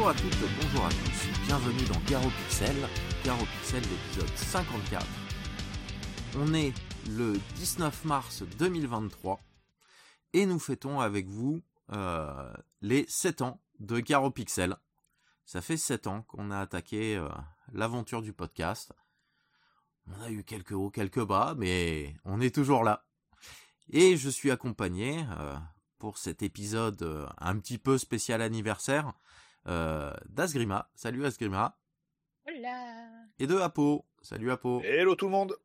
Bonjour à toutes, bonjour à tous, bienvenue dans Garo Pixel, Garo Pixel l'épisode 54. On est le 19 mars 2023 et nous fêtons avec vous euh, les 7 ans de Garo Pixel. Ça fait 7 ans qu'on a attaqué euh, l'aventure du podcast. On a eu quelques hauts, quelques bas, mais on est toujours là. Et je suis accompagné euh, pour cet épisode un petit peu spécial anniversaire euh, d'Asgrima. Salut Asgrima. Hola. Et de Apo. Salut Apo. Hello tout le monde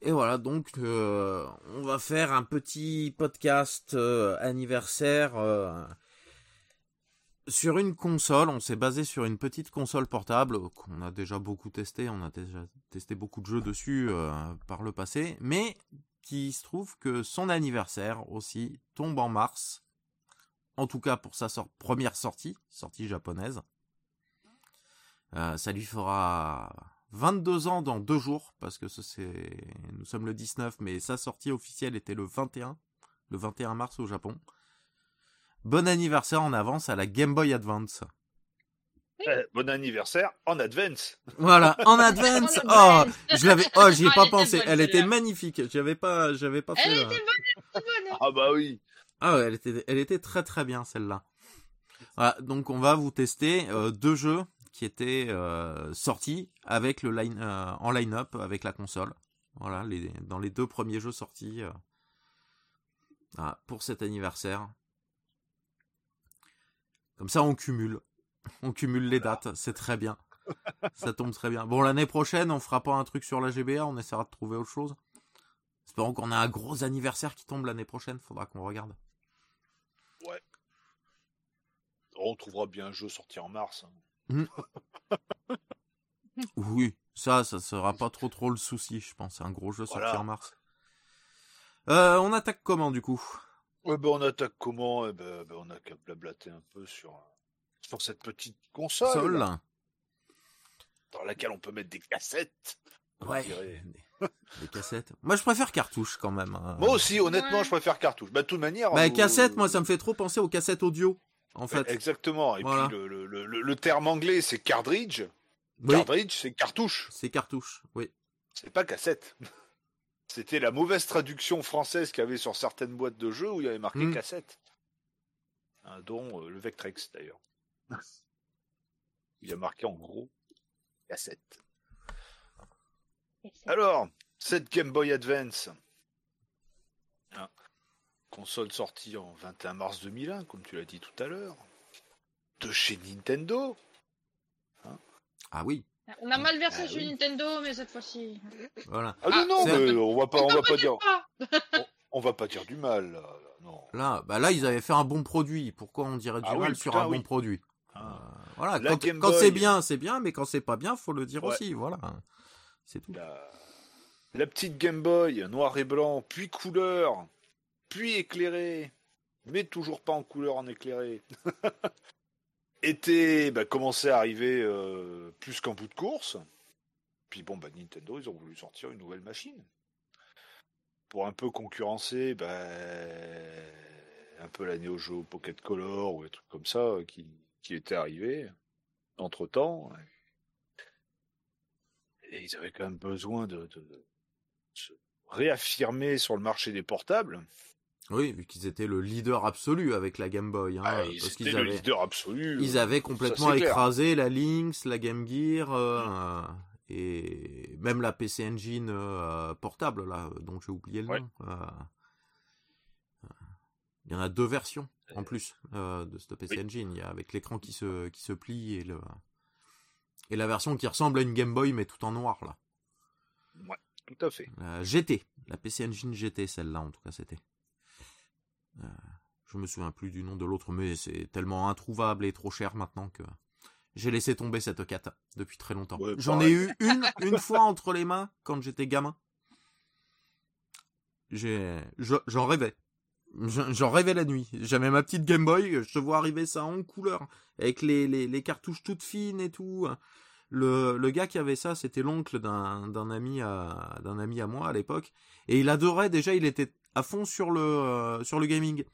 Et voilà, donc euh, on va faire un petit podcast euh, anniversaire euh, sur une console. On s'est basé sur une petite console portable qu'on a déjà beaucoup testé. On a déjà testé beaucoup de jeux dessus euh, par le passé, mais qui se trouve que son anniversaire aussi tombe en mars. En tout cas pour sa première sortie, sortie japonaise. Euh, ça lui fera 22 ans dans deux jours, parce que ce, c'est, nous sommes le 19, mais sa sortie officielle était le 21, le 21 mars au Japon. Bon anniversaire en avance à la Game Boy Advance. Eh, Bon anniversaire en advance Voilà, en advance. Oh, je l'avais, oh, j'y ai Ah, pas elle était pensé. Elle était magnifique. J'avais pas, j'avais pas fait. Elle euh, était bonne, elle était bonne. Ah bah oui Ah ouais, elle était, très très bien celle-là. Voilà, donc on va vous tester euh, deux jeux qui étaient euh, sortis avec euh, en line-up avec la console. Voilà, dans les deux premiers jeux sortis pour cet anniversaire. Comme ça, on cumule, on cumule les dates, c'est très bien. Ça tombe très bien. Bon, l'année prochaine, on fera pas un truc sur la GBA, on essaiera de trouver autre chose. Espérons qu'on a un gros anniversaire qui tombe l'année prochaine, faudra qu'on regarde. On trouvera bien un jeu sorti en mars. hein. Oui, ça, ça sera pas trop trop le souci, je pense. C'est un gros jeu Voilà. sorti en mars. Euh, on attaque comment du coup? Ouais, bah, on attaque comment? Eh ben, ben, On a qu'à blablater un peu sur, sur cette petite console Sol dans laquelle on peut mettre des cassettes. Ouais. Des, des cassettes. Moi, je préfère cartouche quand même. hein. Moi aussi, honnêtement, Ouais. je préfère cartouche. Bah, de toute manière. Bah, euh, cassette, moi, ça me fait trop penser aux cassettes audio, en fait. Exactement. Et Voilà. puis le, le, le, le- le terme anglais, c'est cartridge. Oui, Cartridge, c'est cartouche. c'est cartouche, oui. C'est pas cassette. C'était la mauvaise traduction française qu'il y avait sur certaines boîtes de jeux où il y avait marqué Mm. cassette. Hein, dont euh, le Vectrex d'ailleurs. il y a marqué en gros cassette. Alors, cette Game Boy Advance. Hein, console sortie en 21 mars 2001, comme tu l'as dit tout à l'heure. De chez Nintendo. Ah oui, On a mal versé Ah oui. Nintendo, mais cette fois-ci. voilà. Ah, Ah, non, non, c'est- mais on va pas, on va pas dire, pas. on va pas dire du mal. Là, non. Là, bah là, ils avaient fait un bon produit. Pourquoi on dirait du Ah oui, mal sur putain, un oui. bon produit Ah. Euh, Voilà, La quand, c'est bien, c'est bien, mais quand c'est pas bien, faut le dire Ouais. aussi, voilà. C'est tout. La... la petite Game Boy, noir et blanc, puis couleur, puis éclairé, mais toujours pas en couleur en éclairé. Était bah, commençait à arriver euh, plus qu'en bout de course. Puis bon, bah, Nintendo, ils ont voulu sortir une nouvelle machine. Pour un peu concurrencer bah, un peu la Neo Geo Pocket Color ou des trucs comme ça euh, qui, qui étaient arrivés entre temps. Et ils avaient quand même besoin de, se réaffirmer sur le marché des portables. Oui, vu qu'ils étaient le leader absolu avec la Game Boy. Hein, Ah, ils parce étaient qu'ils le avaient, leader absolu. ils avaient complètement clair. écrasé la Lynx, la Game Gear euh, et même la PC Engine euh, portable là, dont j'ai oublié le Ouais. nom. Euh, il y en a deux versions en plus de cette PC oui. Engine. Il y a avec l'écran qui se qui se plie et le et la version qui ressemble à une Game Boy mais tout en noir là. Tout à fait. La GT, la PC Engine GT, celle-là en tout cas c'était. Euh, je me souviens plus du nom de l'autre, mais c'est tellement introuvable et trop cher maintenant que j'ai laissé tomber cette quête depuis très longtemps. Ouais, J'en ai eu une, une fois entre les mains quand j'étais gamin. J'ai, j'en rêvais. Je- J'en rêvais la nuit. J'avais ma petite Game Boy, je te vois arriver ça en couleur, avec les, les, les cartouches toutes fines et tout. Le, le gars qui avait ça, c'était l'oncle d'un d'un ami à d'un ami à moi à l'époque, et il adorait déjà. Il était à fond sur le euh, sur le gaming.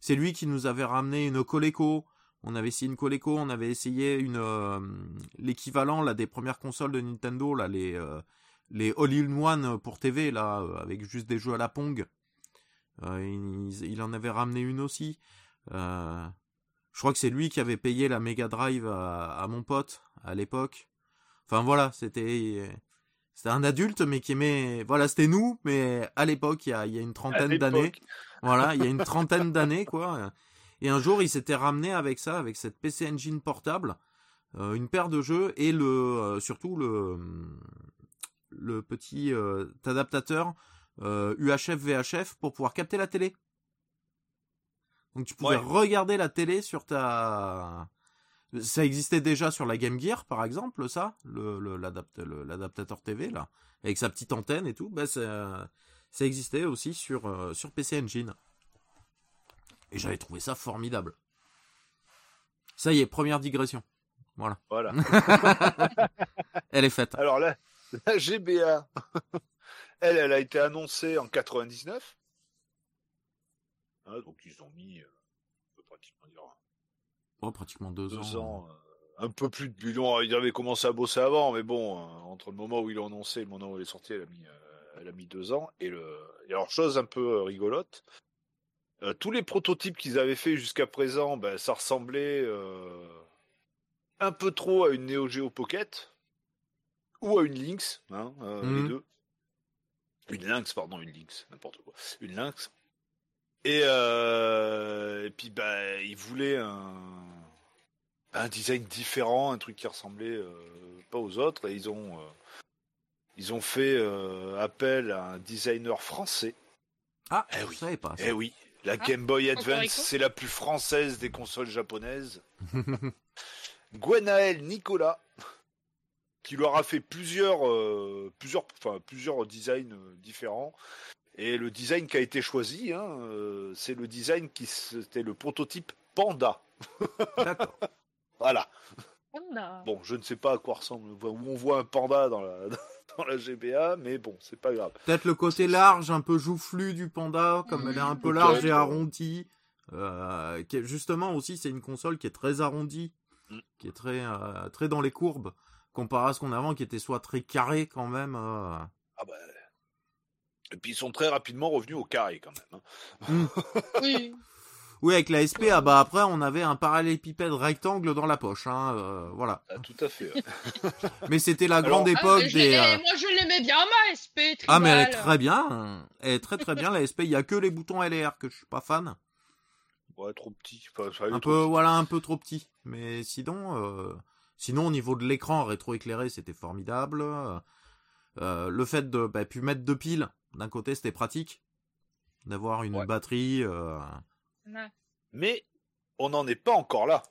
C'est lui qui nous avait ramené une Coleco. On avait essayé une Coleco, on avait essayé une euh, l'équivalent là des premières consoles de Nintendo là les euh, les All-in-One pour TV là euh, avec juste des jeux à la Pong. Il, il en avait ramené une aussi. Je crois que c'est lui qui avait payé la Mega Drive à, à mon pote à l'époque. Enfin voilà, c'était c'était un adulte mais qui aimait voilà c'était nous mais à l'époque il y a, il y a une trentaine d'années. Voilà il y a une trentaine d'années quoi. Et un jour il s'était ramené avec ça avec cette PC Engine portable euh, une paire de jeux et le euh, surtout le le petit euh, adaptateur UHF VHF pour pouvoir capter la télé. Donc tu pouvais Ouais. regarder la télé sur ta ça existait déjà sur la Game Gear, par exemple, ça, l'adaptateur TV là, avec sa petite antenne et tout. Bah, ça, ça existait aussi sur euh, sur PC Engine. Et j'avais trouvé ça formidable. Ça y est, première digression. Voilà, Voilà. elle est faite. Alors là, la GBA, elle, elle a été annoncée en 99. Ah, donc ils ont mis, euh, on peut pratiquement dire, Oh, pratiquement deux, deux ans. ans, euh, un peu plus de bilan. Ils avaient commencé à bosser avant, mais bon, euh, entre le moment où ils l'ont annoncé et le moment où il est sorti, elle a mis, euh, elle a mis deux ans. Et, le... et alors, chose un peu euh, rigolote, euh, tous les prototypes qu'ils avaient fait jusqu'à présent, ben, ça ressemblait euh, un peu trop à une Neo Geo Pocket ou à une Lynx, hein, euh, les deux. Une Lynx, pardon, une Lynx, n'importe quoi. Une Lynx. Et, euh, et puis, bah, ils voulaient un, un design différent, un truc qui ressemblait euh, pas aux autres. Et ils ont, euh, ils ont fait euh, appel à un designer français. Ah, Eh je oui. savais pas. ça. Eh oui, la Ah, Game Boy Advance, c'est la plus française des consoles japonaises. Gwenaël Nicolas, qui leur a fait plusieurs, euh, plusieurs, enfin, plusieurs designs différents. Et le design qui a été choisi, hein, euh, c'est le design qui c'était le prototype Panda. D'accord. Voilà. Panda. Bon, je ne sais pas à quoi ressemble, où on voit un panda dans la, dans la GBA, mais bon, c'est pas grave. Peut-être le côté large, un peu joufflu du panda, comme elle est un peu large et arrondie. Euh, qui est- justement aussi, c'est une console qui est très arrondie, Mm. qui est très euh, très dans les courbes, comparé à ce qu'on a avant, qui était soit très carré quand même. euh. Ah bah. Et puis ils sont très rapidement revenus au carré quand même. hein. Oui. Oui, avec la SP, ah bah après on avait un parallélépipède rectangle dans la poche, hein, euh, voilà. Ah, tout à fait. ouais. Mais c'était la Alors- grande Ah, époque des. euh, Moi, je l'aimais bien, ma SP. Tribal. Ah mais elle est très bien, elle est très très bien la SP. Il y a que les boutons LR que je suis pas fan. Ouais, trop petit. Enfin, ça allait un trop peu petit. voilà un peu trop petit mais sinon euh, sinon au niveau de l'écran rétroéclairé c'était formidable Euh, le fait de bah, pu mettre deux piles d'un côté c'était pratique d'avoir une Ouais. batterie euh, Ouais. Mais on n'en est pas encore là.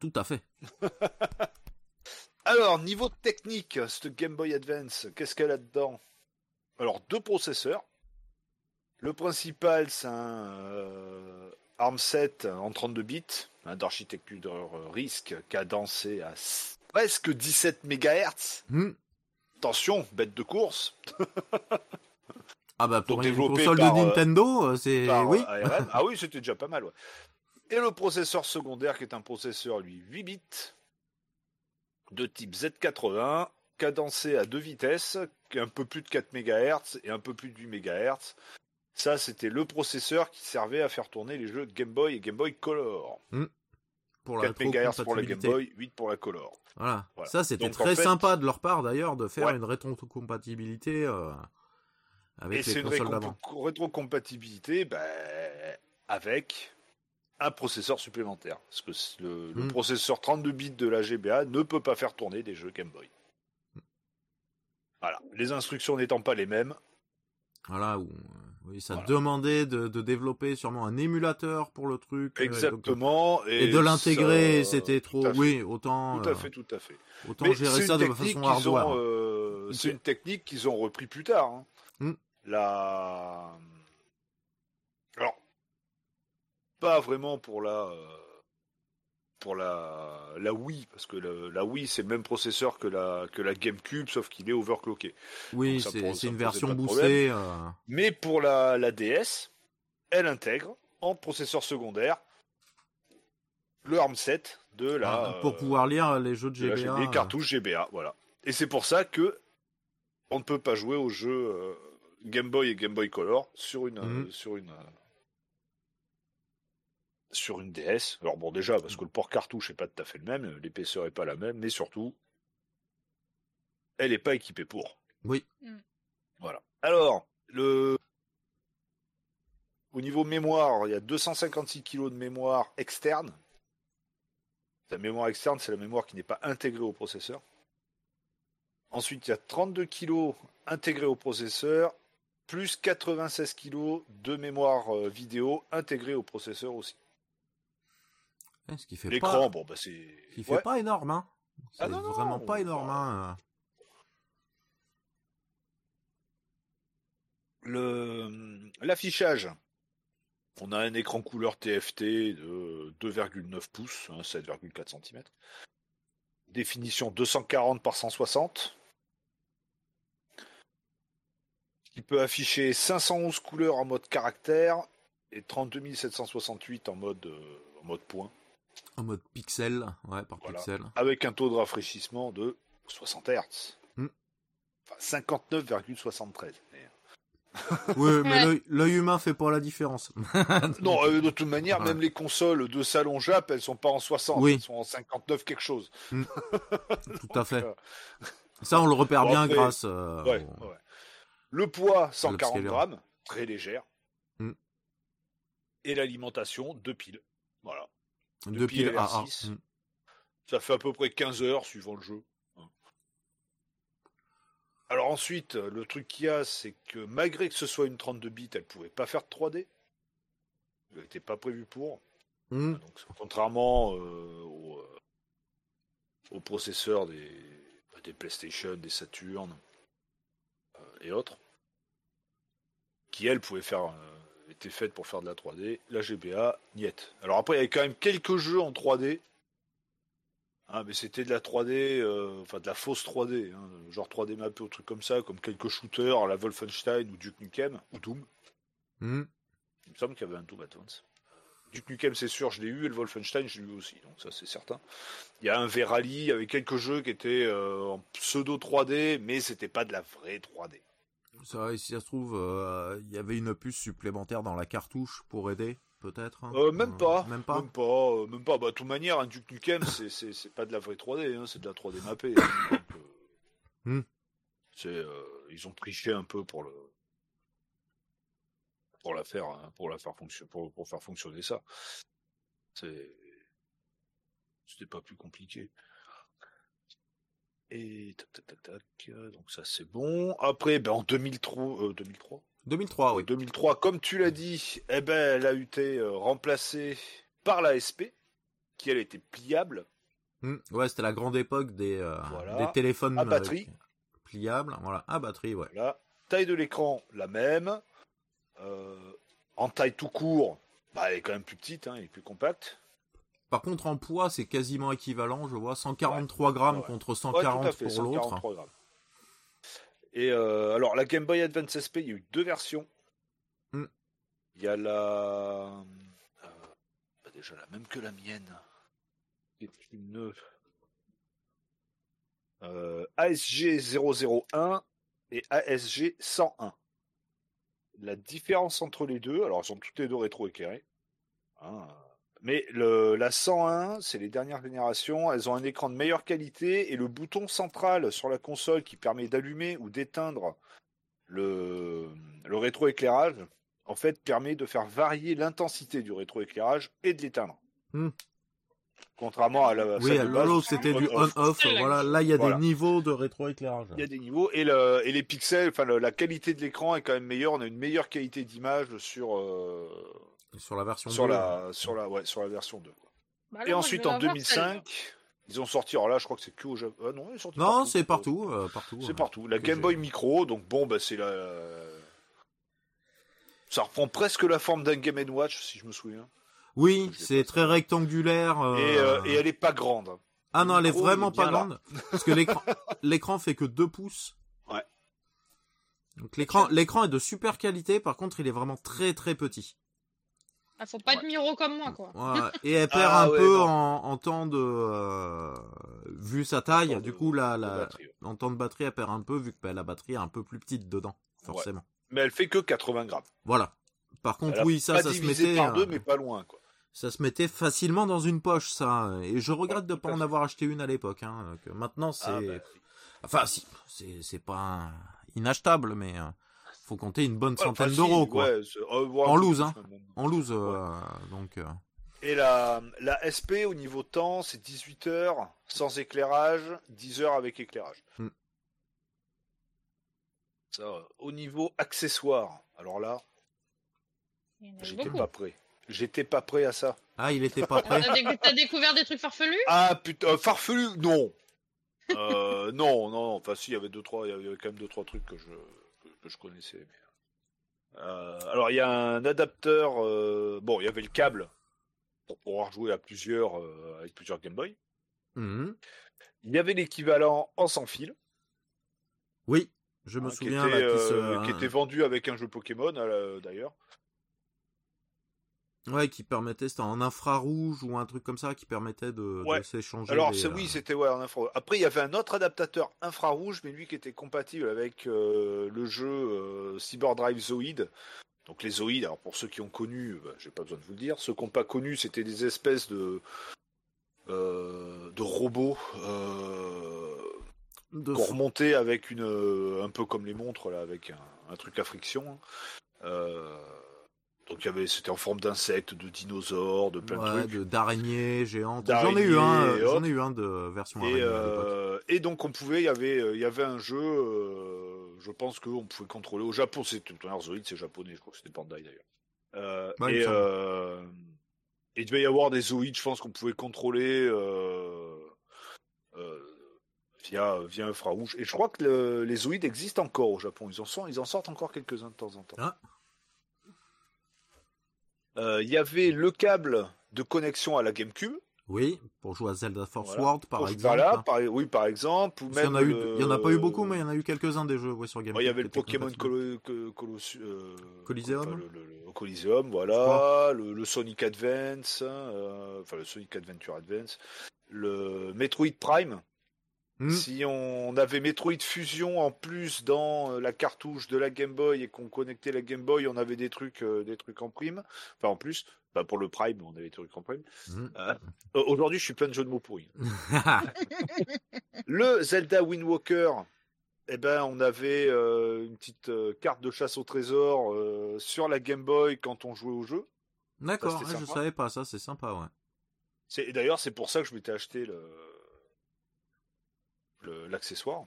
tout à fait Alors, niveau technique, cette Game Boy Advance, qu'est-ce qu'elle a dedans? Alors, deux processeurs. Le principal, c'est un euh, ARM7 en 32 bits, hein, d'architecture euh, RISC, cadencé à presque 17 MHz. Hmm. Attention, bête de course. ah bah pour Donc une console par, de euh, Nintendo euh, c'est oui euh, ARM. Ah oui, c'était déjà pas mal. ouais. Et le processeur secondaire, qui est un processeur, lui, 8 bits, de type Z80, cadencé à deux vitesses, un peu plus de 4 MHz et un peu plus de 8 MHz. Ça, c'était le processeur qui servait à faire tourner les jeux de Game Boy et Game Boy Color. pour la 4 MHz pour la Game. Boy, 8 pour la Color. voilà. Voilà. ça c'était en très fait- sympa de leur part d'ailleurs de faire Ouais. une rétrocompatibilité euh, Et c'est une rétrocompatibilité ben, avec un processeur supplémentaire. Parce que le, le Mm. processeur 32 bits de la GBA ne peut pas faire tourner des jeux Game Boy. Voilà. Les instructions n'étant pas les mêmes, Voilà, où euh, oui, ça Voilà. demandait de, de développer sûrement un émulateur pour le truc. euh, donc, exactement. et de l'intégrer, c'était trop. Oui, autant. Tout à euh, fait, tout à fait. Autant Mais gérer ça de façon hardware. euh. C'est une technique qu'ils ont repris plus tard. hein. Mm. La... Alors, pas vraiment pour la euh, pour la la Wii parce que le- la Wii c'est le même processeur que la que la GameCube sauf qu'il est overclocké. oui, c'est une version boostée. euh, Mais pour la la DS, elle intègre en processeur secondaire le ARM7 de la. Ah, pour euh, pouvoir lire les jeux de GBA. les cartouches GBA, voilà. Et c'est pour ça que on ne peut pas jouer aux jeux Game Boy et Game Boy Color sur une, euh, Mhm. sur une, euh, sur une DS. Alors bon, déjà parce que le port cartouche est pas tout à fait le même, l'épaisseur est pas la même, mais surtout, elle n'est pas équipée pour. Oui. Voilà. Alors, le au niveau mémoire, il y a 256 kg de mémoire externe. La mémoire externe, c'est la mémoire qui n'est pas intégrée au processeur. Ensuite, il y a 32 kg intégrés au processeur, plus 96 kg de mémoire euh, vidéo intégrée au processeur aussi. Eh, Ce qui fait L'écran, pas, bon, bah c'est. ce qui fait Ouais. pas énorme, hein. C'est Ah non, non, vraiment pas bah, énorme, hein. Le l'affichage. On a un écran couleur TFT de 2,9 pouces, hein, 7,4 cm. Définition 240 par 160. Qui peut afficher 511 couleurs en mode caractère et 32 768 en mode, euh, en mode point, En mode pixel, ouais, par Voilà. pixel. avec un taux de rafraîchissement de 60 Hz. Hmm. Enfin, 59,73. d'ailleurs. Oui, mais Ouais. l'œil- humain fait pas la différence. Non, euh, de toute manière, Ouais. même les consoles de salon Jap, elles sont pas en 60, Oui. elles sont en 59 quelque chose. Tout à fait. euh, Ça, on le repère Bon, bien après, grâce. euh, Ouais, au- ouais. Le poids, 140 l'upscaler. grammes, très légère. Hmm. Et l'alimentation, deux piles. Voilà. Deux piles AA. LR6. Mm. Ça fait à peu près 15 heures suivant le jeu. Hein. Alors ensuite, le truc qu'il y a, c'est que malgré que ce soit une 32 bits, elle pouvait pas faire de 3D. Elle n'était pas prévue pour. Mm. Donc, contrairement euh, au, euh, au processeur des, bah, des PlayStation, des Saturn euh, et autres, qui elles pouvaient faire, euh, étaient faites pour faire de la 3D, la GBA, niet. Alors après, il y avait quand même quelques jeux en 3D, hein, mais c'était de la 3D, euh, enfin de la fausse 3D, hein, genre 3D mappé ou trucs comme ça, comme quelques shooters, la Wolfenstein ou Duke Nukem ou Doom. Mm. Il me semble qu'il y avait un Doom Advance. Duke Nukem, c'est sûr, je l'ai eu, et le Wolfenstein, je l'ai eu aussi, donc ça, c'est certain. Il y a un V-Rally avec quelques jeux qui étaient euh, en pseudo 3D, mais c'était pas de la vraie 3D. Ça, va, si ça se trouve, euh, il y avait une puce supplémentaire dans la cartouche pour aider, peut-être. hein. Euh, même Euh, pas. Même pas. Même pas. euh, même pas. Bah, de toute manière, un Duke Nukem, c'est- c'est c'est pas de la vraie 3D, hein, c'est de la 3D mappée. hein, donc, Hmm. c'est, ils ont triché un peu pour le pour la faire pour la faire fonctionner pour, pour faire fonctionner ça. C'est c'était pas plus compliqué. Et tac tac tac tac. euh, Donc ça c'est bon. Après, ben en 2003, euh, 2003. 2003, En oui. 2003, comme tu l'as dit, eh ben, elle a été euh, remplacée par la SP, qui elle était pliable. Mm. Ouais, c'était la grande époque des, euh, Voilà. des téléphones À euh, batterie. pliables. Voilà, à batterie, ouais. Voilà. Taille de l'écran, la même. Euh, en taille tout court, bah, elle est quand même plus petite, hein, elle est plus compacte. Par contre, en poids, c'est quasiment équivalent, je vois. 143 grammes Ouais. contre Ouais, 140 tout à fait, pour l'autre. 143 grammes. Et euh, alors, la Game Boy Advance SP, il y a eu deux versions. Hmm. Il y a la. euh, bah, déjà la même que la mienne. Une. euh, ASG 001 et ASG 101. La différence entre les deux, alors elles sont toutes les deux rétro-éclairées. hein, mais le, la 101, c'est les dernières générations, elles ont un écran de meilleure qualité et le bouton central sur la console qui permet d'allumer ou d'éteindre le, le rétroéclairage, en fait, permet de faire varier l'intensité du rétroéclairage et de l'éteindre. Hmm. Contrairement à la Oui, à c'était du on-off. Voilà, là, il y a Voilà. des niveaux de rétroéclairage. Il y a des niveaux et, le, et les pixels, enfin le- la qualité de l'écran est quand même meilleure. On a une meilleure qualité d'image sur euh, Sur la version sur 2, la sur la ouais, sur la version 2. quoi. Bah Et alors, ensuite en l'avoir, celle-là. 2005, ils ont sorti. Alors là, je crois que c'est que au Japon. Ah non, ils sont sortis Non, c'est partout. euh, partout. C'est ouais. partout. La Que Game j'ai- Boy Micro, donc bon, bah c'est la. Ça reprend presque la forme d'un Game Watch, si je me souviens. Oui, c'est très rectangulaire. euh, Et, euh, et elle est pas grande. Ah non, elle est micro, vraiment est pas là. grande. Parce que l'écran, fait que 2 pouces. Ouais. Donc l'écran, l'écran est de super qualité. Par contre, il est vraiment très très petit. Ah, faut pas Ouais. être miro comme moi, quoi. Et elle perd Ah un ouais, peu en, en temps de. euh, vu sa taille, du de- coup, la, de la, batterie, en temps de batterie, elle perd un peu, vu que bah, la batterie est un peu plus petite dedans, forcément. Mais elle fait que 80 grammes. Voilà. Par contre, Elle oui, ça, pas ça se divisé mettait. par deux, euh, mais pas loin, quoi. Ça se mettait facilement dans une poche, ça. Et je regrette Ouais, de tout pas en fait. avoir acheté une à l'époque. Hein, maintenant, c'est. Ah, bah, Enfin, si, c'est c'est pas un- inachetable, mais euh, faut compter une bonne ouais, centaine d'euros, quoi. ouais, euh, voire En loose, hein. En loose, euh, donc. euh, Et la, la SP au niveau temps, c'est 18 heures sans éclairage, 10 heures avec éclairage. Hmm. Ça, euh, au niveau accessoires, alors là, j'étais pas prêt. J'étais pas prêt à ça. Ah, il était pas prêt. T'as dé- t'as découvert des trucs farfelus? Ah putain, euh, farfelu, non. Euh, non, non, enfin si, il y avait deux trois, il y avait quand même deux trois trucs que je que, je connaissais. mais, euh, alors il y a un adapteur, euh, bon, il y avait le câble pour pouvoir jouer à plusieurs euh, avec plusieurs Game Boy. Mhm. Il y avait l'équivalent en sans fil, Oui, je me hein, qui, souviens était, là, qui, se- euh, qui hein, était vendu avec un jeu Pokémon d'ailleurs. Ouais, qui permettait, c'était en infrarouge ou un truc comme ça, qui permettait de, s'échanger. Alors les, c'est euh, oui, c'était ouais, en infra- Après il y avait un autre adaptateur infrarouge, mais lui qui était compatible avec euh, le jeu euh, Cyberdrive Zoid. Donc les Zoïdes, alors pour ceux qui ont connu, bah, j'ai pas besoin de vous le dire. Ceux qui n'ont pas connu, c'était des espèces de euh, de robots de qu'on remontait avec une un peu comme les montres là, avec un, un truc à friction. hein. Euh, donc il y avait, c'était en forme d'insectes, de dinosaures, de plein de trucs. d'araignées géantes. J'en ai eu un, euh, j'en ai eu un de version Et, à euh, et donc on pouvait, il y avait, euh, il y avait un jeu, euh, je pense qu'on pouvait contrôler. Au Japon, c'est tout un Zoid, c'est japonais, je crois que c'était Bandai d'ailleurs. Euh, Ouais, me et il devait y avoir des Zoïdes, je pense qu'on pouvait contrôler via via infrarouge. Et je crois que le- les Zoïdes existent encore au Japon. Ils en sont, ils en sortent encore quelques uns de temps en temps. Ah. Euh, Il y avait le câble de connexion à la GameCube. Oui, pour jouer à Zelda Force Voilà. World, par Pour- exemple. Voilà, hein. par- oui, par exemple. Ou Parce qu'il y même en a eu, le- il y en a pas eu beaucoup, mais il y en a eu quelques-uns des jeux ouais, sur Game Ouais, il y avait le Pokémon euh, Coliseum enfin, le, le- le Coliseum, voilà. Le, le Sonic Advance, hein, euh, enfin le Sonic Adventure Advance. Le Metroid Prime. Hmm. Si on avait Metroid Fusion en plus dans euh, la cartouche de la Game Boy et qu'on connectait la Game Boy, on avait des trucs, euh, des trucs en prime. Enfin en plus, bah, pour le Prime, on avait des trucs en prime. Hmm. Euh, Aujourd'hui, je suis plein de jeux de mots pourris. Le Zelda Wind Walker, eh ben, on avait euh, une petite carte de chasse au trésor sur la Game Boy quand on jouait au jeu. D'accord, c'était ah, je savais pas ça, c'est sympa, ouais. D'ailleurs c'est pour ça que je m'étais acheté le- l'accessoire.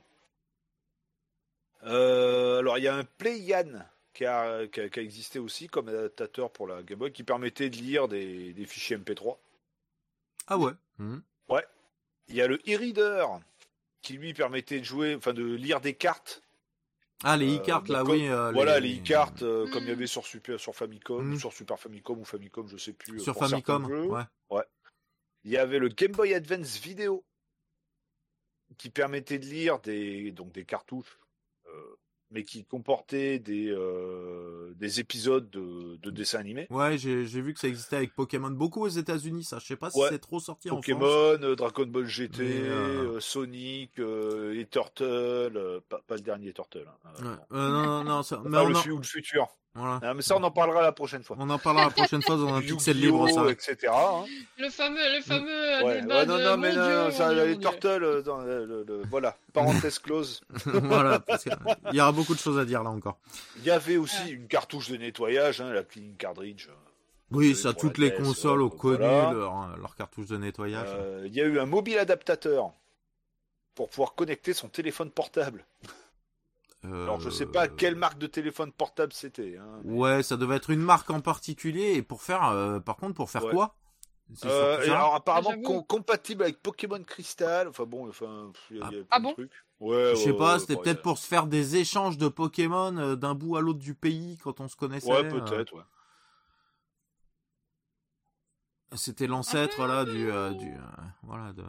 Euh, alors il y a un Playan qui a, qui, a, qui a existé aussi comme adaptateur pour la Game Boy qui permettait de lire des, des fichiers MP3. Ah ouais. hmm. Il y a le e-reader qui lui permettait de jouer, enfin de lire des cartes Ah, les Euh, e-cartes, là, oui. euh, Voilà les e-cartes euh, comme il y avait sur Super, sur Famicom, Mm. ou sur Super Famicom ou Famicom, je sais plus. Sur Famicom, jeux. ouais. Il y avait le Game Boy Advance Vidéo qui permettait de lire des donc des cartouches, euh, mais qui comportaient des euh, des épisodes de, de dessins animés. Ouais, j'ai j'ai vu que ça existait avec Pokémon beaucoup aux États-Unis, ça. Je sais pas si Ouais. c'est trop sorti en Pokémon, France. euh, Dragon Ball GT, euh, euh, Sonic, euh, et Turtle, euh, pas, pas le dernier Turtle. hein, Ouais. Non, non, non, ça- mais on le en, le futur. Voilà. Ah, mais ça, on en parlera la prochaine fois. On en parlera la prochaine fois dans un pixel libre, ça. etc. hein. Le fameux, le fameux euh, Ouais, débat ouais, non, non, mais Dieu, non, mon ça, Dieu, les. Turtles, euh, dans le, le- le- voilà, parenthèse close. voilà, parce qu'il y aura beaucoup de choses à dire là encore. Il y avait aussi Ouais. une cartouche de nettoyage, hein, la cleaning cartridge. Oui, ça, toutes les consoles euh, ont connu voilà. leur, leur cartouche de nettoyage. Euh, Il y a eu un mobile adaptateur pour pouvoir connecter son téléphone portable. Alors je sais pas Euh, quelle marque de téléphone portable c'était. Hein, mais- Ouais, ça devait être une marque en particulier. Et pour faire, euh, par contre, pour faire Ouais. quoi? C'est Euh, et alors apparemment com- compatible avec Pokémon Crystal. Enfin bon, enfin y a, il y a Ah bon? trucs. Ouais, Je sais ouais, pas, ouais, c'était peut-être pour se faire des échanges de Pokémon euh, d'un bout à l'autre du pays quand on se connaissait. Ouais, euh. peut-être. Ouais. C'était l'ancêtre là du, euh, du euh, voilà de,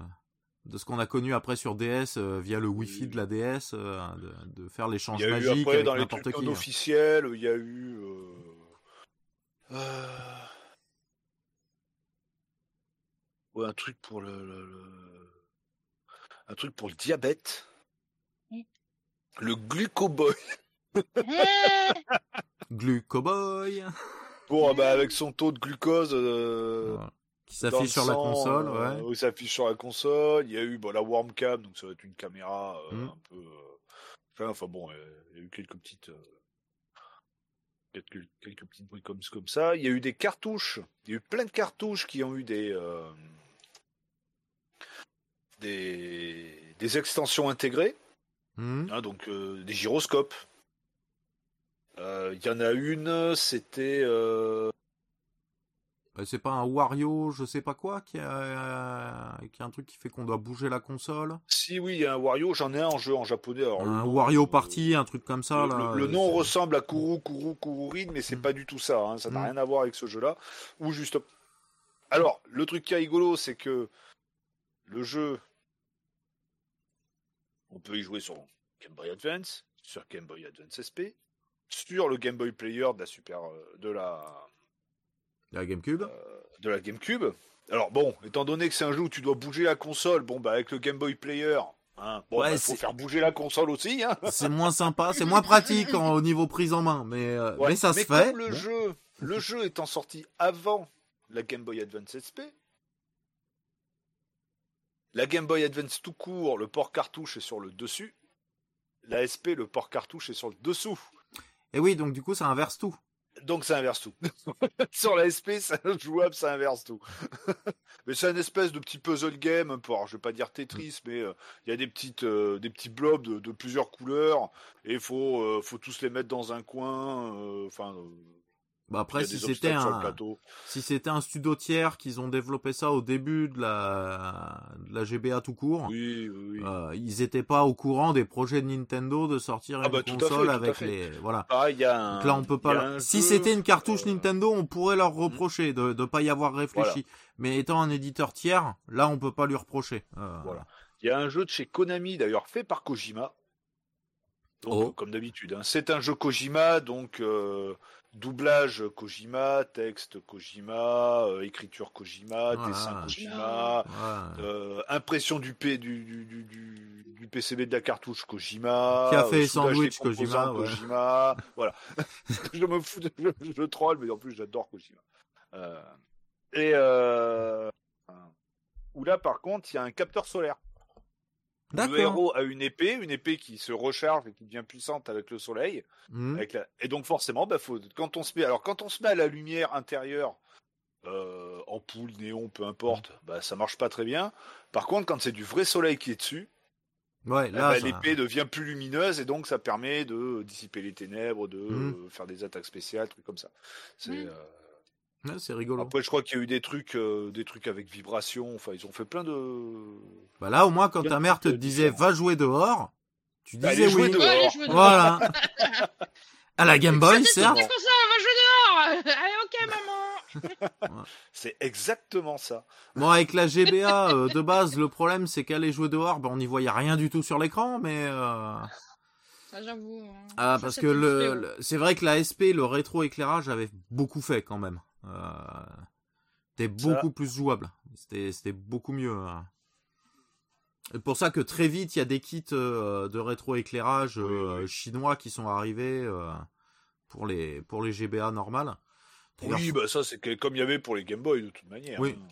de ce qu'on a connu après sur DS euh, via le Wi-Fi de la DS, euh, de, de faire Il l'échange y a eu magique après dans les n'importe trucs qui. non hein. officiels, il y a eu. euh, euh, Ouais, un truc pour le, le- le- un truc pour le diabète. Oui. Le glucoboy. Glucoboy. Bon, ah bah, avec son taux de glucose. euh, Voilà. Qui s'affiche sur la console, euh, ouais. ça s'affiche sur la console. Il y a eu bon, la Wormcam, donc ça va être une caméra euh, Mm. un peu. euh, Enfin, enfin, bon, euh, il y a eu quelques petites. euh, Quelques, quelques petites bruits comme, comme ça. Il y a eu des cartouches. Il y a eu plein de cartouches qui ont eu des. euh, des, des extensions intégrées, Hmm. hein, donc euh, des gyroscopes. Euh, Il y en a une, c'était. Euh, Euh, C'est pas un Wario, je sais pas quoi, qui a, qui a un truc qui fait qu'on doit bouger la console? Si, oui, il y a un Wario, j'en ai un en jeu en japonais. alors un Wario euh, Party, un truc comme ça. le, là, le- le euh, nom ressemble à Kuru Kuru Kururin, mais c'est Mm. pas du tout ça. hein, Ça n'a Mm. rien à voir avec ce jeu-là. Ou juste. Alors, le truc qui est rigolo, c'est que le jeu, on peut y jouer sur Game Boy Advance, sur Game Boy Advance SP, sur le Game Boy Player de la Super, euh, de la, La GameCube. euh, de la GameCube. Alors bon, étant donné que c'est un jeu où tu dois bouger la console, bon bah avec le Game Boy Player, hein, bon, Ouais, bah, faut faire bouger la console aussi. Hein. C'est moins sympa, c'est moins pratique en- au niveau prise en main, mais, euh, Ouais, mais ça se comme fait. le Bon. jeu, le jeu étant sorti avant la Game Boy Advance SP, la Game Boy Advance tout court, le port cartouche est sur le dessus. La SP, le port cartouche est sur le dessous. Et oui, donc du coup, ça inverse tout. Donc ça inverse tout. sur la SP, c'est jouable, ça inverse tout. mais c'est une espèce de petit puzzle game, un peu. Alors, je vais pas dire Tetris, mais euh, il y a des petites, euh, des petits blobs de, plusieurs couleurs et faut, euh, faut tous les mettre dans un coin. Enfin, Bah après, si c'était un, si c'était un studio tiers qu'ils ont développé ça au début de la, de la GBA tout court, Oui, oui, oui. euh, ils étaient pas au courant des projets de Nintendo de sortir Ah une bah, fait, console avec les, voilà. Pareil, il y a un. Donc là, on peut pas. un Si jeu, c'était une cartouche euh, Nintendo, on pourrait leur reprocher de ne pas y avoir réfléchi. Mais étant un éditeur tiers, là, on peut pas lui reprocher. Euh, Voilà. Il y a un jeu de chez Konami, d'ailleurs, fait par Kojima. Donc, Oh. comme d'habitude, hein. c'est un jeu Kojima, donc euh, doublage Kojima, texte Kojima, euh, écriture Kojima, Voilà. dessin Kojima, ouais. euh, impression du, P, du, du, du, du, du PCB de la cartouche Kojima, Qui a fait euh, Kojima, ouais. Kojima, voilà. je me fous, de, je, je troll, mais en plus j'adore Kojima. Euh, et euh, où là, par contre, il y a un capteur solaire. Le héros a une épée, une épée qui se recharge et qui devient puissante avec le soleil. Avec la- Et donc forcément, bah, faut... quand on se met, alors quand on se met à la lumière intérieure, euh, ampoule, néon, peu importe, bah, ça marche pas très bien. Par contre, quand c'est du vrai soleil qui est dessus, Ouais, eh là, bah, ça- l'épée devient plus lumineuse et donc ça permet de dissiper les ténèbres, de euh, faire des attaques spéciales, trucs comme ça. C'est, euh, ouais, c'est rigolo. Après, je crois qu'il y a eu des trucs, euh, des trucs avec vibration. Enfin, ils ont fait plein de. Bah là, au moins, quand ta mère te disait va jouer dehors, tu Bah, disais allez oui. dehors. Ouais. Voilà. à la Game Boy, certes. comme ça, on va jouer dehors Allez, ok, maman C'est exactement ça. Bon, avec la GBA euh, de base, le problème c'est qu'aller jouer dehors, bah, on n'y voyait rien du tout sur l'écran, mais euh, Ça, j'avoue. hein. ah, parce c'est que le, le- c'est vrai que la SP, le rétro éclairage avait beaucoup fait quand même. Euh, c'était Ça- beaucoup plus jouable. C'était, beaucoup mieux. hein. C'est pour ça que très vite, il y a des kits euh, de rétro éclairage euh, Oui, oui. chinois qui sont arrivés euh, pour les pour les GBA normales. Oui, bah ça, c'est comme il y avait pour les Game Boy de toute manière. Oui. hein.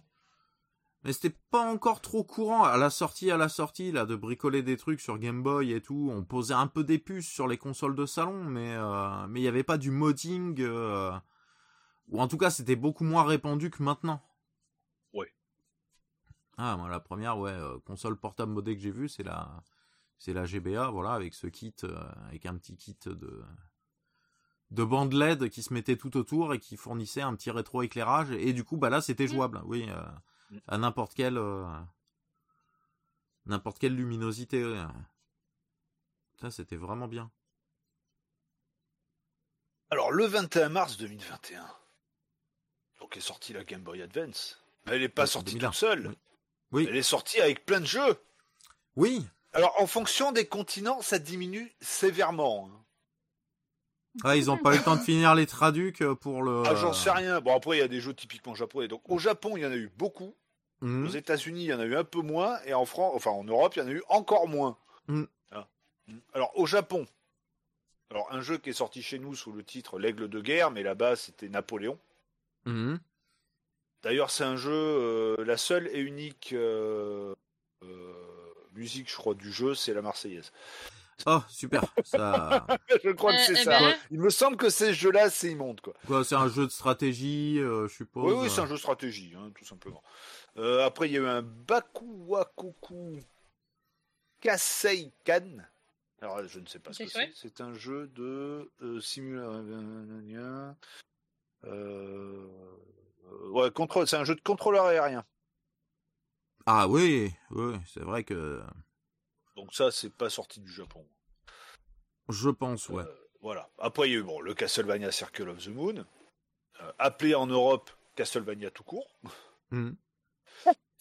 Mais c'était pas encore trop courant à la sortie, à la sortie là, de bricoler des trucs sur Game Boy et tout. On posait un peu des puces sur les consoles de salon, mais euh, mais il y avait pas du modding, euh, ou en tout cas c'était beaucoup moins répandu que maintenant. Ouais. Ah, moi la première ouais euh, console portable modée que j'ai vue, c'est la c'est la GBA, voilà, avec ce kit, euh, avec un petit kit de de bande LED qui se mettait tout autour et qui fournissait un petit rétro éclairage et du coup bah là c'était jouable, oui. euh, Mm. à n'importe quelle euh, n'importe quelle luminosité. Ça c'était vraiment bien. Alors, le 21 mars 2021, donc est sortie la Game Boy Advance. Mais elle n'est pas sortie 2001. toute seule. Oui. Oui. Elle est sortie avec plein de jeux. Oui. Alors, en fonction des continents, ça diminue sévèrement. hein. Ah, ils ont pas eu le temps de finir les traducs pour le. Ah, j'en sais rien. Bon, après, il y a des jeux typiquement japonais. Donc, au Japon, il y en a eu beaucoup. Mhm. Aux États-Unis, il y en a eu un peu moins, et en France, enfin en Europe, il y en a eu encore moins. Mm. Ah. Mm. Alors au Japon, alors un jeu qui est sorti chez nous sous le titre L'Aigle de guerre, mais là-bas c'était Napoléon. Mhm. D'ailleurs, c'est un jeu, euh, la seule et unique euh, euh, musique, je crois, du jeu, c'est la Marseillaise. Oh, super. Ça... je crois que c'est eh ça. ben. Il me semble que ces jeux-là, c'est immonde, quoi. Quoi, c'est un jeu de stratégie, euh, je suppose. Oui, oui, c'est un jeu de stratégie, hein, tout simplement. Euh, après, il y a eu un Bakuwakoku Kaseikan. Alors, je ne sais pas ce C'est que c'est. C'est un jeu de euh, simulateur. Euh, ouais, contrôle. C'est un jeu de contrôleur aérien. Ah oui, oui, c'est vrai que Donc ça, c'est pas sorti du Japon. je pense, ouais. Euh, voilà. Après, il y a eu bon, le Castlevania Circle of the Moon, euh, appelé en Europe Castlevania tout court. Mhm.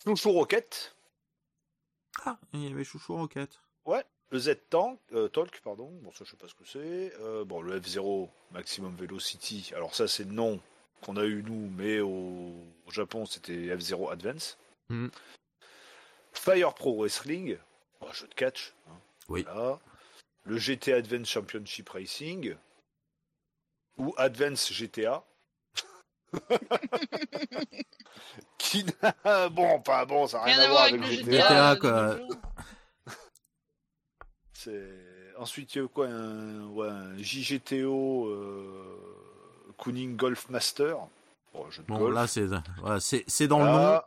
Chouchou Rocket. Ah, il y avait Chouchou Rocket. Ouais, le Z-Tank, euh, Talk, pardon, bon ça je sais pas ce que c'est. Euh, bon, le F0 Maximum Velocity, alors ça c'est le nom qu'on a eu nous, mais au, au Japon c'était F0 Advance. Mhm. Fire Pro Wrestling, un jeu de catch. hein, Oui. voilà. Le GT Advance Championship Racing, ou Advance GTA. Qui n'a... Bon, pas bon, ça n'a rien, à voir avec, le GTA. GTA, quoi. de nos jours. C'est... Ensuite, il y a eu quoi un, ouais, un JGTO euh, Cooning Golf Master. Bon, jeu de Bon, golf. là, c'est c'est dans le nom.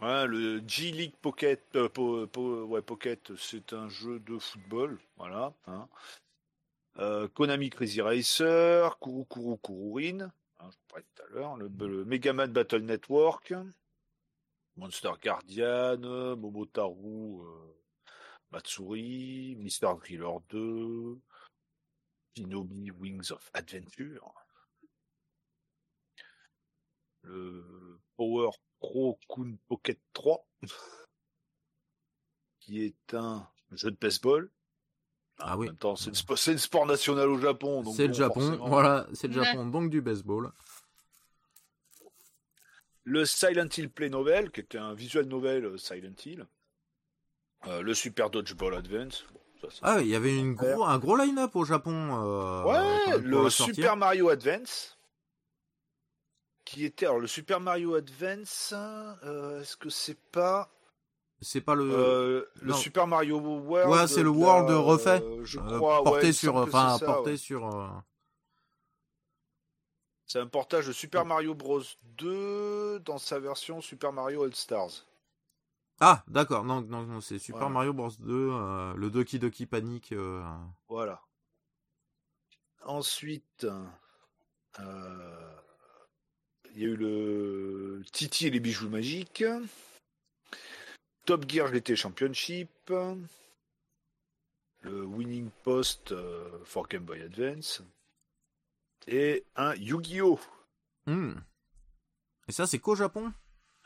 Ouais, le G-League Pocket, euh, po- po- ouais, Pocket, c'est un jeu de football. Voilà. hein. Euh, Konami Crazy Racer, Kuru Kuru Kururin, hein, je parlais tout à l'heure, le, le Mega Man Battle Network, Monster Guardian, Momotaru euh, Matsuri, Mr. Driller 2, Shinobi Wings of Adventure, le Power Pro Kun Pocket 3, qui est un jeu de baseball. Ah en oui. même temps, c'est le, sport national au Japon. C'est le Japon, forcément. voilà, c'est le. Japon, donc du baseball. Le Silent Hill Play Novel, qui était un visual novel euh, Silent Hill. Euh, le Super Dodgeball Advance. Bon, ça, c'est- Ah, il y avait une gros, un gros line-up au Japon. euh, ouais, le. Super Mario Advance. Qui était. Alors, le Super Mario Advance, euh, est-ce que c'est pas. C'est pas le. le. Super Mario World Ouais, c'est le la- World refait, je crois, porté sur, enfin porté ouais. sur. C'est un portage de Super Mario Bros 2 dans sa version Super Mario All Stars. Ah, d'accord, non, non, non, c'est Super Voilà. Mario Bros 2, euh, le Doki Doki Panic. euh, Voilà. Ensuite, euh, il y a eu le Titi et les bijoux magiques, Top Gear GT Championship, le Winning Post for Game Boy Advance et un Yu-Gi-Oh! hmm. Et ça, c'est qu'au Japon?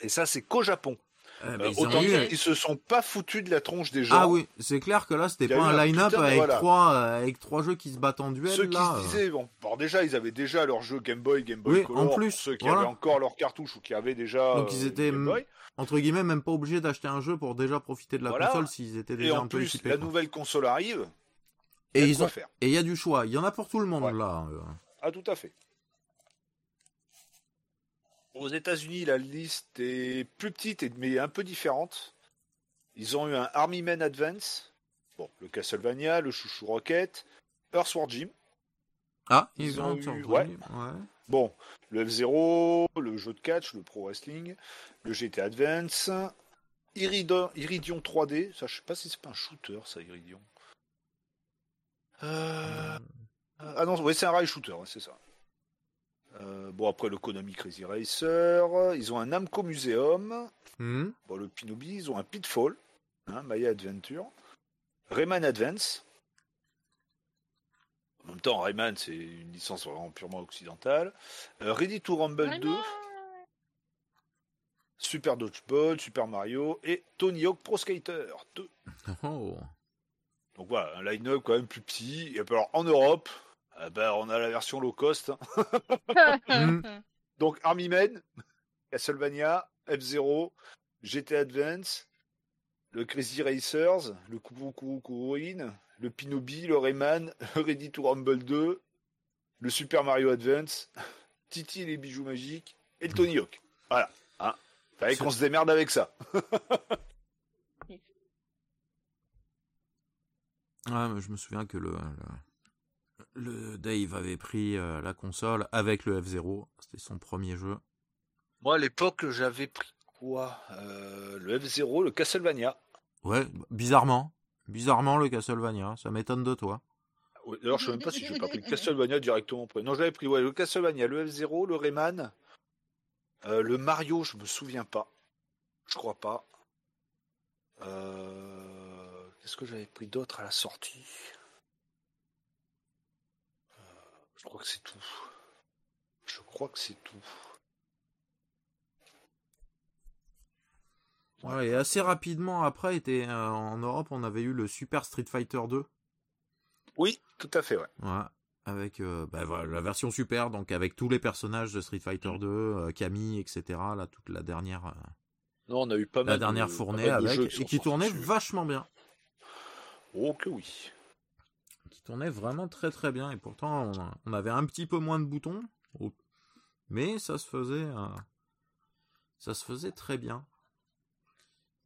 Et ça, c'est qu'au Japon. Ben, Euh, autant eu- dire qu'ils se sont pas foutus de la tronche des gens. Ah oui, c'est clair que là, c'était pas un line-up avec, voilà. trois, euh, avec trois jeux qui se battent en duel. Ceux qui se euh. disaient, bon, alors déjà, ils avaient déjà leur jeu Game Boy, Game Boy Oui, Color. en plus, ceux qui voilà. avaient encore leur cartouche ou qui avaient déjà. Donc, ils euh, étaient Game Boy. entre guillemets, même pas obligés d'acheter un jeu pour déjà profiter de la Voilà. console s'ils étaient Et déjà en un peu plus, équipés. la quoi. nouvelle console arrive. Et ils ont, faire. et il y a du choix. Il y en a pour tout le monde Ouais. là. Ah, tout à fait. Aux États-Unis, la liste est plus petite et- mais un peu différente. Ils ont eu un Army Men Advance, bon, le Castlevania, le Chouchou Rocket, Earthworm Jim, Ah, Ils ils ont ont eu- ouais. ouais. bon, le F0, le jeu de catch, le Pro Wrestling, le GT Advance, Iridion, Iridion 3D, ça je sais pas si c'est pas un shooter ça, Iridion. Euh, Ah non, ouais, c'est un rail shooter, c'est ça. Euh, bon, après le Konami Crazy Racer, ils ont un Namco Museum, Hmm. bon, le Pinobi, ils ont un Pitfall, hein, Maya Adventure, Rayman Advance. En même temps, Rayman, c'est une licence vraiment purement occidentale. Euh, Ready to Rumble 2, Vraiment Super Dodgeball, Super Mario et Tony Hawk Pro Skater 2. Oh. Donc voilà, un line-up quand même plus petit. Et puis alors en Europe, ben, on a la version low cost. hein. Hmm. Donc Army Men, Castlevania, F-Zero, GT Advance, le Crazy Racers, le Kuru Kuruin, le Pinobi, le Rayman, le Ready to Rumble 2, le Super Mario Advance, Titi et les bijoux magiques et le Tony Hawk. Voilà. Hein. Fallait qu'on se démerde avec ça. Ouais, mais je me souviens que le, le, le Dave avait pris euh, la console avec le F0. C'était son premier jeu. Moi, à l'époque, j'avais pris quoi Euh, Le F0, le Castlevania. Ouais, bizarrement. Bizarrement, le Castlevania. Ça m'étonne de toi. Ouais, D'ailleurs, je sais même pas si j'ai pas pris le Castlevania directement après. Non, j'avais pris ouais, le Castlevania, le F0, le Rayman, euh, le Mario, je me souviens pas. Je crois pas. Euh, Qu'est-ce que j'avais pris d'autre à la sortie Euh, Je crois que c'est tout. Je crois que c'est tout. Ouais, et assez rapidement après, était, euh, en Europe, on avait eu le Super Street Fighter 2. Oui, tout à fait, ouais. Ouais. Avec euh, bah, voilà, la version super, donc avec tous les personnages de Street Fighter 2, euh, Camille, etc. Là, toute la dernière, euh, Non, on a eu pas mal la dernière de, fournée de avec, et qui tournait dessus. vachement bien. Oh que oui. Tournait vraiment très très bien. Et pourtant, on, on avait un petit peu moins de boutons, mais ça se faisait, euh, ça se faisait très bien.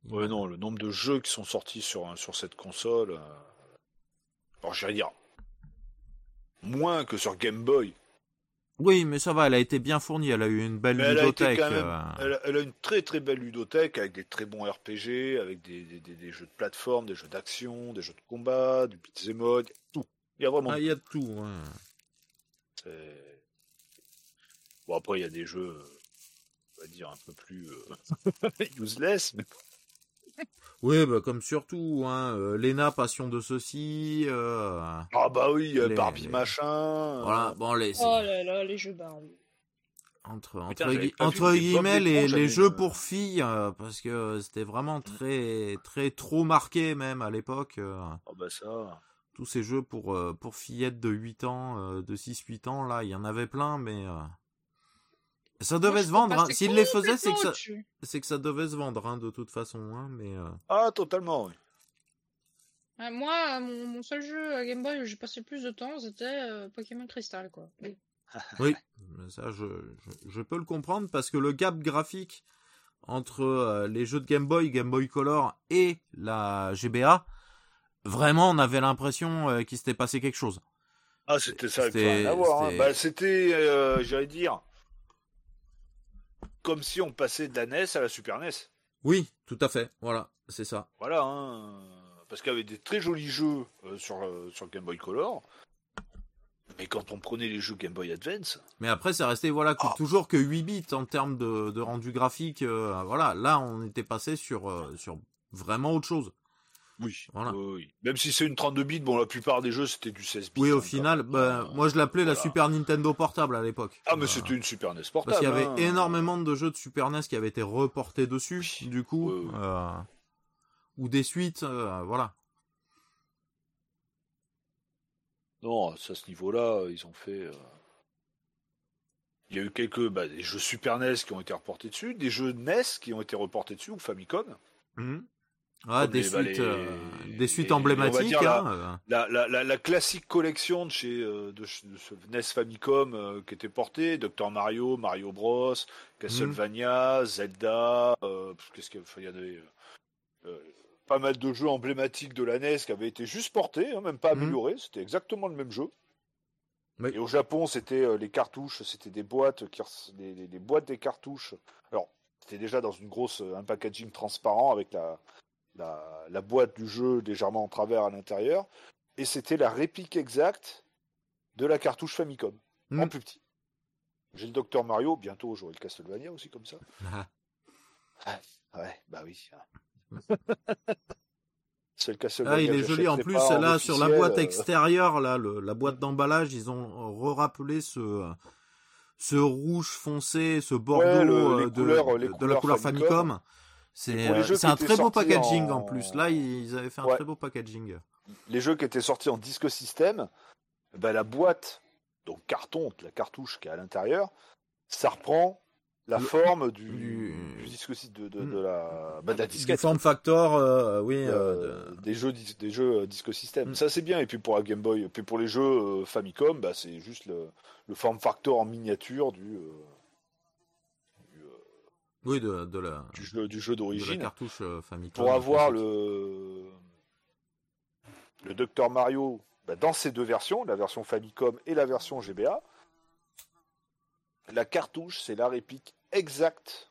Il Ouais, m'a- non, le nombre de jeux qui sont sortis sur, sur cette console. euh, Alors, j'allais dire. Moins que sur Game Boy. Oui, mais ça va, elle a été bien fournie. Elle a eu une belle Mais elle a même. euh, Elle, a- elle a une très très belle ludothèque avec des très bons RPG, avec des, des- des- des jeux de plateforme, des jeux d'action, des jeux de combat, du beat'em all, tout. Il y a vraiment ah, Il y a de tout. ouais. C'est- Bon, après, il y a des jeux, euh, on va dire, un peu plus euh, useless. Mais... Oui, bah, comme surtout, hein, euh, Lena, passion de ceci. euh, Ah, bah oui, euh, Les- Barbie les- machin. euh, Voilà, bon, les, Oh là là, les jeux Barbie. entre, entre, gui- guillemets, les, les jeux pour filles, euh, parce que c'était vraiment très, très trop marqué, même à l'époque. euh, Ah, bah ça. tous ces jeux pour, euh, pour fillettes de 8 ans, euh, de 6-8 ans, là, il y en avait plein, mais euh, ça devait Moi, se vendre. Hein. S'ils les faisaient, c'est que, ça, au-dessus. c'est que ça devait se vendre, hein, de toute façon. Hein, mais euh, Ah, totalement, oui. Ah, moi, mon, mon seul jeu à Game Boy où j'ai passé le plus de temps, c'était euh, Pokémon Crystal, quoi. oui, mais ça, je, je, je peux le comprendre, parce que le gap graphique entre euh, les jeux de Game Boy, Game Boy Color et la GBA, vraiment, on avait l'impression euh, qu'il s'était passé quelque chose. Ah, c'était ça, C'était- hein. c'était- Bah, c'était, euh, j'allais dire, comme si on passait de la NES à la Super NES. Oui, tout à fait, voilà, c'est ça. Voilà, hein. parce qu'il y avait des très jolis jeux euh, sur, euh, sur Game Boy Color. Mais quand on prenait les jeux Game Boy Advance, Mais après, c'est resté voilà que- Ah. toujours que 8 bits en termes de, de rendu graphique. euh, voilà, là, on était passé sur sur vraiment autre chose. Oui, Voilà. oui. Même si c'est une 32 bits, bon, la plupart des jeux c'était du 16 bits. Oui, au hein, final, bah, moi, je l'appelais la. Super Nintendo portable à l'époque. Ah, mais Euh, c'était une Super NES portable. parce qu'il y avait hein. énormément de jeux de Super NES qui avaient été reportés dessus, Oui. du coup, Oui, euh, ou des suites, euh, voilà. Non, à ce niveau-là, ils ont fait. euh, Il y a eu quelques bah, des jeux Super NES qui ont été reportés dessus, des jeux NES qui ont été reportés dessus, ou Famicom. Ouais, Comme des, les- bah, suites, les- euh, des suites les- emblématiques. hein, euh. La, la, la, la classique collection de chez euh, de, de ce NES Famicom euh, qui était portée, Dr Mario, Mario Bros, Castlevania, Zelda, euh, qu'est-ce qu'il y avait euh, pas mal de jeux emblématiques de la NES qui avaient été juste portés, hein, même pas Mhm. améliorés, c'était exactement le même jeu. Oui. Et au Japon, c'était les cartouches, c'était des boîtes qui les, boîtes des cartouches. Alors, c'était déjà dans une grosse un packaging transparent avec la, la, la boîte du jeu légèrement en travers à l'intérieur, et c'était la réplique exacte de la cartouche Famicom, en Mhm. plus petit. J'ai le Docteur Mario, bientôt j'aurai le Castlevania aussi comme ça. Ah. Ouais, bah oui. C'est le Castlevania. Ah, il est joli. En plus, en là, sur la boîte euh, extérieure, là, le- la boîte d'emballage, ils ont re-rappelé ce, ce rouge foncé, ce bordeaux Ouais, le- les euh, de, couleurs- les de la couleur Famicom. Famicom. C'est euh, un très beau packaging en- en plus. Là, ils avaient fait un Ouais. très beau packaging. les jeux qui étaient sortis en disque système, ben la boîte, donc carton, la cartouche qui est à l'intérieur, ça reprend la Le- forme du, du- du disque de, de, Mm. de la, bah, de la Du disquette. form factor, euh, oui. euh, de- des jeux des jeux disque système Mm. ça c'est bien et puis pour la Game Boy puis pour les jeux Famicom bah c'est juste le, le form factor en miniature du du, euh, Oui, de, de la, du jeu du jeu de d'origine cartouche euh, Famicom. pour avoir le le Dr Mario bah, dans ces deux versions la version Famicom et la version GBA la cartouche c'est la réplique exacte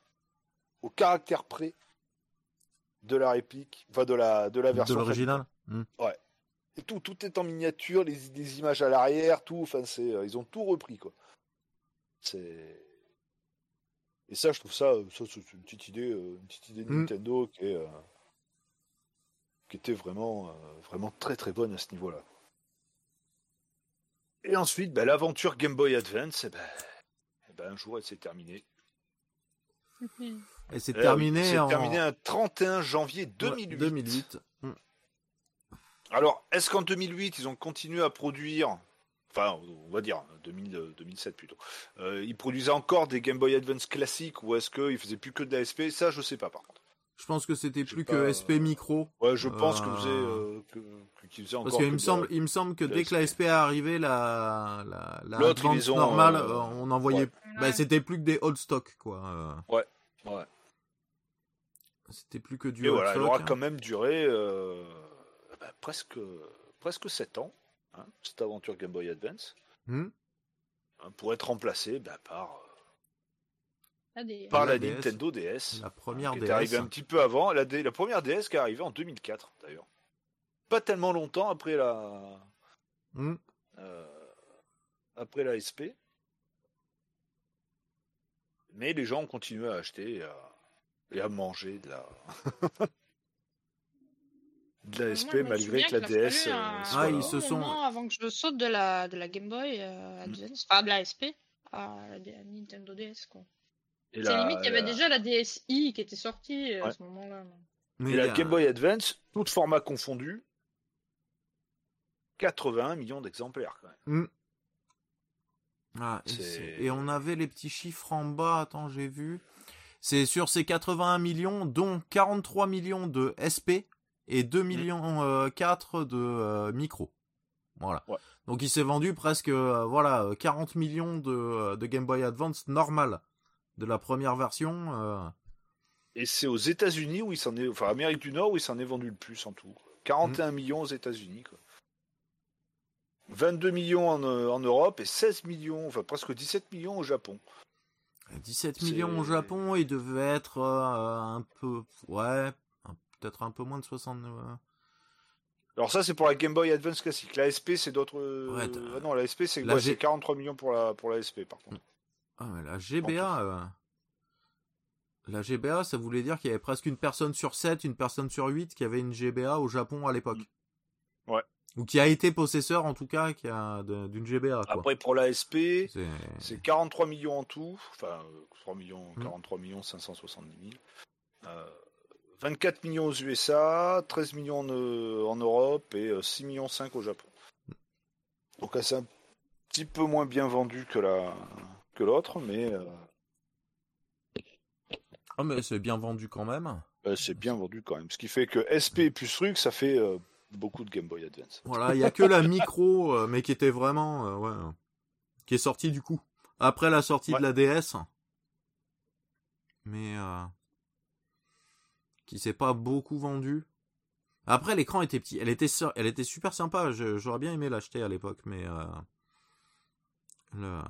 au caractère près de la réplique enfin de la de la De version l'original Hmm. Et tout, tout est en miniature, les, les images à l'arrière, tout. Enfin, c'est, euh, ils ont tout repris, quoi. C'est. Et ça, je trouve ça, euh, ça c'est une petite idée, euh, une petite idée de Mm. Nintendo qui est, euh, qui était vraiment, euh, vraiment très très bonne à ce niveau-là. Et ensuite, ben, l'aventure Game Boy Advance, eh ben, eh ben, un jour, elle s'est terminée. Et c'est oui, terminé C'est en terminé un 31 janvier Ouais, 2008. 2008. Hmm. Alors, est-ce qu'en 2008, ils ont continué à produire, enfin, on va dire 2000, euh, 2007 plutôt, euh, ils produisaient encore des Game Boy Advance classiques ou est-ce qu'ils faisaient plus que de l'ASP Ça, je sais pas par contre. Je pense que c'était plus pas, que euh, SP Micro. Ouais, je pense Euh, que faisait, euh, que, qu'ils faisaient encore. Parce qu'il me semble, la- il me semble que dès que la SP est arrivée, la, la, la Advance ont, normale, euh, euh, on envoyait, ouais. bah, Ouais. c'était plus que des old stock, quoi. euh, Ouais. C'était plus que du Et old voilà, elle aura quand même duré euh, bah, presque, presque 7 ans, hein, cette aventure Game Boy Advance, Hmm. hein, pour être remplacée bah, par, Ah, des- par La la, DS. Nintendo DS. La première qui DS. est arrivée un petit peu avant, la, D- la première DS qui est arrivée en 2004 d'ailleurs. Pas tellement longtemps après la Hmm. euh, après la SP. Mais les gens ont continué à acheter et à, et à manger de la de la Moi, SP malgré que la DS euh, un- soit Ah, ils se sont- avant que je saute de la, de la Game Boy euh, Advance, enfin de la SP à la Nintendo DS quoi. Et C'est la, limite, il y avait la- déjà la DSi qui était sortie euh, à ce moment-là. Mais et la Game Boy Advance, tout format confondu, 81 millions d'exemplaires quand même. Hmm. Ah, et, et on avait les petits chiffres en bas, attends, j'ai vu. C'est sur ces 81 millions, dont 43 millions de SP et 2 millions euh, 4 de euh, micro. Voilà. Ouais. Donc il s'est vendu presque euh, voilà euh, 40 millions de, euh, de Game Boy Advance normal de la première version. euh. Et c'est aux États-Unis où il s'en est, enfin Amérique du Nord où il s'en est vendu le plus en tout. 41 millions aux États-Unis. quoi. 22 millions en, euh, en Europe et 16 millions, enfin presque 17 millions au Japon. 17 C'est- millions au Japon, il devait être euh, un peu ouais, peut-être un peu moins de 60 euh, Alors ça c'est pour la Game Boy Advance classique. La SP c'est d'autres. euh, Ouais, ah non la SP c'est La ouais, G- c'est 43 millions pour la pour la SP par contre. Ah, mais la GBA, euh, la GBA, ça voulait dire qu'il y avait presque une personne sur 7, une personne sur 8 qui avait une GBA au Japon à l'époque. Ouais. Ou qui a été possesseur, en tout cas, qui a d'une GBA, quoi. Après pour la SP C'est- c'est 43 millions en tout, enfin euh, 3 millions, Mm. 43 millions 570 000. Euh, 24 millions aux USA, 13 millions en, euh, en Europe et euh, 6 millions 5 au Japon. Donc c'est un petit peu moins bien vendu que la que l'autre, mais euh, Ah, mais c'est bien vendu quand même. euh, c'est bien vendu quand même. Ce qui fait que SP plus truc, ça fait euh, beaucoup de Game Boy Advance. Voilà, il y a que la micro, euh, mais qui était vraiment, euh, ouais, euh, qui est sortie du coup. Après la sortie Ouais. de la DS. Mais, euh, qui s'est pas beaucoup vendu. Après, l'écran était petit. Elle était, sur- elle était super sympa. J'aurais bien aimé l'acheter à l'époque, mais, euh, le-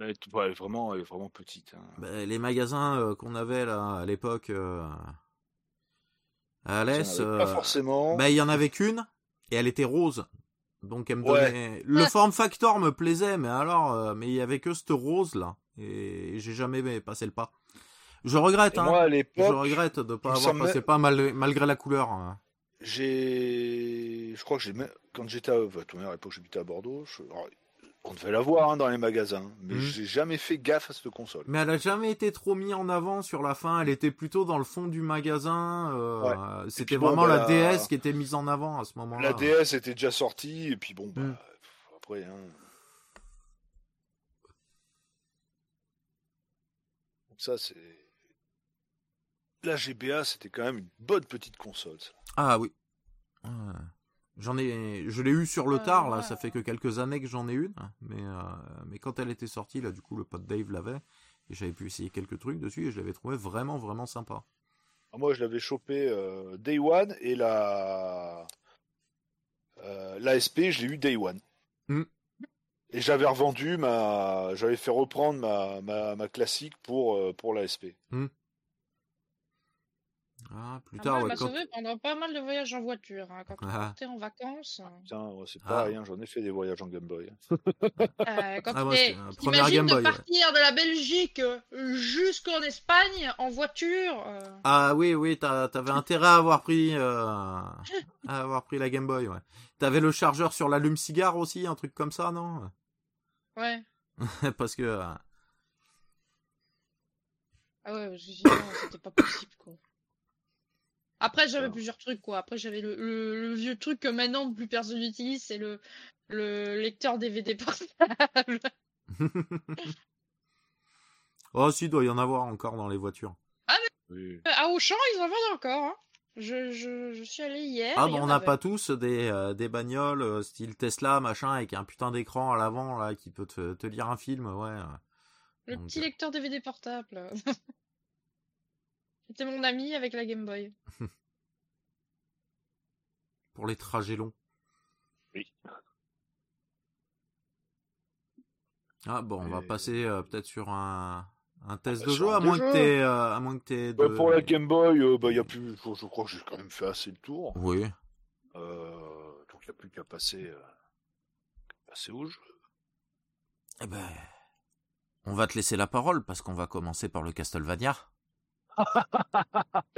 Elle est, ouais, elle est vraiment, elle est vraiment petite. hein. bah, les magasins euh, qu'on avait là à l'époque euh, à Il y en Alès, avait pas euh, forcément. bah, il y en avait qu'une et elle était rose. Donc elle me Ouais. donnait le form factor me plaisait mais alors euh, mais il y avait que cette rose là et j'ai jamais passé le pas. Je regrette Et hein. moi à Je regrette de pas avoir passé pas mal, malgré la couleur. hein. J'ai, je crois que j'ai, quand j'étais, à... enfin, à l'époque j'habitais à Bordeaux, je- alors, on devait la voir hein, dans les magasins, mais Mhm. j'ai jamais fait gaffe à cette console. Mais elle a jamais été trop mise en avant sur la fin. Elle était plutôt dans le fond du magasin. euh, C'était bon, vraiment bah, la DS qui était mise en avant à ce moment-là. La DS était déjà sortie, et puis bon, bah, pff, après, hein. ça, c'est. La GBA, c'était quand même une bonne petite console. Ça. Ah oui. Ouais. J'en ai, je l'ai eu sur le Ouais, tard là. Ça fait que quelques années que j'en ai une, mais euh, mais quand elle était sortie là, du coup le pote Dave l'avait et j'avais pu essayer quelques trucs dessus et je l'avais trouvé vraiment vraiment sympa. Ah, Moi, je l'avais chopé euh, Day One et la euh, l'ASP, je l'ai eu Day One. Hmm. Et j'avais revendu ma, j'avais fait reprendre ma, ma, ma classique pour euh, pour l'ASP. Ah plus Ah, tard moi, ouais, quand- pendant pas mal de voyages en voiture. hein, Quand on Ah. partait en vacances. Putain, ouais, c'est Ah. pareil, hein, j'en ai fait des voyages en Game Boy. Euh, quand Ah, moi, t'imagines Game de Boy, ouais. partir de la Belgique euh, jusqu'en Espagne en voiture. euh, Ah oui, oui, t'as- t'avais intérêt à avoir pris, euh, à avoir pris la Game Boy, ouais. T'avais le chargeur sur l'allume-cigare aussi, un truc comme ça, non? Ouais. Parce que Ah ouais, c'était pas possible, quoi. Après, j'avais Ah. plusieurs trucs, quoi. Après, j'avais le, le- le vieux truc que maintenant plus personne n'utilise, c'est le, le lecteur DVD portable. oh, si, il doit y en avoir encore dans les voitures. Oui. À Auchan, ils en vendent encore. Hein. Je, je, je suis allé hier. Ah, bon, on n'a pas tous des, euh, des bagnoles euh, style Tesla, machin, avec un putain d'écran à l'avant, là, qui peut te, te lire un film, ouais. Le Donc, petit euh, lecteur DVD portable. C'était mon ami avec la Game Boy. Pour les trajets longs. Oui. Ah, bon, on va passer euh, peut-être sur un, un test bah, de jeu, un à moins, que t'aies, euh, à moins que t'aies Bah, pour la Game Boy, euh, bah, y a plus, je, je crois que j'ai quand même fait assez le tour. Oui. Euh, donc il n'y a plus qu'à passer, euh, qu'à passer au jeu. Eh ben, on va te laisser la parole parce qu'on va commencer par le Castlevania.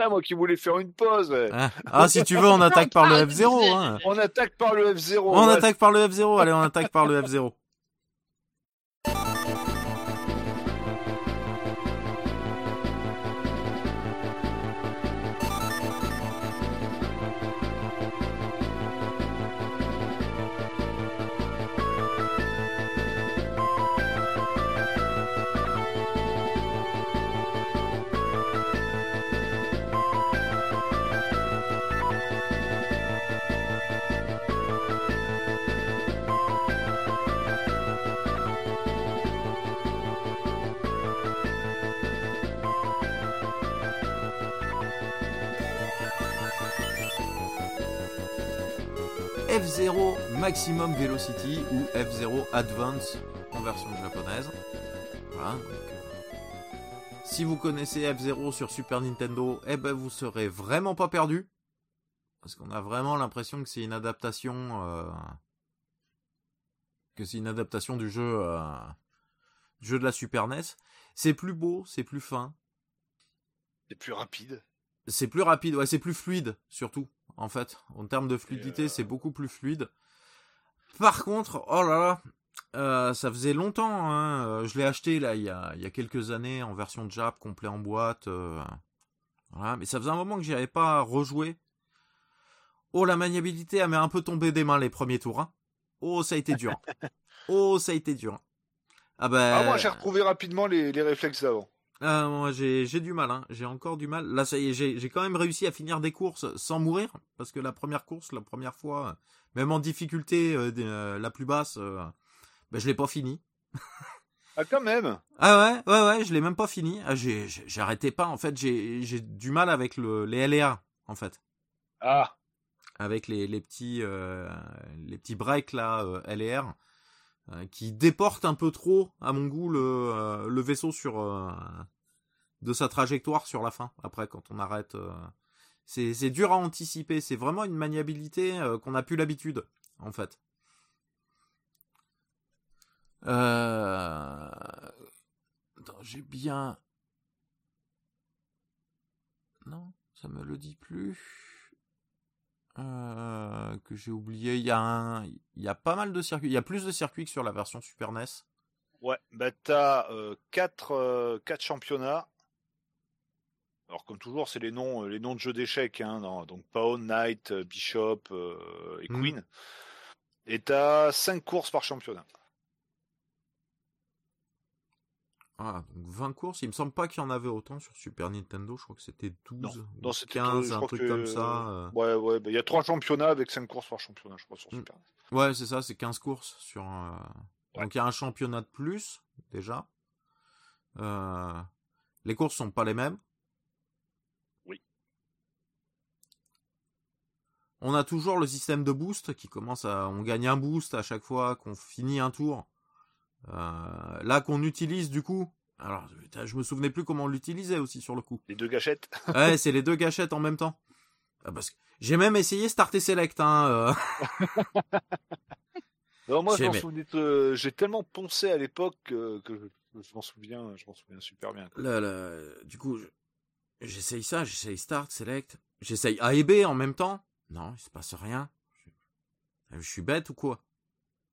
Ah, moi qui voulais faire une pause. ouais. Hein ah, si tu veux, on attaque par le Ah, F0. tu Hein. On attaque par le F0. On ouais. attaque par le F0. Allez, on attaque par le F0. Maximum Velocity ou F0 Advance en version japonaise. Voilà. donc, euh, si vous connaissez F0 sur Super Nintendo, eh ben vous serez vraiment pas perdu. Parce qu'on a vraiment l'impression que c'est une adaptation, euh, que c'est une adaptation du jeu, euh, du jeu de la Super NES. C'est plus beau, c'est plus fin, C'est plus rapide. c'est plus rapide, ouais, c'est plus fluide surtout. En fait, en termes de fluidité, euh, c'est beaucoup plus fluide. Par contre, oh là là, euh, ça faisait longtemps. Hein, euh, je l'ai acheté là il y a, il y a quelques années en version Jap, complet en boîte. euh, voilà, mais ça faisait un moment que j'y avais pas rejoué. Oh la maniabilité, elle m'est un peu tombée des mains les premiers tours. hein. Oh ça a été dur. oh ça a été dur. Ah ben. Ah, moi j'ai retrouvé rapidement les, les réflexes d'avant. Ah, moi, j'ai, j'ai du mal, hein. J'ai encore du mal. Là, ça y est, j'ai, j'ai quand même réussi à finir des courses sans mourir. Parce que la première course, la première fois, euh, même en difficulté euh, euh, la plus basse, euh, ben, je l'ai pas fini. Ah quand même. Ah ouais, ouais, ouais, je l'ai même pas fini. Ah, j'ai, j'arrêtais pas. En fait, j'ai, j'ai du mal avec le, les LA, en fait. Ah. Avec les, les petits, les petits breaks, là, euh, LR, euh, qui déportent un peu trop, à mon goût, le, euh, vaisseau sur, euh, de sa trajectoire sur la fin, après, quand on arrête. C'est, dur à anticiper. C'est vraiment une maniabilité qu'on n'a plus l'habitude, en fait. Euh... J'ai bien... Non, ça me le dit plus. Euh, que j'ai oublié. Il y a un, il y a pas mal de circuits. Il y a plus de circuits que sur la version Super NES. Ouais, bah t'as euh, quatre, euh, quatre championnats. Alors comme toujours, c'est les noms, euh, les noms de jeux d'échecs, hein, non, donc Pawn, Knight, Bishop et Mm. Queen. Et t'as cinq courses par championnat. Ah, donc 20 courses. Il me semble pas qu'il y en avait autant sur Super Nintendo. Je crois que c'était 12 Non, ou non, c'était 15, je un crois truc que- comme ça. euh. Ouais, ouais, bah, il y a trois championnats avec cinq courses par championnat, je crois, sur Mm. Super NES. Ouais, c'est ça, c'est 15 courses sur. euh, Ouais. Donc il y a un championnat de plus, déjà. Euh, Les courses sont pas les mêmes. Oui. On a toujours le système de boost qui commence à. On gagne un boost à chaque fois qu'on finit un tour. Euh, Là qu'on utilise du coup. Alors, je me souvenais plus comment on l'utilisait aussi sur le coup. Les deux gâchettes. Ouais, c'est les deux gâchettes en même temps. Ah, parce que j'ai même essayé Start et Select. Hein, euh. Non, moi, J'ai tellement poncé à l'époque que, que je, m'en souviens, je m'en souviens super bien. quoi. Là, là, du coup, je- j'essaye ça, j'essaye Start, Select, j'essaye A et B en même temps. Non, il se passe rien. Je, je suis bête ou quoi?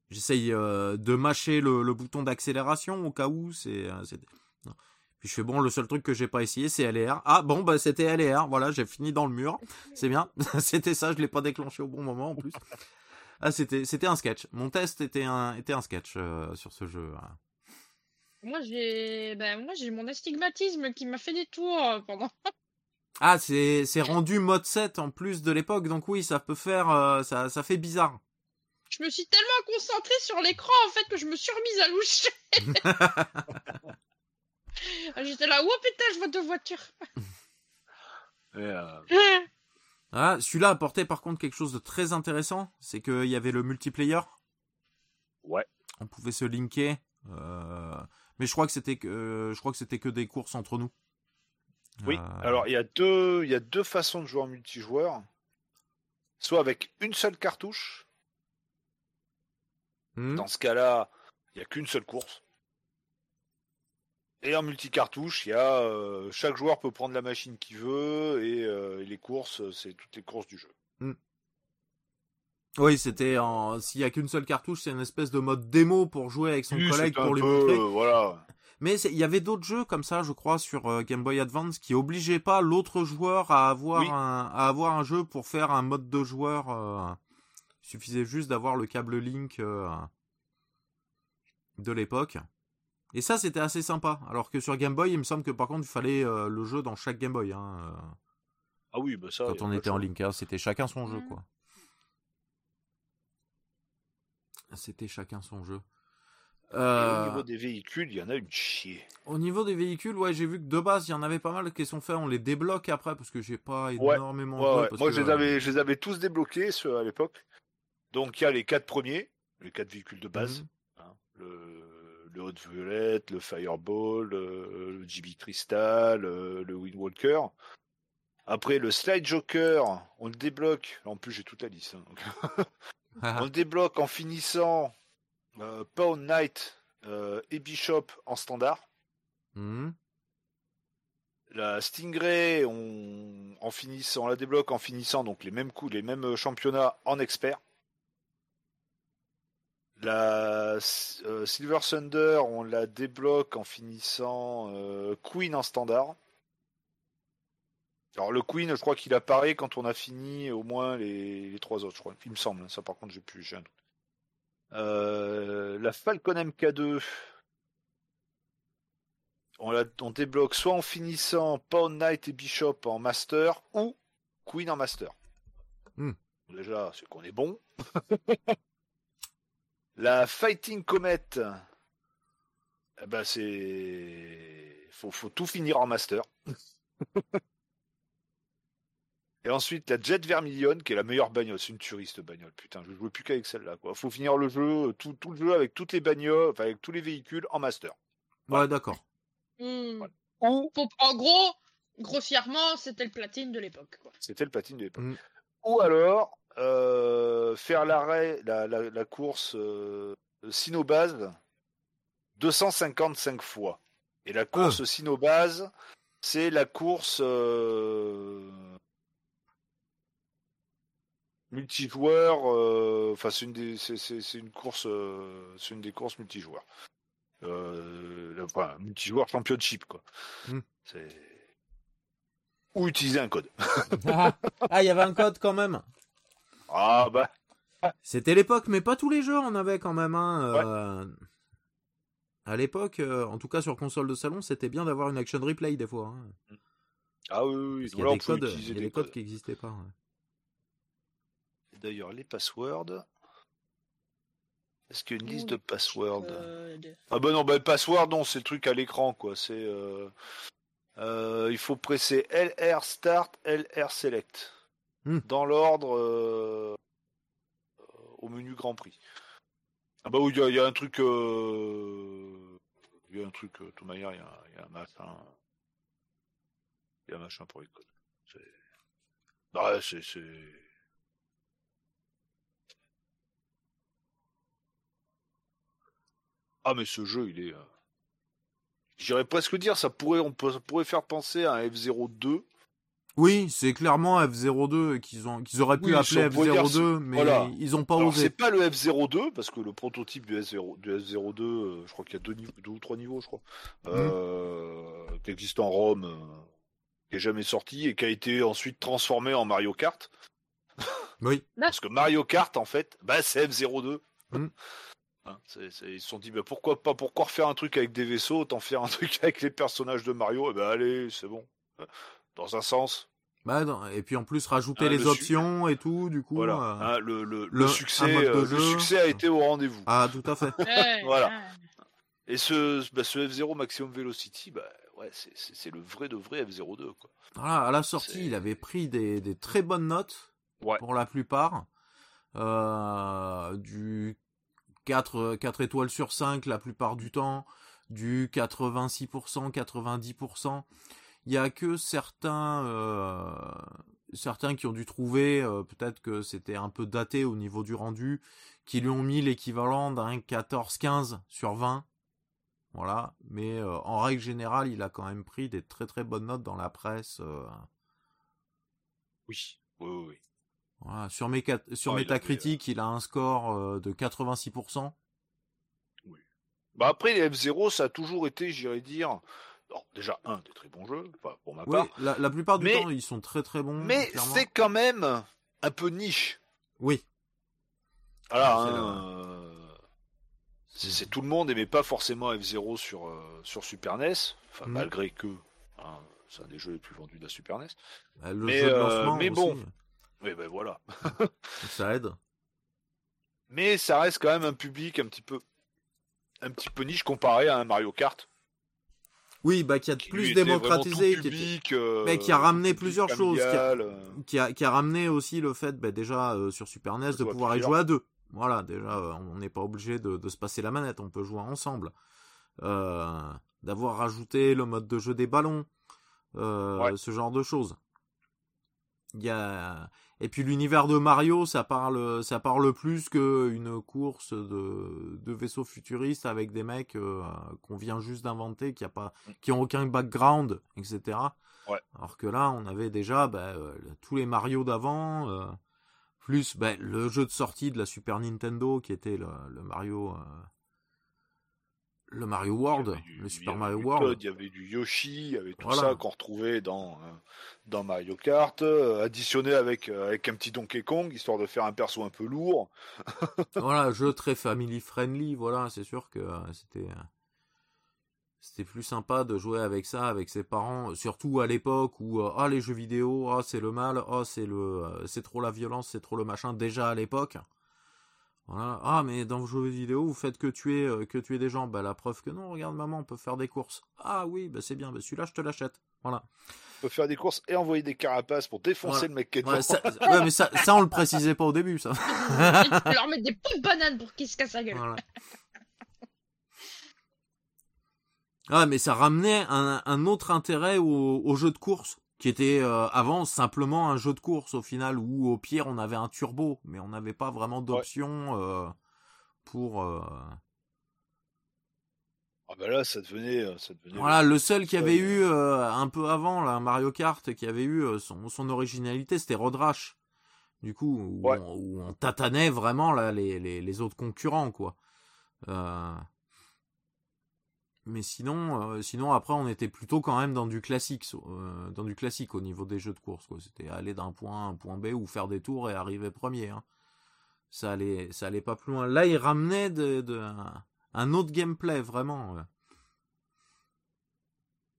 J'essaye euh, de mâcher le, le bouton d'accélération au cas où c'est. euh. Puis je fais bon, le seul truc que j'ai pas essayé, c'est LR. Ah bon, bah c'était LR. Voilà, j'ai fini dans le mur. C'est bien. c'était ça, je l'ai pas déclenché au bon moment en plus. Ah, c'était c'était un sketch. Mon test était un était un sketch euh, sur ce jeu. hein. Moi, j'ai ben, moi j'ai mon astigmatisme qui m'a fait des tours euh, pendant. Ah, c'est c'est rendu mode 7 en plus de l'époque, donc oui, ça peut faire, euh, ça, ça fait bizarre. Je me suis tellement concentrée sur l'écran en fait que je me suis remise à loucher. Ah, J'étais là, oh putain, je vois deux voitures. Euh, Ah, celui-là apportait par contre quelque chose de très intéressant, c'est qu'il y avait le multiplayer. Ouais. On pouvait se linker, euh, mais je crois que c'était que, je crois que c'était que des courses entre nous. Oui, Euh, alors il y, a deux, il y a deux façons de jouer en multijoueur. Soit avec une seule cartouche. Hmm, Dans ce cas-là, il n'y a qu'une seule course. Et en multicartouche, il y a euh, chaque joueur peut prendre la machine qu'il veut et, euh, et les courses, c'est toutes les courses du jeu. Oui, c'était en, s'il y a qu'une seule cartouche, c'est une espèce de mode démo pour jouer avec son Oui, collègue pour lui peu, montrer. euh, voilà. Mais il y avait d'autres jeux comme ça, je crois, sur euh, Game Boy Advance qui obligeaient pas l'autre joueur à avoir Oui. un à avoir un jeu pour faire un mode de joueur. euh, suffisait juste d'avoir le câble Link euh, de l'époque. Et ça, c'était assez sympa. Alors que sur Game Boy, il me semble que par contre, il fallait euh, le jeu dans chaque Game Boy. Hein, euh, Ah oui, bah ça. quand on de était en. Link, hein, c'était chacun son jeu, quoi. C'était chacun son jeu. Et Euh, au niveau des véhicules, il y en a une chier. Au niveau des véhicules, ouais, j'ai vu que de base, il y en avait pas mal qui sont faits. On les débloque après parce que j'ai pas énormément Ouais, joué. ouais. parce Moi, que, je les, euh, avais, je les avais tous débloqués ceux, à l'époque. Donc, il y a les quatre premiers, les quatre véhicules de base. mhm. hein. le, le Haute Violette, le Fireball, le, le GB Crystal, le, le Windwalker. Après, le Slide Joker, on le débloque. En plus, j'ai toute la liste. hein, donc. on le débloque en finissant euh, Pound Knight euh, et Bishop en standard. Mhm. La Stingray, on, en finissant, on la débloque en finissant donc les mêmes coups, les mêmes euh, championnats en expert. La euh, Silver Thunder, on la débloque en finissant euh, Queen en standard. Alors le Queen, je crois qu'il apparaît quand on a fini au moins les, les trois autres, je crois. Il me semble. hein. Ça par contre, j'ai plus, j'ai un doute. Euh, la Falcon MK2, on, la, on débloque soit en finissant Pound Knight et Bishop en master ou Queen en master. Hmm. Déjà, c'est qu'on est bon. la Fighting Comet, eh ben c'est faut, faut tout finir en master. Et ensuite la Jet Vermilion, qui est la meilleure bagnole, c'est une turiste bagnole. Putain, je jouais plus qu'avec celle-là. Quoi, faut finir le jeu, tout, tout le jeu avec toutes les bagnoles, enfin avec tous les véhicules en master. Ouais, d'accord. Hmm. Ou En gros, grossièrement, c'était le platine de l'époque. quoi. C'était le platine de l'époque. Mm. Ou alors euh, faire l'arrêt, la, la, la course euh, Sinobase 255 fois. Et la course Sinobase, c'est la course euh, multijoueur. euh, Enfin, c'est une des, c'est, c'est- c'est une course, euh, c'est une des courses multijoueurs. Euh, enfin, multijoueur championship quoi. Mm. C'est ou utiliser un code. ah, il y avait un code quand même. Ah bah C'était l'époque, mais pas tous les jeux en avaient quand même. Hein, euh. À l'époque, euh, en tout cas sur console de salon, c'était bien d'avoir une action replay des fois. hein. Ah oui, oui, oui. y a des codes, il y a des des codes codes. qui n'existaient pas. ouais. D'ailleurs, les passwords. Est-ce qu'il y a une liste de passwords? Code. Ah bah non, bah le password, non, c'est le truc à l'écran, quoi. C'est. euh, euh, il faut presser LR Start, LR Select. Hmm. Dans l'ordre euh, au menu Grand Prix. Ah bah oui, il y, a- un truc. euh, Il y a un truc, euh, de toute manière, il y a, un machin. Il y a un machin pour les codes. C'est. Bah, c'est. c'est- Ah mais ce jeu, il est. euh, J'irais presque dire, ça pourrait, on peut, ça pourrait faire penser à un F02. Oui, c'est clairement F02 qu'ils ont qu'ils auraient pu Oui, appeler on pourrait dire F02, mais voilà. ils ont pas Alors osé. c'est pas le F02 parce que le prototype du, S0, du F02, euh, je crois qu'il y a deux, niveaux, deux ou trois niveaux, je crois, Mhm. euh, qui existe en ROM, euh, qui est jamais sorti et qui a été ensuite transformé en Mario Kart. Oui. Parce que Mario Kart, en fait, bah, c'est F02. Mhm. Hein, ils se sont dit, bah, pourquoi pas, pourquoi refaire un truc avec des vaisseaux, autant faire un truc avec les personnages de Mario, et ben allez, c'est bon. Dans un sens, Bah non, et puis en plus rajouter Ah, les le su- options et tout, du coup. voilà. euh, le, le, le le- un succès, mode de euh, le jeu. succès a été au rendez-vous. Ah, tout à fait. Voilà. Et ce, bah, ce F0 Maximum Velocity, bah, ouais, c'est- le vrai de vrai F02. Quoi. Voilà, à la sortie, il avait pris des, des très bonnes notes Ouais. pour la plupart. Euh, du 4, 4 étoiles sur 5 la plupart du temps, du 86%, 90%. Il y a que certains, euh, certains qui ont dû trouver euh, peut-être que c'était un peu daté au niveau du rendu, qui lui ont mis l'équivalent d'un 14-15 sur 20. Voilà, mais euh, en règle générale, il a quand même pris des très très bonnes notes dans la presse. Oui. Oui, oui, oui. voilà. Sur, Ah, il Metacritic, il a un score de 86%. Bah après, les F0, ça a toujours été, j'irais dire, alors, déjà, un, des très bons jeux, pour ma Oui, part, la, la plupart du Mais- temps, ils sont très très bons. mais c'est quand même un peu niche. Oui, hein, euh, c'est tout le monde n'aimait pas forcément F0 sur, euh, sur Super NES, enfin, Mhm. malgré que hein, c'est un des jeux les plus vendus de la Super NES. Bah, le Mais, jeu de euh, mais aussi, bon. Mais ben voilà. ça aide. Mais ça reste quand même un public un petit peu un petit peu niche comparé à un Mario Kart. Oui, bah qui a qui, plus démocratisé, qui, était- euh, mais qui a ramené plusieurs choses, qui a- qui a, qui a ramené aussi le fait, bah, déjà euh, sur Super NES, de pouvoir y jouer à deux. Voilà, déjà, euh, on n'est pas obligé de, de se passer la manette, on peut jouer ensemble. D'avoir rajouté le mode de jeu des ballons, Ouais. ce genre de choses. Il y a... Et puis l'univers de Mario, ça parle, ça parle plus qu'une course de, de vaisseaux futuristes avec des mecs euh, qu'on vient juste d'inventer, qui a pas, qui ont aucun background, etc. Ouais. Alors que là, on avait déjà bah, euh, tous les Mario d'avant, euh, plus bah, le jeu de sortie de la Super Nintendo qui était le, le Mario, le Mario World, du- le Super Mario World. Il y avait du Yoshi, il y avait tout Voilà. ça qu'on retrouvait dans euh, dans Mario Kart, euh, additionné avec euh, avec un petit Donkey Kong histoire de faire un perso un peu lourd. voilà, jeu très family friendly, voilà, c'est sûr que c'était c'était plus sympa de jouer avec ça avec ses parents, surtout à l'époque où ah les jeux vidéo, ah c'est le mal, ah c'est le c'est trop la violence, c'est trop le machin déjà à l'époque. Voilà. Ah mais dans vos jeux vidéo, vous faites que tuer euh, que tuer des gens, bah la preuve que non, regarde maman, on peut faire des courses. Ah oui, bah c'est bien, bah celui-là je te l'achète. Voilà. On peut faire des courses et envoyer des carapaces pour défoncer le mec qui est Ouais, ça, ouais, mais ça, ça on le précisait pas au début ça. leur mettre des de bananes pour qu'ils se cassent la gueule. Voilà. Ah, mais ça ramenait un, un autre intérêt au, au jeu de course, qui était euh, avant simplement un jeu de course au final, où au pire on avait un turbo, mais on n'avait pas vraiment d'option euh, pour. euh, Ah bah là, ça devenait, ça devenait. Voilà, le seul qui avait eu un peu avant, là, Mario Kart, qui avait eu son, son originalité, c'était Road Rash. Du coup, où, Ouais. on, où on tâtonnait vraiment là, les, les, les autres concurrents, quoi. Mais sinon, euh, sinon après, on était plutôt quand même dans du classique, euh, dans du classique au niveau des jeux de course, quoi. C'était aller d'un point A à un point B ou faire des tours et arriver premier. hein. Ça allait, ça allait pas plus loin. Là, il ramenait de, de- un autre gameplay vraiment.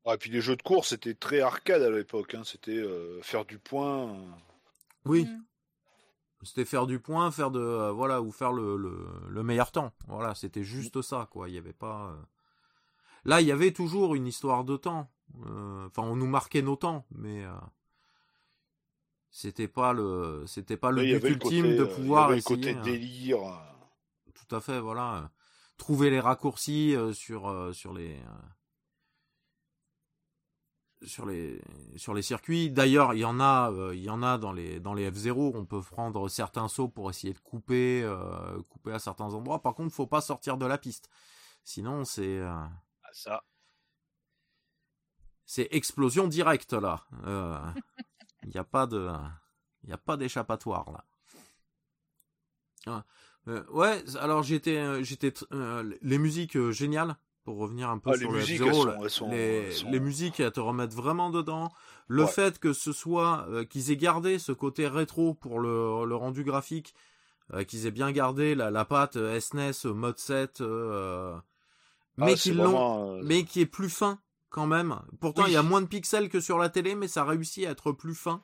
et puis les jeux de course c'était très arcade à l'époque. Hein. C'était euh, faire du point. Oui. Mm. C'était faire du point, faire de euh, voilà ou faire le, le, meilleur temps. Voilà, c'était juste ça quoi. Il y avait pas. Euh, là, il y avait toujours une histoire de temps. Enfin, on nous marquait nos temps, mais c'était pas le c'était pas le but ultime de pouvoir essayer. Le côté délire. Tout à fait, voilà. Trouver les raccourcis sur sur les sur les sur les circuits. D'ailleurs, il y en a euh, il y en a dans les dans les F0, on peut prendre certains sauts pour essayer de couper euh, couper à certains endroits. Par contre, faut pas sortir de la piste. Sinon, c'est euh, ça c'est explosion directe là. Il n'y a pas de il y a pas d'échappatoire là. Ah, ouais, alors j'étais j'étais les musiques géniales pour revenir un peu ah, sur le F0, les, musiques elles te remettent vraiment dedans. Le fait que ce soit euh, qu'ils aient gardé ce côté rétro pour le, le rendu graphique, euh, qu'ils aient bien gardé la, la patte SNES euh, mode 7, ah, mais qu'ils l'ont, mais qui est plus fin quand même. Pourtant il y a moins de pixels que sur la télé, mais ça réussit à être plus fin.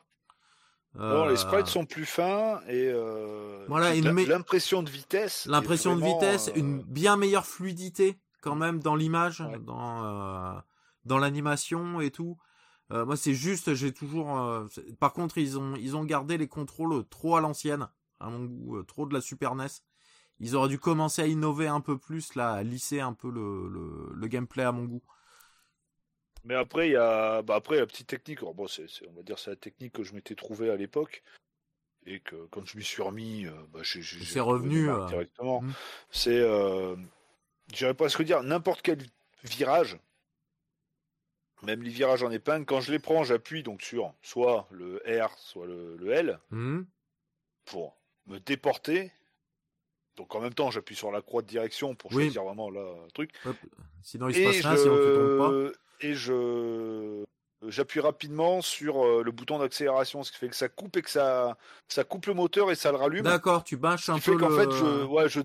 Les sprites sont plus fins et voilà, l'impression de vitesse. L'impression de vitesse, une bien meilleure fluidité quand même dans l'image, dans euh, dans l'animation et tout. Euh, moi, c'est juste, j'ai toujours. Euh, par contre, ils ont ils ont gardé les contrôles trop à l'ancienne, à mon goût, trop de la Super NES. Ils auraient dû commencer à innover un peu plus là, à lisser un peu le, le, gameplay à mon goût. Mais après, il y a, bah après, la petite technique. bon, c'est, on va dire, c'est la technique que je m'étais trouvé à l'époque et que quand je m'y suis remis, bah, j'ai, c'est revenu directement. Mmh. C'est, j'irais presque dire n'importe quel virage, même les virages en épingle, quand je les prends, j'appuie donc sur soit le R, soit le, L mmh. pour me déporter. Donc en même temps, j'appuie sur la croix de direction pour choisir vraiment le truc. Sinon, il se passe rien si on ne pas. Et je j'appuie rapidement sur euh, le bouton d'accélération, ce qui fait que ça coupe et que ça, ça coupe le moteur et ça le rallume. D'accord, tu bâches un peu. Fait fait, je, ouais, je,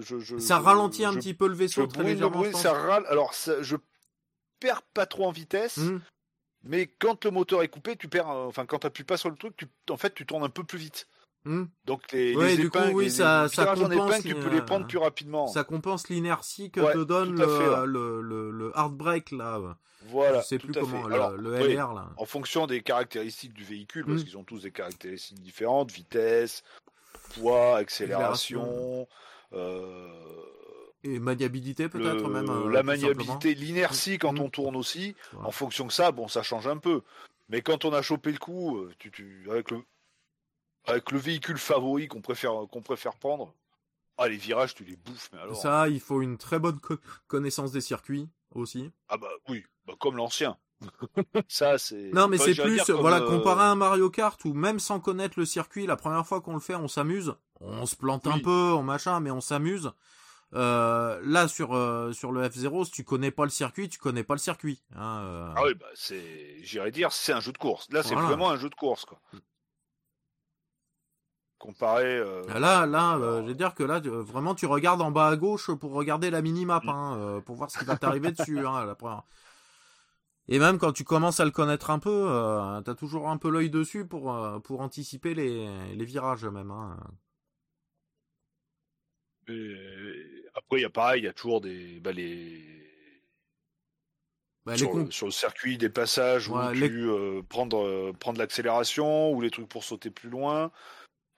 je, je, ça ralentit un petit peu le vaisseau très légèrement. ça râle. Alors, je perds pas trop en vitesse. Mmh. Mais quand le moteur est coupé, tu perds. Enfin, quand tu appuies pas sur le truc, tu, en fait, tu tournes un peu plus vite. Mmh. Donc les, les épingles, oui, ça, ça compense, tu peux les prendre plus rapidement. Ça compense l'inertie que te donne le, le, le, le, hard brake là. Voilà. Je sais plus comment le, LR là. En fonction des caractéristiques du véhicule, parce hmm. qu'ils ont tous des caractéristiques différentes, vitesse, poids, accélération. Euh, et maniabilité peut-être même. Euh, la maniabilité, l'inertie quand hmm. on tourne aussi. En fonction de ça, bon, ça change un peu. Mais quand on a chopé le coup, euh, tu, tu, avec le avec le véhicule favori qu'on préfère qu'on préfère prendre, ah les virages tu les bouffes. Mais alors. Ça, il faut une très bonne connaissance des circuits aussi. Ah bah oui, bah, comme l'ancien. ça c'est. Non mais c'est plus voilà comparé à un Mario Kart où même sans connaître le circuit, la première fois qu'on le fait, on s'amuse, on se plante un peu, on machin, mais on s'amuse. Euh, là sur euh, sur le F0, si tu connais pas le circuit, tu connais pas le circuit. Hein, euh. Ah oui, bah c'est, j'irais dire, c'est un jeu de course. Là, c'est vraiment un jeu de course quoi. Comparé. Là, là, je vais dire que là, vraiment, tu regardes en bas à gauche pour regarder la mini-map, mm. hein, pour voir ce qui va t'arriver dessus. Hein, la première. Et même quand tu commences à le connaître un peu, euh, t'as toujours un peu l'œil dessus pour, euh, pour anticiper les, les virages même. Hein. après, il y a pareil, il y a toujours des. Bah, les... Bah, sur, le, sur, le, circuit, des passages où tu euh, prendre, euh, prendre l'accélération ou les trucs pour sauter plus loin.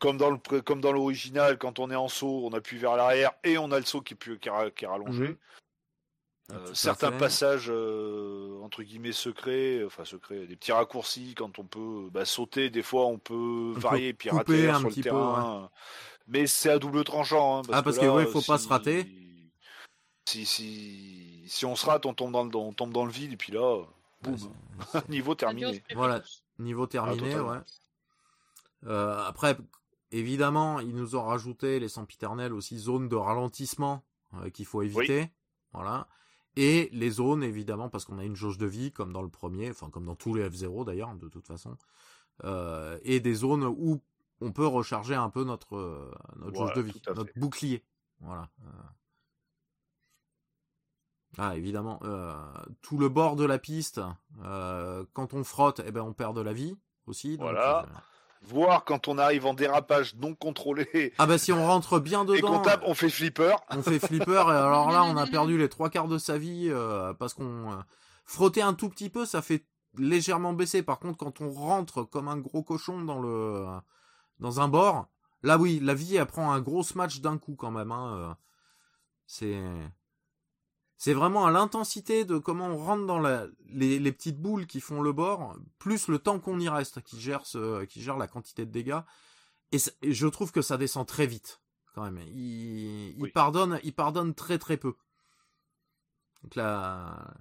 Comme dans, le, comme dans l'original, quand on est en saut, on appuie vers l'arrière et on a le saut qui est, qui est, rallongé. Mhm. Euh, certains passages euh, entre guillemets secrets, enfin secrets, des petits raccourcis quand on peut bah, sauter, des fois on peut varier, pirater un sur petit le terrain. Mais c'est à double tranchant. Hein, ah parce que, ouais, il faut pas se rater. Si, si, si on se rate, on tombe dans le, on tombe dans le vide et puis là, boum, niveau terminé. Voilà, niveau terminé, ouais. Euh, après, évidemment, ils nous ont rajouté les sempiternels aussi zones de ralentissement qu'il faut éviter. Voilà et les zones évidemment parce qu'on a une jauge de vie comme dans le premier, enfin comme dans tous les F0 d'ailleurs de toute façon, euh, et des zones où on peut recharger un peu notre notre jauge de vie, notre bouclier, voilà. Ah, évidemment. tout le bord de la piste, quand on frotte, eh ben, on perd de la vie aussi. voilà. Voir quand on arrive en dérapage non contrôlé. Ah bah si on rentre bien dedans. Et qu'on tape, on fait flipper. On fait flipper et alors là on a perdu les trois quarts de sa vie parce qu'on frotter un tout petit peu, ça fait légèrement baisser. Par contre, quand on rentre comme un gros cochon dans le dans un bord, là oui, la vie elle prend un gros match d'un coup quand même. Hein. Euh. C'est c'est vraiment à l'intensité de comment on rentre dans la, les, les, petites boules qui font le bord, plus le temps qu'on y reste, qui gère ce, qui gère la quantité de dégâts. Et, je trouve que ça descend très vite quand même. Il, il pardonne, il pardonne très très peu. Donc là,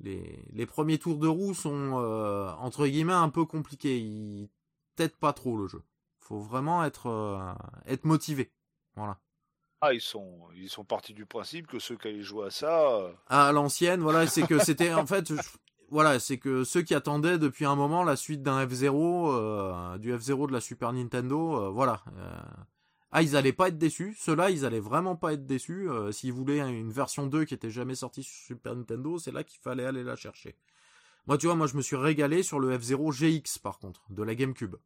les, les premiers tours de roue sont euh, entre guillemets un peu compliqués. Ils t'aident pas trop le jeu. Faut vraiment être euh, être motivé. Voilà. Ah, ils sont ils sont partis du principe que ceux qui allaient jouer à ça. Euh, à l'ancienne, voilà, c'est que c'était en fait. Voilà, c'est que ceux qui attendaient depuis un moment la suite d'un F0, du F0 de la Super Nintendo, voilà, ah, ils allaient pas être déçus. Ceux-là, ils allaient vraiment pas être déçus. Euh, s'ils voulaient une version 2 qui était jamais sortie sur Super Nintendo, c'est là qu'il fallait aller la chercher. Moi, tu vois, moi, je me suis régalé sur le F0 GX, par contre, de la GameCube.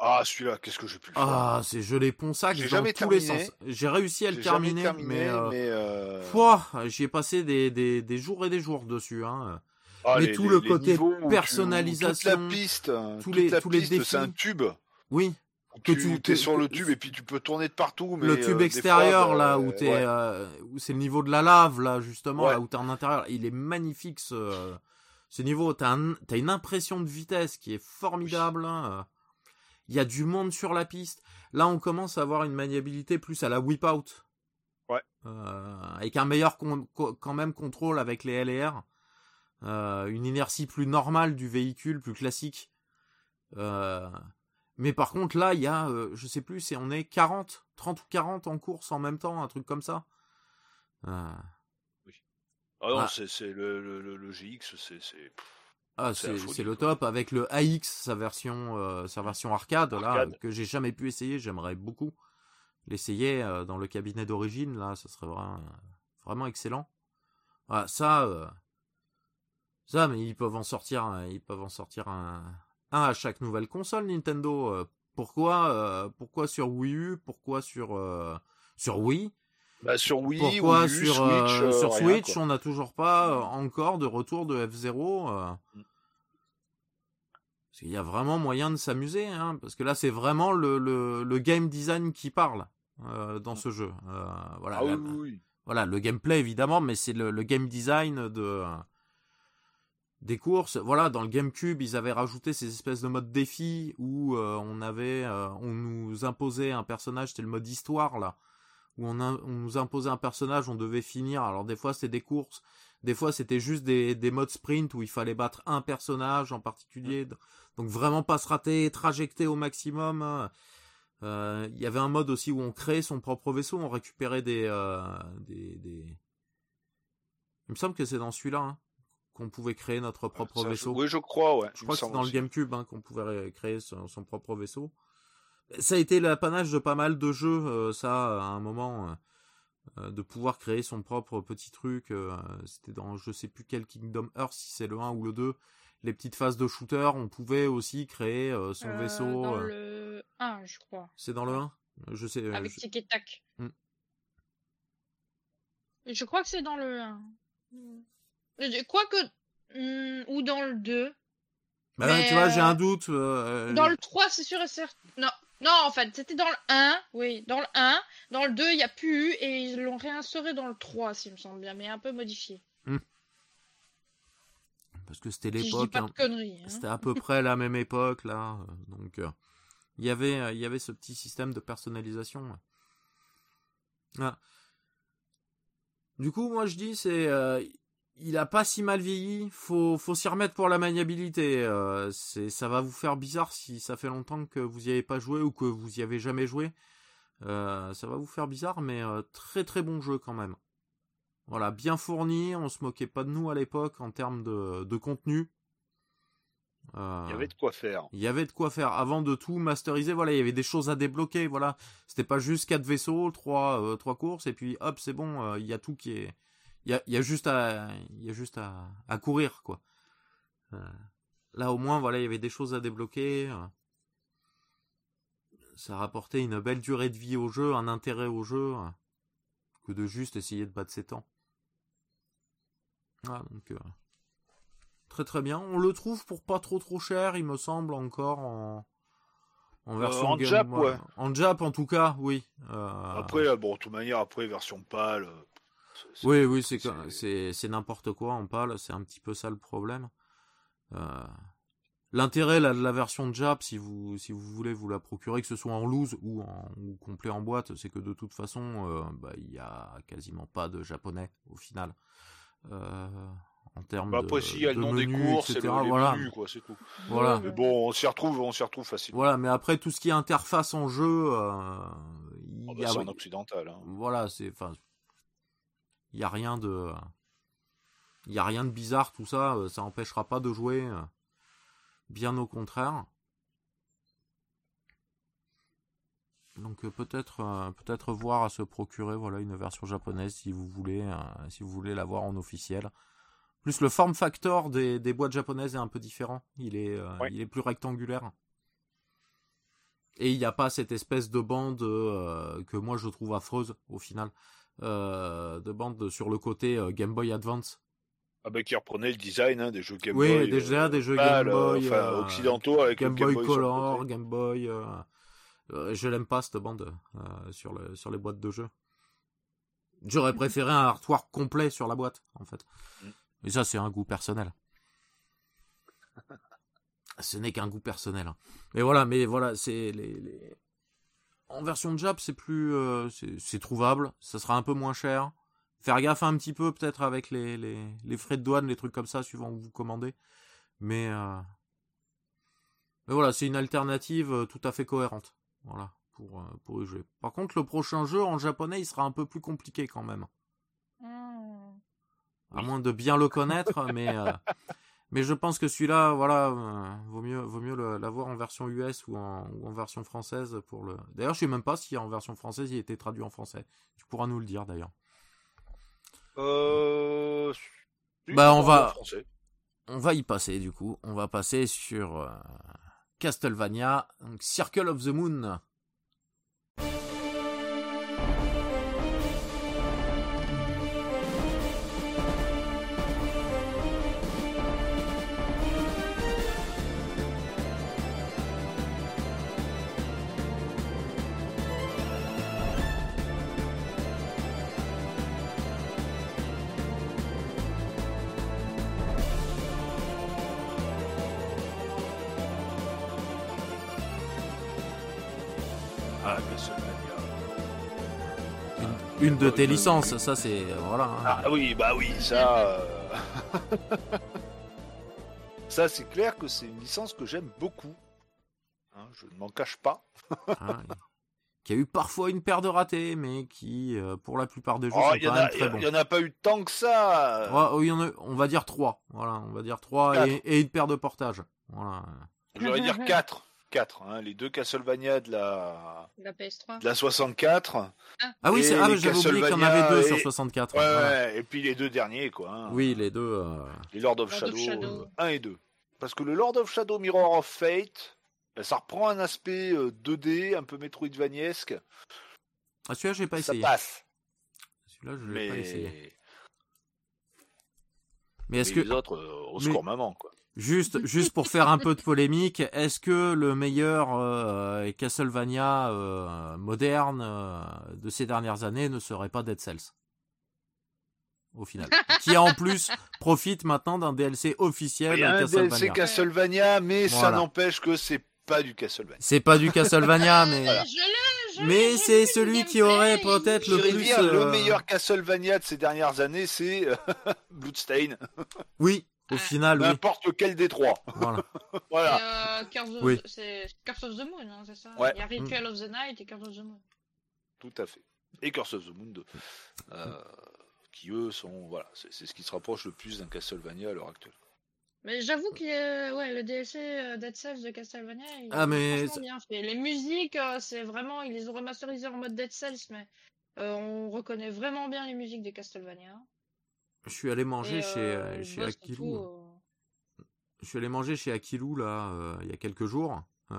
Ah, celui-là, qu'est-ce que j'ai pu faire Ah, c'est je l'ai ponçac dans jamais tous les sens. J'ai réussi à le terminer, mais, euh, euh, j'y ai passé des, des, des, jours et des jours dessus. Hein. Ah, mais tout le côté personnalisation, toute la piste, tous les, tous les défis. C'est un tube. Oui, que tu es sur le tube et puis tu peux tourner de partout. Mais le tube euh, extérieur là où t'es, euh, où c'est le niveau de la lave là justement là où t'es en intérieur, il est magnifique ce, ce niveau. T'as un, as une impression de vitesse qui est formidable. Hein. Il y a du monde sur la piste. Là, on commence à avoir une maniabilité plus à la whip out. Ouais. Euh, avec un meilleur quand même contrôle avec les LR. Euh, une inertie plus normale du véhicule, plus classique. Euh, mais par contre, là, il y a, euh, je sais plus, c'est on est 40, 30 ou 40 en course en même temps, un truc comme ça. Euh... Oui. Ah non, ah. c'est le, le, le, GX, c'est. Ah, c'est le top avec le AX, sa version, euh, sa version arcade, là, que j'ai jamais pu essayer. J'aimerais beaucoup l'essayer euh, dans le cabinet d'origine, là, ça serait vraiment, vraiment excellent. Voilà, ça, euh, ça, mais ils peuvent en sortir, ils peuvent en sortir un, un à chaque nouvelle console Nintendo. Pourquoi, pourquoi sur Wii U Pourquoi sur sur Wii? Bah sur Wii, Pourquoi sur Switch, sur Switch on n'a toujours pas encore de retour de F0 mm. Qu'il y a vraiment moyen de s'amuser, hein, parce que là c'est vraiment le, le, le, game design qui parle dans mm. ce jeu. voilà, ah, oui, oui. voilà, le gameplay évidemment, mais c'est le, le, game design de des courses. Voilà, dans le GameCube, ils avaient rajouté ces espèces de modes défi où euh, on avait, euh, on nous imposait un personnage, c'était le mode histoire là, où on, on, nous imposait un personnage, on devait finir. Alors des fois c'était des courses, des fois c'était juste des, des modes sprint où il fallait battre un personnage en particulier. Donc vraiment pas se rater, trajecter au maximum. Euh, il y avait un mode aussi où on créait son propre vaisseau, on récupérait des, des, des... Il me semble que c'est dans celui-là. Hein qu'on pouvait créer notre propre vaisseau. Oui, je crois, ouais. Je crois que c'est dans le GameCube hein, qu'on pouvait créer son, propre vaisseau. Ça a été l'apanage de pas mal de jeux, euh, ça, à un moment, euh, euh, de pouvoir créer son propre petit truc. C'était dans je sais plus quel Kingdom Hearts, si c'est le 1 ou le 2. Les petites phases de shooter, on pouvait aussi créer son vaisseau. Dans le 1, je crois. C'est dans le 1 Je sais. Avec je... Tic Tac. Hmm. Je crois que c'est dans le 1. Quoique. Hmm, ou dans le 2. Bah tu vois, j'ai un doute. Euh, dans le 3, c'est sûr et certain. Non, non, en fait, c'était dans le 1. Oui, dans le 1. Dans le 2, il n'y a plus eu. Et ils l'ont réinstauré dans le 3, s'il me semble bien, mais un peu modifié. Hmm. Parce que c'était l'époque. Hein. hein. C'était à peu près la même époque, là. Donc, euh, il y avait, il y avait ce petit système de personnalisation. Ah. Du coup, moi, je dis, c'est. Euh, il a pas si mal vieilli. Faut, faut s'y remettre pour la maniabilité. Euh, c'est, ça va vous faire bizarre si ça fait longtemps que vous y avez pas joué ou que vous y avez jamais joué. Euh, ça va vous faire bizarre, mais euh, très très bon jeu quand même. Voilà, bien fourni. On se moquait pas de nous à l'époque en termes de, de contenu. il y avait de quoi faire. Il y avait de quoi faire. Avant de tout masteriser, voilà, il y avait des choses à débloquer. Voilà, c'était pas juste quatre vaisseaux, trois, trois courses, et puis hop, c'est bon. Il y a tout qui est il y a, y a juste à, il y a juste à, à courir quoi. Euh, là au moins voilà, il y avait des choses à débloquer. euh. Ça rapportait une belle durée de vie au jeu, un intérêt au jeu, euh, que de juste essayer de battre ses temps. Ah donc euh, très très bien. On le trouve pour pas trop trop cher, il me semble encore en en version en Game- Jap, ouais. En Jap en tout cas, oui. Euh, Après, euh, bon, de toute manière, après, version pâle. Euh, c'est- c'est- Oui, oui, c'est c'est- c'est c'est n'importe quoi en pâle, c'est un petit peu ça le problème. Euh, L'intérêt là, de la version Jap, si vous si vous voulez vous la procurer, que ce soit en loose ou en ou complet en boîte, c'est que de toute façon, euh, bah, il y a quasiment pas de japonais au final. Euh, en termes Bah, de, après, s'il y a de le nom des menus, courses et etc., le, les voilà, menus, quoi, c'est tout. voilà. Mais bon, on s'y retrouve, on s'y retrouve facilement. Voilà, mais après tout ce qui est interface en jeu, euh, il Oh, y bah, a- c'est en occidental. Hein. voilà, c'est enfin il y a rien de il a rien de bizarre tout ça, euh, ça empêchera pas de jouer euh, bien au contraire. Donc euh, peut-être peut-être voir à se procurer voilà une version japonaise si vous voulez si vous voulez l'avoir en officiel. Plus le form factor des, des boîtes japonaises est un peu différent, il est Ouais. il est plus rectangulaire. Et il n'y a pas cette espèce de bande euh, que moi je trouve affreuse au final, de bande sur le côté euh, Game Boy Advance. Ah bah, qui reprenait le design hein, des jeux Game Oui, Boy. déjà, euh, des jeux Game Boy, enfin, euh, occidentaux avec Game le Game Boy Color. Game Boy. euh, euh, je l'aime pas cette bande euh, sur, le, sur les boîtes de jeux. J'aurais préféré un artwork complet sur la boîte, en fait. Mm. Mais ça, c'est un goût personnel. Ce n'est qu'un goût personnel. hein. Mais voilà, mais voilà, c'est les, les- En version Jap, c'est plus, euh, c'est trouvable. Ça sera un peu moins cher. Faire gaffe un petit peu, peut-être avec les, les, les frais de douane, les trucs comme ça, suivant où vous commandez. Mais, euh, mais voilà, c'est une alternative euh, tout à fait cohérente. Voilà, pour, pour y jouer. Par contre, le prochain jeu en japonais, il sera un peu plus compliqué quand même. Hmm. À moins de bien le connaître, mais, euh, mais je pense que celui-là, voilà, euh, vaut mieux, vaut mieux l'avoir en version US ou en, ou en version française pour le. D'ailleurs, je sais même pas si en version française il a été traduit en français. Tu pourras nous le dire d'ailleurs. Euh... Bah, on va-. On va y passer du coup. On va passer sur euh, Castlevania, donc Circle of the Moon. Une, une de tes licences, ça c'est voilà. hein. Ah oui, bah oui, ça. euh, ça, c'est clair que c'est une licence que j'aime beaucoup. Hein, je ne m'en cache pas. Hein, qui a eu parfois une paire de ratés, mais qui, euh, pour la plupart des jeux, Oh, sont Il y, en quand a- même très bons. il y en a pas eu tant que ça. Ouais, oh, en a- on va dire trois. Voilà, on va dire trois Quatre. et, et une paire de portages. Voilà. J'aurais dire 4. 4, hein, les deux Castlevania de la, La PS3. de la 64. Ah oui, Et c'est, ah, j'avais oublié qu'il y en avait deux et- sur 64. Ouais, voilà. ouais, et puis les deux derniers, quoi. hein. Oui, les deux. euh, Les Lord of Lord Shadow, of Shadow. euh, 1 et 2. Parce que le Lord of Shadow Mirror of Fate, ben, ça reprend un aspect euh, 2D, un peu Metroidvaniesque. Ah, celui-là, j'ai pas ça essayé. passe. Celui-là, je l'ai pas essayé. Mais, Mais est-ce que, les autres, euh, au Mais- secours maman, quoi. Juste, juste pour faire un peu de polémique, est-ce que le meilleur euh, Castlevania euh, moderne euh, de ces dernières années ne serait pas Dead Cells? Au final. Qui en plus profite maintenant d'un DLC officiel Il y a de un Castlevania. DLC Castlevania, mais ça n'empêche que c'est pas du Castlevania. C'est pas du Castlevania, mais. Mais c'est celui le qui aurait peut-être le plus, bien, euh, le meilleur Castlevania de ces dernières années, c'est euh, Bloodstain. Oui. Au final, oui. N'importe lequel des trois. Voilà. Voilà. C'est, euh, Curse of, Oui. c'est Curse of the Moon, hein, c'est ça Ouais. Il y a Ritual of the Night et Curse of the Moon. Tout à fait. Et Curse of the Moon 2. euh, qui eux sont. Voilà, c'est ce qui se rapproche le plus d'un Castlevania à l'heure actuelle. Mais j'avoue que euh, ouais, le DLC euh, Dead Cells de Castlevania, il Ah, est mais bien fait. Les musiques, euh, c'est vraiment, ils les ont remasterisées en mode Dead Cells, mais euh, on reconnaît vraiment bien les musiques de Castlevania. Je suis allé manger Et, chez, euh, chez moi, Akilou. surtout, euh, Je suis allé manger chez Akilou là euh, il y a quelques jours euh,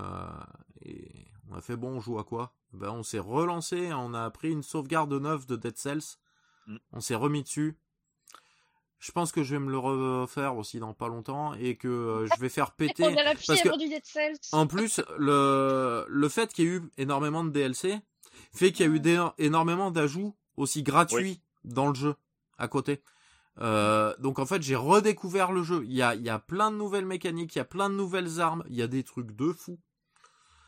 et on a fait bon on joue à quoi? Ben on s'est relancé, on a pris une sauvegarde neuve de Dead Cells, Mm. on s'est remis dessus. Je pense que je vais me le refaire aussi dans pas longtemps et que euh, je vais faire péter. On est la parce que fièvre du Dead Cells. en plus le le fait qu'il y ait eu énormément de DLC fait qu'il y a eu énormément d'ajouts aussi gratuits dans le jeu à côté. Euh, donc en fait j'ai redécouvert le jeu. Il y a, il y a plein de nouvelles mécaniques, il y a plein de nouvelles armes, il y a des trucs de fou.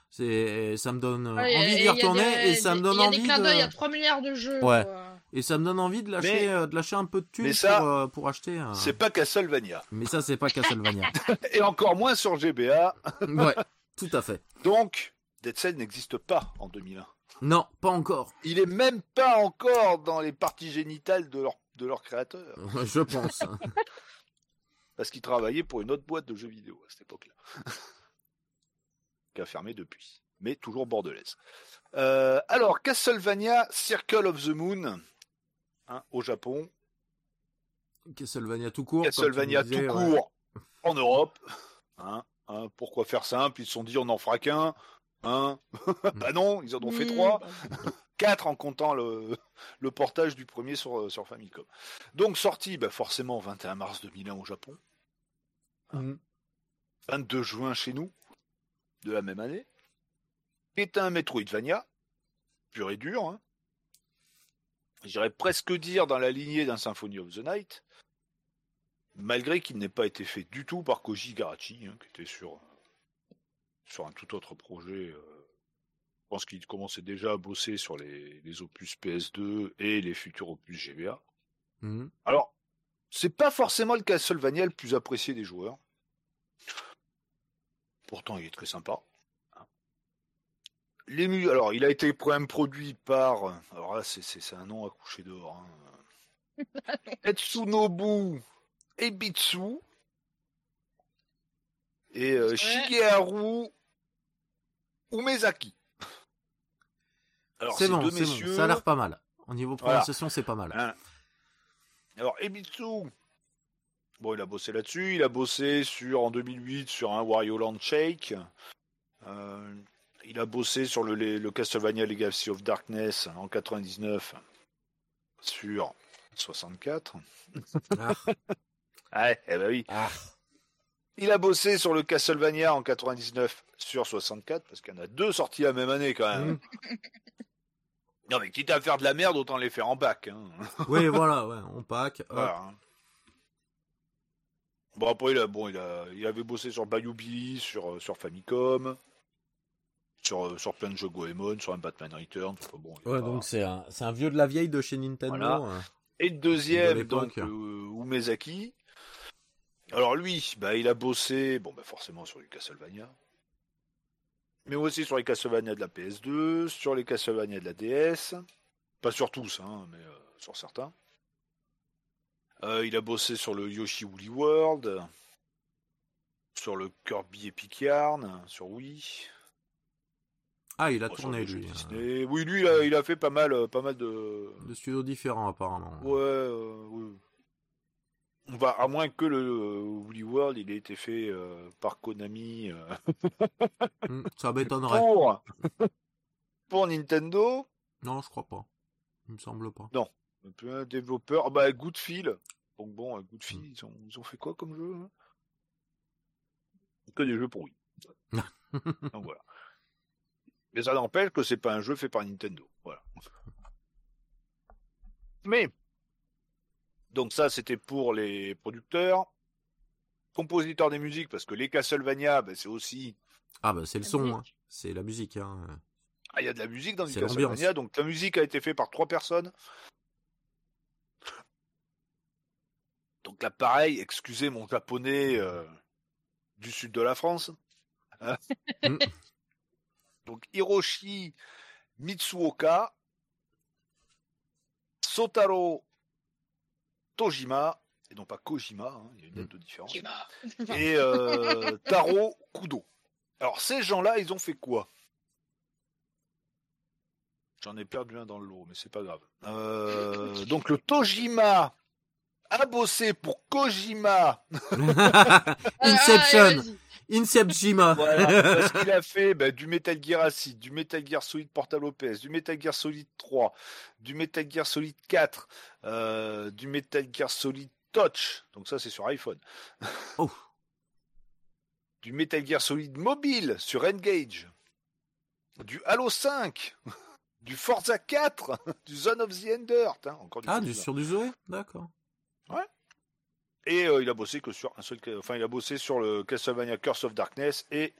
C'est, ça me donne euh, Ouais, envie d'y il y a retourner des- et ça me donne Il y a envie des clins d'œil à de, 3 milliards de jeux. Ouais. quoi. et ça me donne envie de lâcher, Mais- euh, de lâcher un peu de thunes ça, pour, euh, pour acheter. un- C'est pas Castlevania. Mais ça c'est pas Castlevania. Et encore moins sur GBA. ouais, tout à fait. Donc, Dead Cell n'existe pas en 2001. Non, pas encore. Il est même pas encore dans les parties génitales de leur, de leur créateur. Je pense. Parce qu'il travaillait pour une autre boîte de jeux vidéo à cette époque-là. qui a fermé depuis. Mais toujours bordelaise. Euh, alors, Castlevania Circle of the Moon, hein, au Japon. Castlevania tout court. Castlevania disais, tout ouais. court en Europe. Hein, hein, pourquoi faire simple Ils se sont dit on n'en fera qu'un. Hein? Bah non, ils en ont fait trois. Bah, Quatre en comptant le, le portage du premier sur, sur Famicom. Donc sorti bah forcément 21 mars 2001 au Japon, Mhm. 22 juin chez nous, de la même année. Est un Metroidvania, pur et dur. Hein. J'irais presque dire dans la lignée d'un Symphony of the Night, malgré qu'il n'ait pas été fait du tout par Koji Garachi, hein, qui était sur, sur un tout autre projet. euh, je pense qu'il commençait déjà à bosser sur les, les opus PS2 et les futurs opus GBA. Mhm. Alors, c'est pas forcément le Castlevania le plus apprécié des joueurs. Pourtant, il est très sympa. Les mu- alors, il a été quand même produit par. Alors là, c'est, c'est, c'est un nom à coucher dehors. Hein. Etsunobu Ebitsu et euh. Shigeharu Umezaki. Alors, C'est ces bon, deux c'est messieurs. bon. Ça a l'air pas mal. Au niveau Voilà. prononciation, c'est pas mal. Hein. Alors, Ebitsu, bon, il a bossé là-dessus. Il a bossé sur, en 2008 sur un Wario Land Shake. Euh, il a bossé sur le, le Castlevania Legacy of Darkness en 99 sur 64. Ah. Ouais, eh ben oui. Ah. Il a bossé sur le Castlevania en 99 sur 64, parce qu'il y en a deux sortis la même année quand même. Mhm. Non, mais quitte à faire de la merde, autant les faire en bac. Hein. Oui, voilà, ouais, on pack. Voilà. hein. Bon après il a bon il a il avait bossé sur Bayou Billy, sur euh, sur Famicom, sur euh, sur plein de jeux Goemon, sur un Batman Return. bon, Ouais, pas- donc c'est un, vieux de la vieille de chez Nintendo. Voilà. hein. Et de deuxième donc euh, Umezaki. Alors lui, bah il a bossé bon bah forcément sur les Castlevania. Mais aussi sur les Castlevania de la PS2, sur les Castlevania de la DS. Pas sur tous, hein, mais euh, sur certains. Euh, il a bossé sur le Yoshi Woolly World, sur le Kirby Epic Yarn, sur Wii. Ah, il a Bon, tourné lui. euh, Disney. Oui, lui, il a, il a fait pas mal, pas mal de. De studios différents apparemment. Ouais, euh, oui. À moins que le euh, Woolly World, il ait été fait euh, par Konami euh, Hmm, ça m'étonnerait. pour pour Nintendo? Non, je crois pas. Il me semble pas. Peu un développeur, ah bah Goodfield. Donc bon, Goodfield, ils ont, ils ont fait quoi comme jeu hein? Que des jeux pourris. Donc voilà. Mais ça n'empêche que c'est pas un jeu fait par Nintendo. Voilà. Mais donc ça c'était pour les producteurs, compositeurs des musiques parce que les Castlevania, ben, c'est aussi Ah bah c'est le son, hein. c'est la musique. Hein. ah il y a de la musique dans les Castlevania, donc la musique a été faite par trois personnes. Donc là pareil, excusez mon japonais euh, du sud de la France. Hein. Mm. donc Hiroshi Mitsuoka, Sotaro Tojima, et non pas Kojima, hein, il y a une lettre de différence, et euh, Taro Kudo. Alors ces gens-là, ils ont fait quoi? J'en ai perdu un dans le lot, mais c'est pas grave. Euh, donc le Tojima a bossé pour Kojima. Inception. Allez, Inception. Voilà, parce qu'il a fait bah, du Metal Gear Acid, du Metal Gear Solid Portal OPS, du Metal Gear Solid 3, du Metal Gear Solid 4, euh, du Metal Gear Solid Touch, donc ça c'est sur iPhone. Oh. Du Metal Gear Solid Mobile sur Engage. Du Halo 5. Du Forza 4. Du Zone of the Ender. Tain, encore du Ah, du, sur du Zoé D'accord. Et euh, il a bossé que sur un seul, enfin il a bossé sur le Castlevania Curse of Darkness et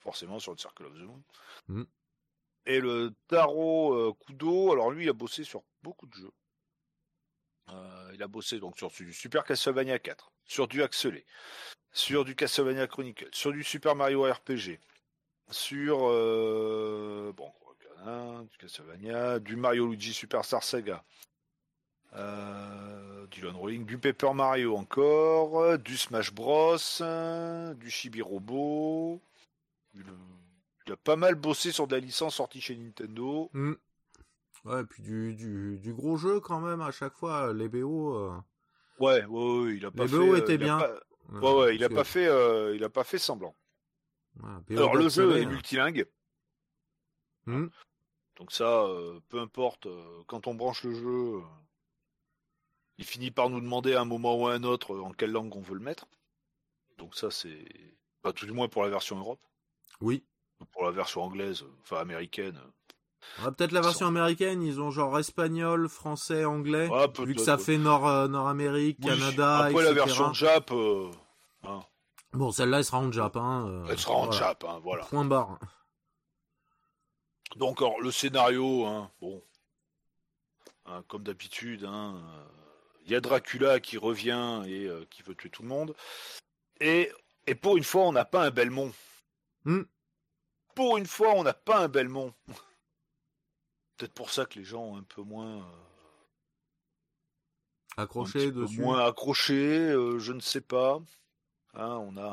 forcément sur le Circle of the Moon. Mm. Et le Taro euh, Kudo, alors lui il a bossé sur beaucoup de jeux. Euh, il a bossé donc sur du Super Castlevania 4, sur du Axelé, sur du Castlevania Chronicle, sur du Super Mario RPG, sur bon du Castlevania, du Mario Luigi Superstar Saga, euh, du Lone Rolling, du Paper Mario encore, euh, du Smash Bros, euh, du Chibi Robo. Il, il a pas mal bossé sur de la licence sortie chez Nintendo. Hmm. Ouais, et puis du, du, du gros jeu quand même à chaque fois, les BO. euh, Ouais, ouais, ouais, il a pas Les fait. BO euh, étaient il a bien. pas- Ouais, ouais, il a pas fait, il a pas fait semblant. BO Alors le jeu est hein. multilingue, Hmm. donc ça, peu importe. quand on branche le jeu, il finit par nous demander à un moment ou à un autre euh, en quelle langue on veut le mettre. Donc ça, c'est pas tout du moins pour la version Europe. Oui. Pour la version anglaise, euh, enfin américaine. Ouais, Peut-être la version américaine, ils ont genre espagnol, français, anglais. Ah, vu que ça fait Nord, euh, Nord-Amérique, Oui, Canada, Après la version Jap, euh, hein, Bon, celle-là, elle sera en Jap. Hein, euh, elle sera en voilà. Jap, hein, voilà. Point barre. Donc alors, le scénario, bon, comme d'habitude, hein, euh, il y a Dracula qui revient et euh, qui veut tuer tout le monde. Et, et pour une fois, on n'a pas un Belmont. Hmm. Pour une fois, on n'a pas un Belmont. Peut-être pour ça que les gens ont un peu moins, euh, un Accroché petit peu dessus. moins accrochés, euh, je ne sais pas. Hein, on a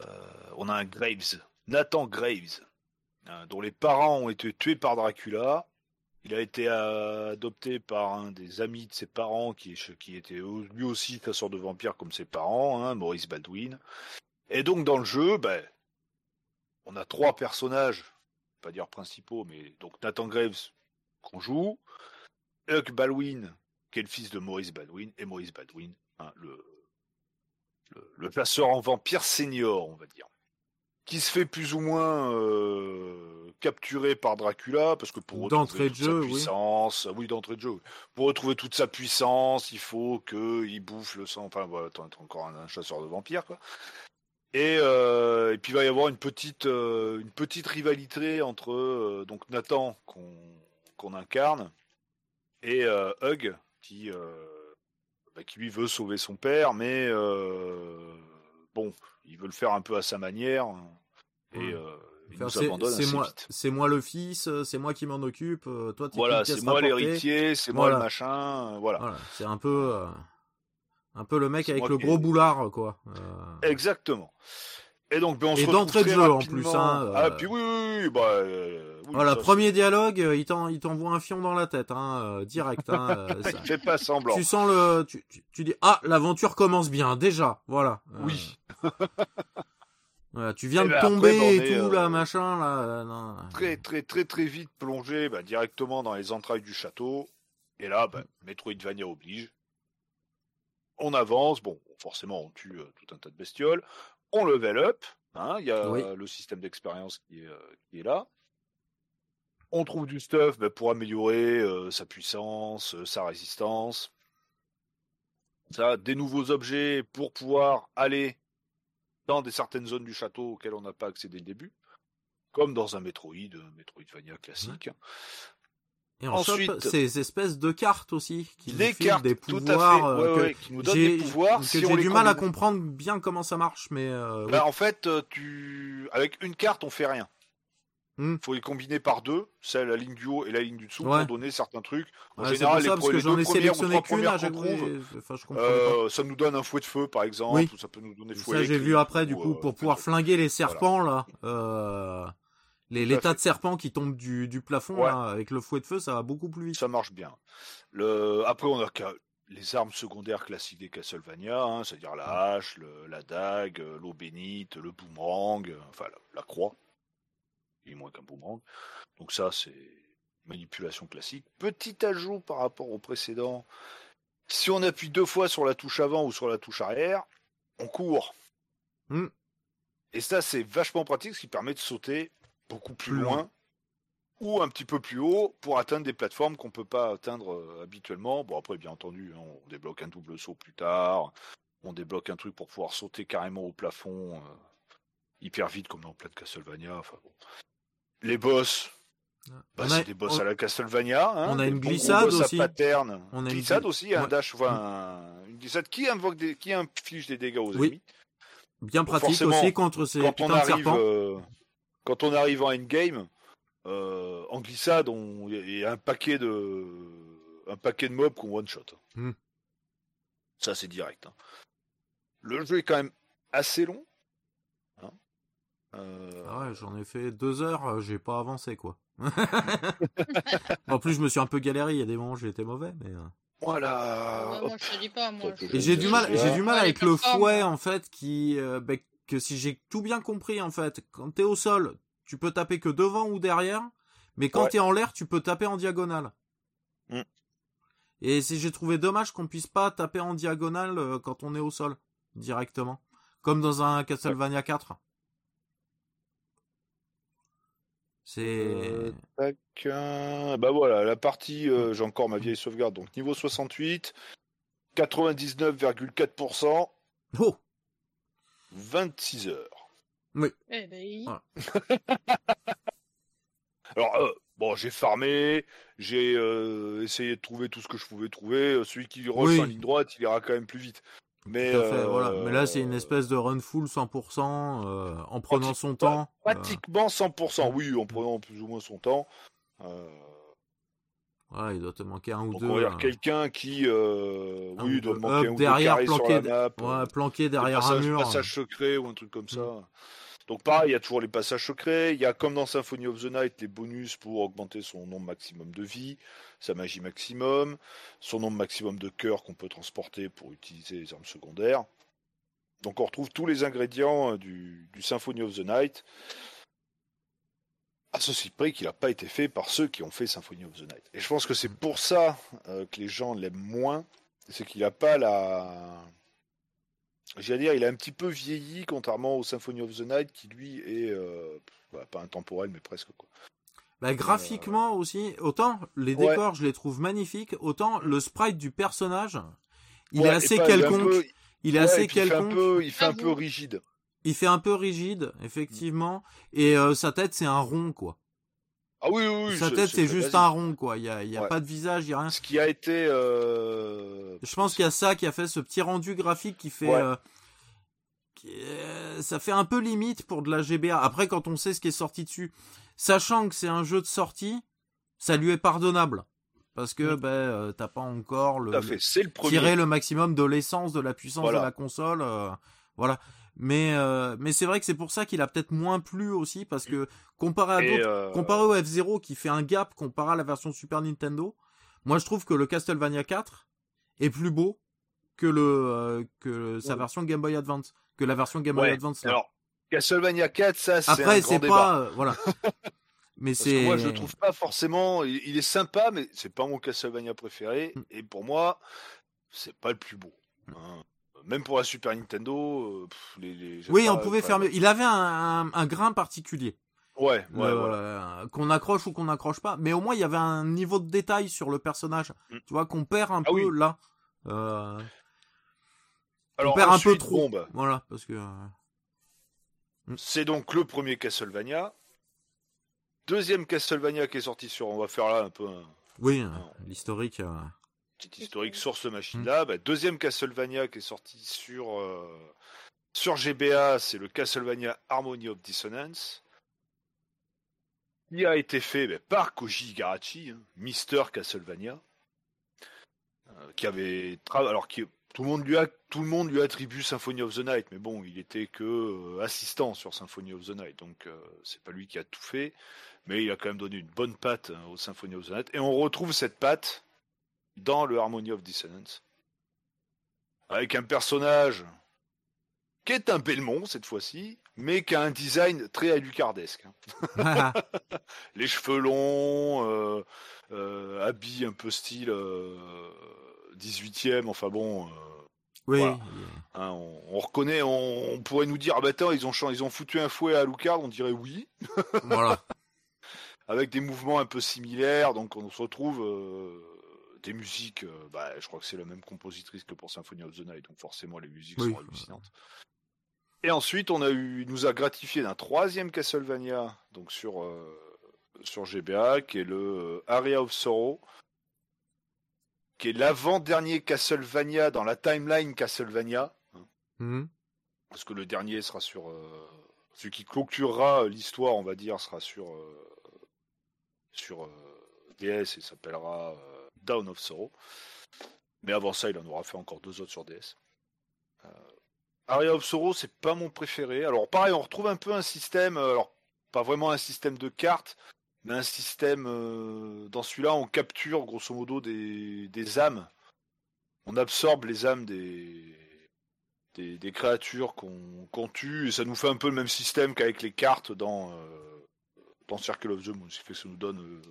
un, euh, on a un Graves, Nathan Graves, hein, dont les parents ont été tués par Dracula. Il a été adopté par un des amis de ses parents qui, était lui aussi chasseur de vampires comme ses parents, hein, Maurice Baldwin. Et donc dans le jeu, ben, on a trois personnages, pas dire principaux, mais donc Nathan Graves qu'on joue, Huck Baldwin qui est le fils de Maurice Baldwin, et Maurice Baldwin, hein, le, le, le chasseur en vampire senior, on va dire, qui se fait plus ou moins euh, capturer par Dracula, parce que pour retrouver toute jeu, sa puissance, oui, d'entrée de jeu, pour retrouver toute sa puissance, il faut qu'il bouffe le sang, enfin voilà, t'es encore un, un chasseur de vampires, quoi. Et, euh, et puis il va y avoir une petite, euh, une petite rivalité entre donc Nathan qu'on qu'on incarne et Hug qui, bah, qui lui veut sauver son père, mais bon, il veut le faire un peu à sa manière et Ouais. euh, nous c'est moi, c'est moi le fils, euh, c'est moi qui m'en occupe. euh, Toi, t'es Voilà, c'est moi l'héritier, c'est moi le machin, euh, voilà. Voilà, c'est un peu, euh, un peu le mec avec le qui- gros boulard, quoi. Euh, Exactement. Et donc, ben, on Et se d'entrée de jeu, en plus, hein, Ah, puis oui, oui, oui, bah, oui, voilà, ça, premier dialogue, il t'en- il t'envoie un fion dans la tête, hein, direct. Hein, il fait pas semblant. Tu sens le, tu, tu, tu dis ah l'aventure commence bien déjà, voilà. Oui. voilà, tu viens de ben, après, tomber ben, et tout euh, là, machin là. euh, non. Très, très, très, très vite plongé bah, directement dans les entrailles du château. Et là, bah, Metroidvania oblige. On avance, bon, forcément, on tue euh, tout un tas de bestioles. On level up, hein, il y a Oui. le système d'expérience qui est, euh, qui est là. On trouve du stuff bah, pour améliorer euh, sa puissance, euh, sa résistance. Ça, des nouveaux objets pour pouvoir aller dans des certaines zones du château auxquelles on n'a pas accès dès le début, comme dans un Metroid, euh, Metroidvania classique. Et Ensuite- ces espèces de cartes aussi qui nous Des filent cartes, des pouvoirs ouais, euh, ouais, qui nous donnent des pouvoirs. que si j'ai du les mal à comprendre bien comment ça marche, mais euh, Bah, oui. En fait, euh, tu... avec une carte, on fait rien. Il Hmm. faut les combiner par deux, celle la ligne du haut et la ligne du dessous, Ouais. pour donner certains trucs. En Ouais, général, ça, les, les deux premières ou trois premières qu'on trouve, Enfin, euh, ça nous donne un fouet de feu, par exemple, Oui. ou ça peut nous donner Et fouet Ça, j'ai vu après, du ou, coup, euh, pour pouvoir flinguer les serpents, là. Euh, les, tas de serpents qui tombent du, du plafond, Ouais. là, avec le fouet de feu, ça va beaucoup plus vite. ça marche bien. Le... Après, on a les armes secondaires classiques des Castlevania, hein, c'est-à-dire la hache, le- la dague, l'eau bénite, le boomerang, enfin la, la croix, il est moins qu'un boomerang. Donc ça, c'est manipulation classique. Petit ajout par rapport au précédent, si on appuie deux fois sur la touche avant ou sur la touche arrière, on court. Hmm. Et ça, c'est vachement pratique, ce qui permet de sauter beaucoup plus, Plus loin. loin. ou un petit peu plus haut pour atteindre des plateformes qu'on peut pas atteindre euh, habituellement. Bon, après, bien entendu, hein, on débloque un double saut plus tard, on débloque un truc pour pouvoir sauter carrément au plafond euh, hyper vite, comme dans plein de Castlevania. Enfin, bon. Les boss, bah, c'est des boss on- à la Castlevania. hein, on a une glissade boss à aussi. pattern. On a une glissade gli- aussi, un Ouais. dash, enfin, un- une glissade qui invoque des, qui inflige des dégâts aux Oui. ennemis. Bien pratique forcément, aussi contre ces Quand on de arrive, serpents. euh, quand on arrive en endgame, euh, en glissade, on- il y a un paquet de, un paquet de mobs qu'on one shot. Hmm. Ça c'est direct. hein. Le jeu est quand même assez long. Euh, Ah ouais, j'en ai fait deux heures, euh, j'ai pas avancé quoi. en plus, je me suis un peu galéré. Il y a des moments où j'ai été mauvais, mais. euh, Voilà. Ouais, hop. moi, je te dis pas, moi. Et je- Et j'ai du mal, j'ai du mal avec le fouet hein. en fait, qui, euh, bah, que si j'ai tout bien compris en fait, quand t'es au sol, tu peux taper que devant ou derrière, mais quand Ouais. t'es en l'air, tu peux taper en diagonale. Mm. Et si j'ai trouvé dommage qu'on puisse pas taper en diagonale euh, quand on est au sol directement, comme dans un Castlevania 4. C'est Euh, tac, euh, bah voilà, la partie, euh, j'ai encore ma vieille sauvegarde, donc niveau 68, 99,4%, oh 26 heures. Eh ben. Alors, euh, bon, j'ai farmé, j'ai euh, essayé de trouver tout ce que je pouvais trouver. Celui qui rush Oui. en ligne droite, il ira quand même plus vite. Mais, tout à fait, euh, voilà. Mais là, c'est une espèce de run full 100% euh, en prenant son temps. euh, Pratiquement 100%, oui, en prenant plus ou moins son temps. Euh, il doit te manquer un ou donc, deux. euh, quelqu'un qui, euh, un oui, ou doit deux manquer up un ou deux derrière, sur planqué la map. ouais, euh, planqué derrière un mur. passages secrets ou un truc comme ça. Donc pareil, il y a toujours les passages secrets. Il y a comme dans Symphony of the Night les bonus pour augmenter son nombre maximum de vie, sa magie maximum, son nombre maximum de cœurs qu'on peut transporter pour utiliser les armes secondaires. Donc on retrouve tous les ingrédients euh, du, du Symphony of the Night. À ceci près qu'il n'a pas été fait par ceux qui ont fait Symphony of the Night. Et je pense que c'est pour ça euh, que les gens l'aiment moins. C'est qu'il n'a pas la. J'allais dire, il a un petit peu vieilli, contrairement au Symphony of the Night, qui lui est euh, bah, pas intemporel, mais presque quoi. Bah, graphiquement aussi, autant les Ouais. décors, je les trouve magnifiques, autant le sprite du personnage, il Ouais, est assez pas- il est un quelconque. peu- Il est ouais, assez puis il fait un quelconque. peu, il fait un peu Avoue. rigide. Il fait un peu rigide, effectivement. Et euh, sa tête, c'est un rond, quoi. Ah oui, oui, oui. sa tête, c'est juste un rond, quoi. Il y a, y a Ouais. pas de visage, il y a rien. Ce qui a été. euh, Je pense qu'il y a ça qui a fait ce petit rendu graphique qui fait. Ouais. euh, qui est- ça fait un peu limite pour de la GBA. Après, quand on sait ce qui est sorti dessus, sachant que c'est un jeu de sortie, ça lui est pardonnable. Parce que Mm. ben, euh, t'as pas encore le, Tout à fait, c'est le premier. tirer le maximum de l'essence, de la puissance Voilà. de la console. euh, voilà. Mais, euh, mais c'est vrai que c'est pour ça qu'il a peut-être moins plu aussi, parce que comparé à d'autres, euh, comparé au F0 qui fait un gap comparé à la version Super Nintendo, moi je trouve que le Castlevania 4 est plus beau que le euh, que sa Ouais. version Game Boy Advance, que la version Game Boy ouais. Advance. là. Alors, Castlevania 4, ça, c'est un Après grand c'est débat. pas euh, voilà. mais Parce que moi, je le trouve pas forcément. Il, il est sympa, mais c'est pas mon Castlevania préféré. Mm. Et pour moi, c'est pas le plus beau. hein. Même pour la Super Nintendo, euh, pff, les, les- j'aime Oui, pas- on pouvait faire mieux. Il avait un, un, un grain particulier. Ouais, ouais, Le- voilà. qu'on accroche ou qu'on n'accroche pas, mais au moins il y avait un niveau de détail sur le personnage, Mm. tu vois, qu'on perd un Ah peu oui. là. Euh, Alors, on perd un peu trop. bon, bah, Voilà, parce que euh, c'est donc le premier Castlevania. Deuxième Castlevania qui est sorti sur. On va faire là un peu un oui, euh, l'historique. Euh, petit historique sur ce machine-là. Bah, deuxième Castlevania qui est sorti sur, euh, sur GBA, c'est le Castlevania Harmony of Dissonance. Qui a été fait bah, par Koji Igarashi, hein, Mister Castlevania, euh, qui avait tra- alors qui tout le monde lui a tout le monde lui attribue Symphony of the Night, mais bon, il était que euh, assistant sur Symphony of the Night, donc euh, c'est pas lui qui a tout fait, mais il a quand même donné une bonne patte hein, au Symphony of the Night, et on retrouve cette patte dans le Harmony of Dissonance. avec un personnage qui est un Belmont cette fois-ci, mais qui a un design très alucardesque. hein. Les cheveux longs, euh, euh, habits un peu style euh, 18e, enfin bon, euh, oui. Voilà. hein, on, on reconnaît, on, on pourrait nous dire, ah bah attends, ils ont, ils ont foutu un fouet à Alucard, on dirait oui, Voilà. avec des mouvements un peu similaires, donc on se retrouve euh, des musiques, euh, bah, je crois que c'est la même compositrice que pour Symphony of the Night, donc forcément les musiques Oui. sont hallucinantes. Et ensuite, on a eu, nous a gratifié d'un troisième Castlevania, donc sur euh, sur GBA, qui est le euh, Area of Sorrow, qui est l'avant-dernier Castlevania dans la timeline Castlevania, Mhm. parce que le dernier sera sur euh, celui qui clôturera l'histoire, on va dire, sera sur euh, sur DS et s'appellera Down of Sorrow. Mais avant ça, il en aura fait encore deux autres sur DS. Euh, Aria of Sorrow, c'est pas mon préféré. Alors pareil, on retrouve un peu un système, euh, alors pas vraiment un système de cartes, mais un système euh, dans celui-là, on capture grosso modo des, des âmes. On absorbe les âmes des des, créatures qu'on tue et ça nous fait un peu le même système qu'avec les cartes dans dans Circle of the Moon, ce qui fait que ça nous donne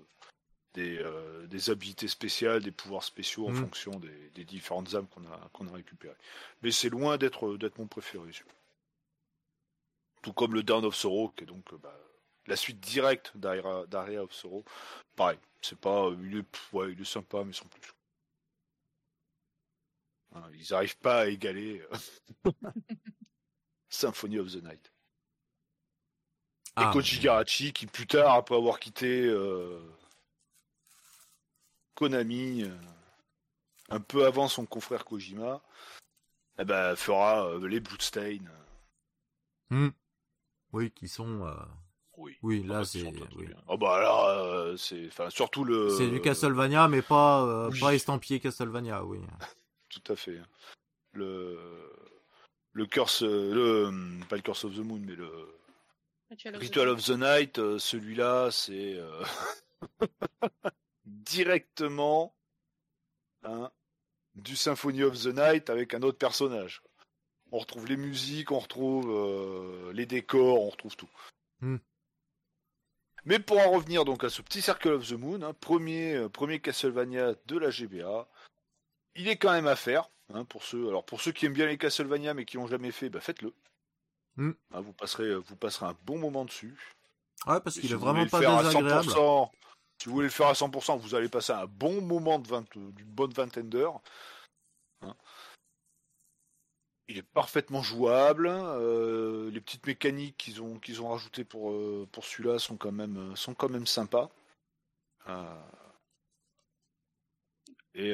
des, euh, des habilités spéciales, des pouvoirs spéciaux en Mhm. fonction des, des différentes âmes qu'on a qu'on a récupérées. Mais c'est loin d'être d'être mon préféré. Tout comme le Down of Sorrow, qui est donc euh, bah, la suite directe d'Aria d'Aria of Sorrow. Pareil, c'est pas, euh, il est, ouais, il est sympa, mais sans plus. Hein, Ils n'arrivent pas à égaler euh, Symphony of the Night. Et Ah, Koji Garachi, qui plus tard, après avoir quitté euh, Konami, euh, un peu avant son confrère Kojima, eh ben, fera euh, les Bloodstained. mhm. Oui, qui sont. euh, Oui. Oui, là, Ah, c'est. oui. Ah bah là, euh, c'est, enfin, surtout le. C'est du Castlevania, mais pas, euh, oui. pas estampillé Castlevania, oui. Tout à fait. Le le curse, le pas le curse of the moon, mais le Ritual of the Ritual Night. of the Night, celui-là, c'est euh, directement hein, du Symphony of the Night avec un autre personnage. On retrouve les musiques, on retrouve euh, les décors, on retrouve tout. Hmm. Mais pour en revenir donc à ce petit Circle of the Moon, hein, premier, euh, premier Castlevania de la GBA, il est quand même à faire. hein, pour ceux, alors pour ceux qui aiment bien les Castlevania mais qui n'ont jamais fait, bah faites-le. Hmm. Hein, vous passerez, vous passerez un bon moment dessus. Ouais, parce qu'il si est vraiment pas désagréable. 100%, si vous voulez le faire à 100%, vous allez passer un bon moment de 20 d'une bonne vingtaine d'heures. Hein. Il est parfaitement jouable. euh, les petites mécaniques qu'ils ont qu'ils ont rajoutées pour euh, pour celui-là sont quand même sont quand même sympas. Euh, et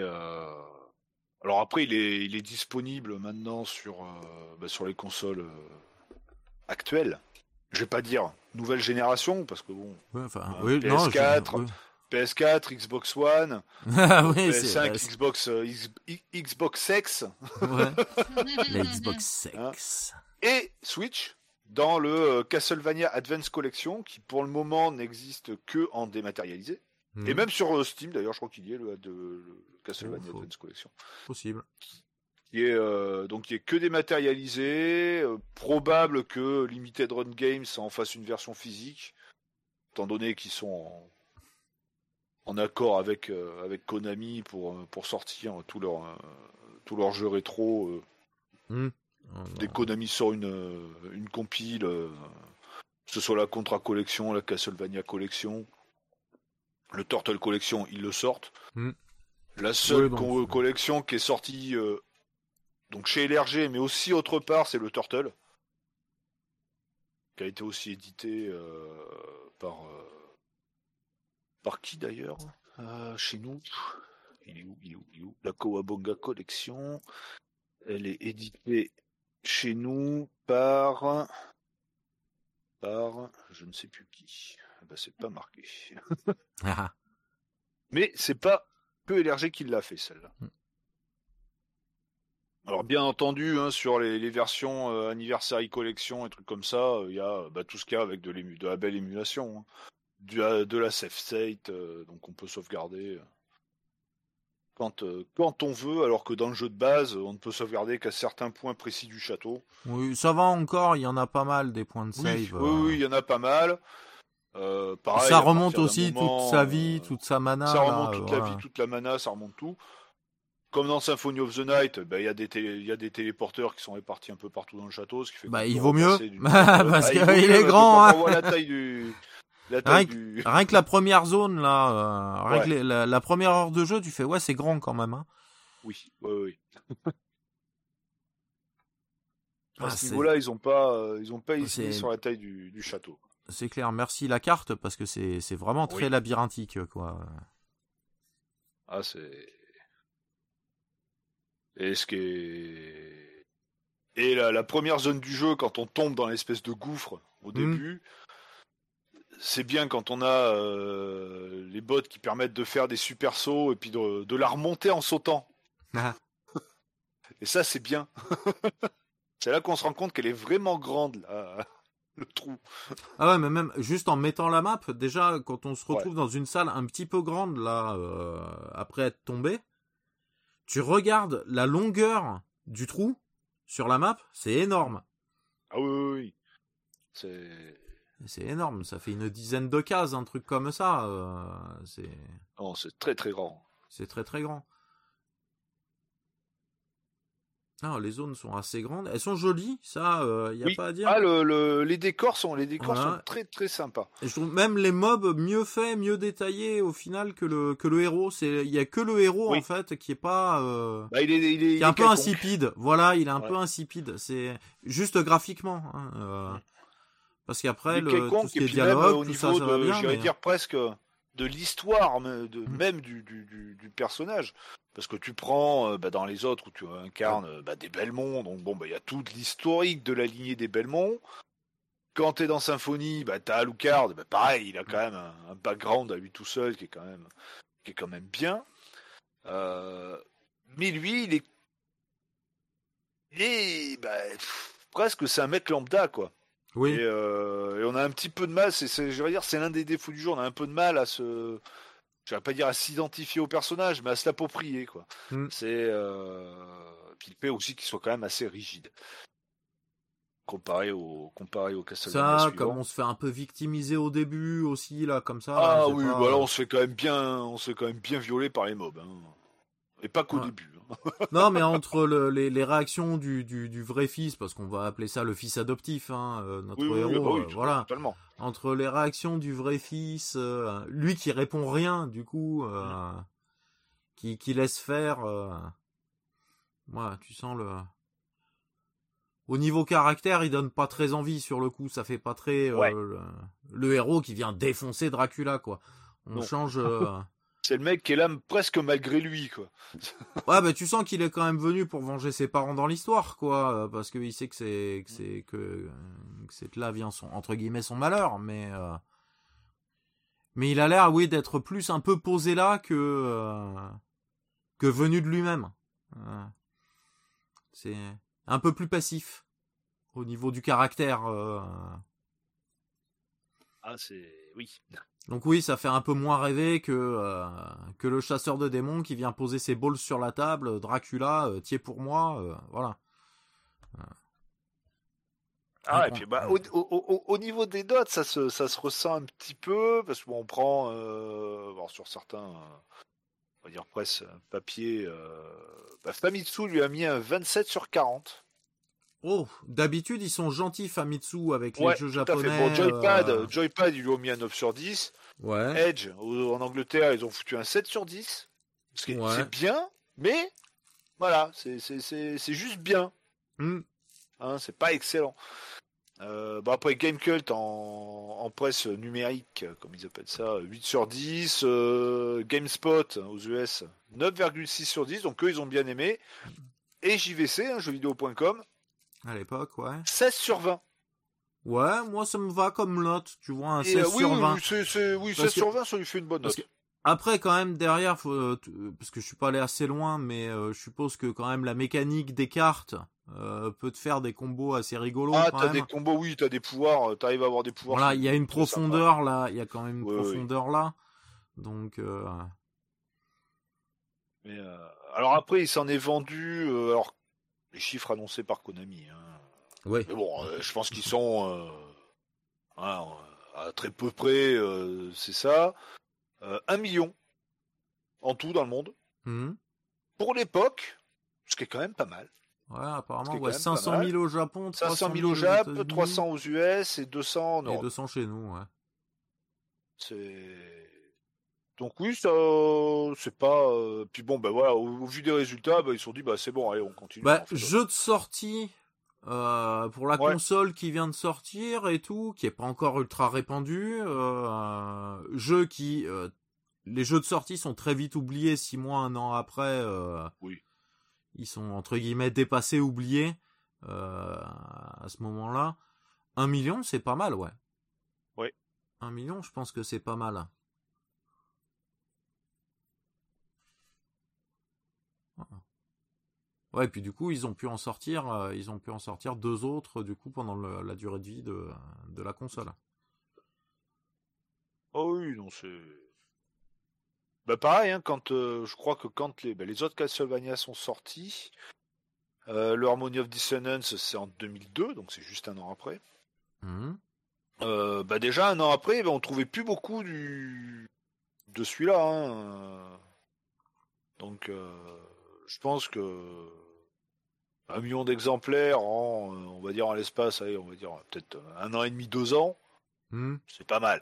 alors après, il est il est disponible maintenant sur bah, sur les consoles actuelles. Je vais pas dire nouvelle génération parce que bon, Ouais, enfin, Euh, oui, non, je- PS4, oui. PS4, Xbox One, Ah oui, c'est PS5, bah, Xbox, euh, X- X- Xbox X ouais. la Xbox Sex. et Switch dans le euh, Castlevania Advance Collection qui pour le moment n'existe que en dématérialisé. Et même sur euh, Steam d'ailleurs, je crois qu'il y est le, de- le Castlevania Oh, faut- Advance Collection. possible. Qui est, euh, donc qui est que dématérialisé, euh, probable que Limited Run Games en fasse une version physique, étant donné qu'ils sont en, en accord avec, euh, avec Konami pour, euh, pour sortir tous leurs euh, tous leurs jeux rétro. euh, Mhm. Dès Konami sort une, une compile, que ce soit la Contra Collection, la Castlevania Collection, le Turtle Collection, ils le sortent. Mm. La seule Oui, donc, co- collection qui est sortie euh, donc chez LRG, mais aussi autre part, c'est le Turtle, qui a été aussi édité euh, par euh, par qui d'ailleurs? Euh, Chez nous, il est où, il est où, il est où? La Kawabonga Collection. Elle est éditée chez nous par par je ne sais plus qui. Bah, c'est pas marqué. Ah, Mais c'est pas que LRG qui l'a fait celle-là. Alors bien entendu, hein, sur les, les versions euh, Anniversary Collection et trucs comme ça, euh, il y a bah, tout ce qu'il y a avec de, de la belle émulation. hein. Du- euh, de la safe state, euh, donc on peut sauvegarder. quand, quand on veut, alors que dans le jeu de base, on ne peut sauvegarder qu'à certains points précis du château. Oui, ça va encore, il y en a pas mal des points de save. Oui, oui, oui, il y en a pas mal. Pareil, ça remonte aussi moment, toute sa vie, toute sa mana. ça remonte là, toute voilà. la vie, toute la mana, ça remonte tout. Comme dans Symphony of the Night, ben, il y, a des télé- il y a des téléporteurs qui sont répartis un peu partout dans le château, ce qui fait Bah, il vaut mieux, d'une- parce Ah, qu'il vaut est grand, hein. on voit la taille du... La Rien que- du... Rien que la première zone, là, euh, rien Ouais. que les- la, la première heure de jeu, tu fais, ouais, c'est grand quand même. Hein. Oui, oui, oui. Ah, à ce c'est- niveau-là, ils ont pas, euh, ils ont pas hésité c'est- sur la taille du, du château. C'est clair, merci la carte, parce que c'est c'est vraiment très Oui. labyrinthique, quoi. Ah, c'est. Et ce qui est. Et la, la première zone du jeu, quand on tombe dans l'espèce de gouffre au Mhm. début, c'est bien quand on a euh, les bottes qui permettent de faire des super sauts et puis de, de la remonter en sautant. Ah. Et ça, c'est bien. c'est là qu'on se rend compte qu'elle est vraiment grande, là, le trou. Ah ouais, mais même juste en mettant la map, déjà, quand on se retrouve dans une salle un petit peu grande, là, euh, après être tombé, tu regardes la longueur du trou sur la map, c'est énorme. Ah oui, oui, oui. C'est. C'est énorme, ça fait une dizaine de cases, un truc comme ça. euh, c'est Non, c'est très très grand. c'est très très grand. Ah, les zones sont assez grandes. Elles sont jolies, ça, il y a Oui. pas à dire. Ah, le, le- les décors sont, les décors Voilà. sont très très sympas. Et je trouve même les mobs mieux faits, mieux détaillés au final que le que le héros. C'est il y a que le héros Oui. en fait qui est pas euh, Bah, il est, il est, qui est il un est peu quelconque. insipide. Voilà, il est un Ouais. peu insipide. C'est juste graphiquement. hein, euh, parce qu'après le tout ce qui est même, dialogue, au tout ça, niveau ça va de, bien. j'irais mais- dire presque de l'histoire, de, Mm. même du, du, du, du personnage. Parce que tu prends euh, bah, dans les autres où tu incarnes bah, des Belmont, donc bon, bah, il y a toute l'historique de la lignée des Belmont. Quand tu es dans Symphonie, bah, tu as Alucard, bah, pareil, il a quand même un, un background à lui tout seul qui est quand même, qui est quand même bien. Euh, mais lui, il est, il est bah, pff, presque c'est un mec lambda, quoi. Oui. Et, euh, et on a un petit peu de mal, c'est, je vais dire, c'est l'un des défauts du jeu. On a un peu de mal à se, je vais pas dire à s'identifier au personnage, mais à se l'approprier, quoi. Mm. C'est, euh... puis le fait aussi qu'il soit quand même assez rigide comparé au comparé au Castlevania Ça, comme on se fait un peu victimiser au début aussi là, comme ça. Ah oui, pas- bah là, on se fait quand même bien, on se fait quand même bien violer par les mobs, hein. et pas qu'au Ouais. début. Non, mais entre le- les, les réactions du, du, du vrai fils, parce qu'on va appeler ça le fils adoptif, hein, euh, notre Oui, oui, oui, héros, bah oui, euh, tout- voilà. totalement. Entre les réactions du vrai fils, euh, lui qui répond rien, du coup, euh, Mm. qui, qui laisse faire, voilà, tu sens le. Au niveau caractère, il donne pas très envie sur le coup, ça fait pas très Ouais. le, le héros qui vient défoncer Dracula, quoi. On Non. change. C'est le mec qui est là presque malgré lui, quoi. Ouais, bah tu sens qu'il est quand même venu pour venger ses parents dans l'histoire, quoi, euh, parce qu'il sait que c'est que c'est que, que c'est là vient son entre guillemets son malheur, mais euh, mais il a l'air, oui, d'être plus un peu posé là que euh, que venu de lui-même. Euh, c'est un peu plus passif au niveau du caractère. euh. Ah, c'est oui. Donc oui, ça fait un peu moins rêver que euh, que le chasseur de démons qui vient poser ses balls sur la table, Dracula, euh, tiens pour moi, euh, voilà. Ah, et puis bah, au, au, au, au niveau des notes, ça se, ça se ressent un petit peu, parce qu'on prend, euh, bon, sur certains, euh, on va dire presse euh, papier, euh, bah, Famitsu lui a mis un 27 sur 40. Oh, d'habitude ils sont gentils Famitsu avec Ouais, les jeux tout à fait. japonais. Bon, Joypad, euh, Joypad, ils lui ont mis un 9 sur 10. Ouais. Edge, en Angleterre, ils ont foutu un 7 sur 10. Ce qui est- Ouais. C'est bien, mais voilà, c'est juste bien. Hmm. Hein, c'est pas excellent. Euh, bon après Gamecult en, en presse numérique, comme ils appellent ça, 8 sur 10. euh, GameSpot aux US, 9,6 sur 10. Donc eux, ils ont bien aimé. Et JVC, hein, jeuxvideo.com, À l'époque, ouais. 16 sur 20. Ouais, moi ça me va comme note, tu vois, un Et, 16 euh, oui, sur oui, 20. oui, oui, Parce 16 que- sur 20, ça lui fait une bonne note. Après, quand même, derrière, faut, euh, euh, parce que je suis pas allé assez loin, mais euh, je suppose que quand même la mécanique des cartes euh, peut te faire des combos assez rigolos. Ah, t'as des combos, oui, t'as des pouvoirs, t'arrives à avoir des pouvoirs. Voilà, il y a une profondeur là, il y a quand même une profondeur là. Donc, Mais alors après, il s'en est vendu. alors les chiffres annoncés par Konami. Hein. Oui. Mais bon, euh, je pense qu'ils sont euh, hein, à très peu près. euh, c'est ça. Un million en tout dans le monde Mhm. pour l'époque, ce qui est quand même pas mal. Ouais, apparemment, C'est quand ouais, même pas 500 mal. 000 au Japon, 500 000 au aux Jap, États-Unis, 300 aux US et 200 en et Europe. 200 chez nous, ouais. C'est donc oui, ça, c'est pas. euh, Puis bon, ben voilà, au, au vu des résultats, bah, ils se sont dit, bah c'est bon, allez, on continue. Bah, on jeu de sortie euh, pour la Ouais. console qui vient de sortir et tout, qui est pas encore ultra répandu. Euh, jeu qui, euh, les jeux de sortie sont très vite oubliés, six mois, un an après. euh, Oui. Ils sont entre guillemets dépassés, oubliés euh, à ce moment-là. Un million, c'est pas mal, ouais. Ouais. Un million, je pense que c'est pas mal. Ouais, et puis du coup, ils ont pu en sortir, euh, ils ont pu en sortir deux autres du coup pendant le- la durée de vie de, de la console. Oh oui, non, c'est. Bah pareil, hein, quand euh, je crois que quand les, bah, les autres Castlevania sont sortis, euh, le Harmony of Dissonance c'est en 2002, donc c'est juste un an après. Euh, bah déjà un an après, bah, on trouvait plus beaucoup du de celui-là. hein. Donc je pense que un million d'exemplaires en, euh, on va dire en l'espace, allez, on va dire peut-être un an et demi, deux ans, Mhm. c'est pas mal.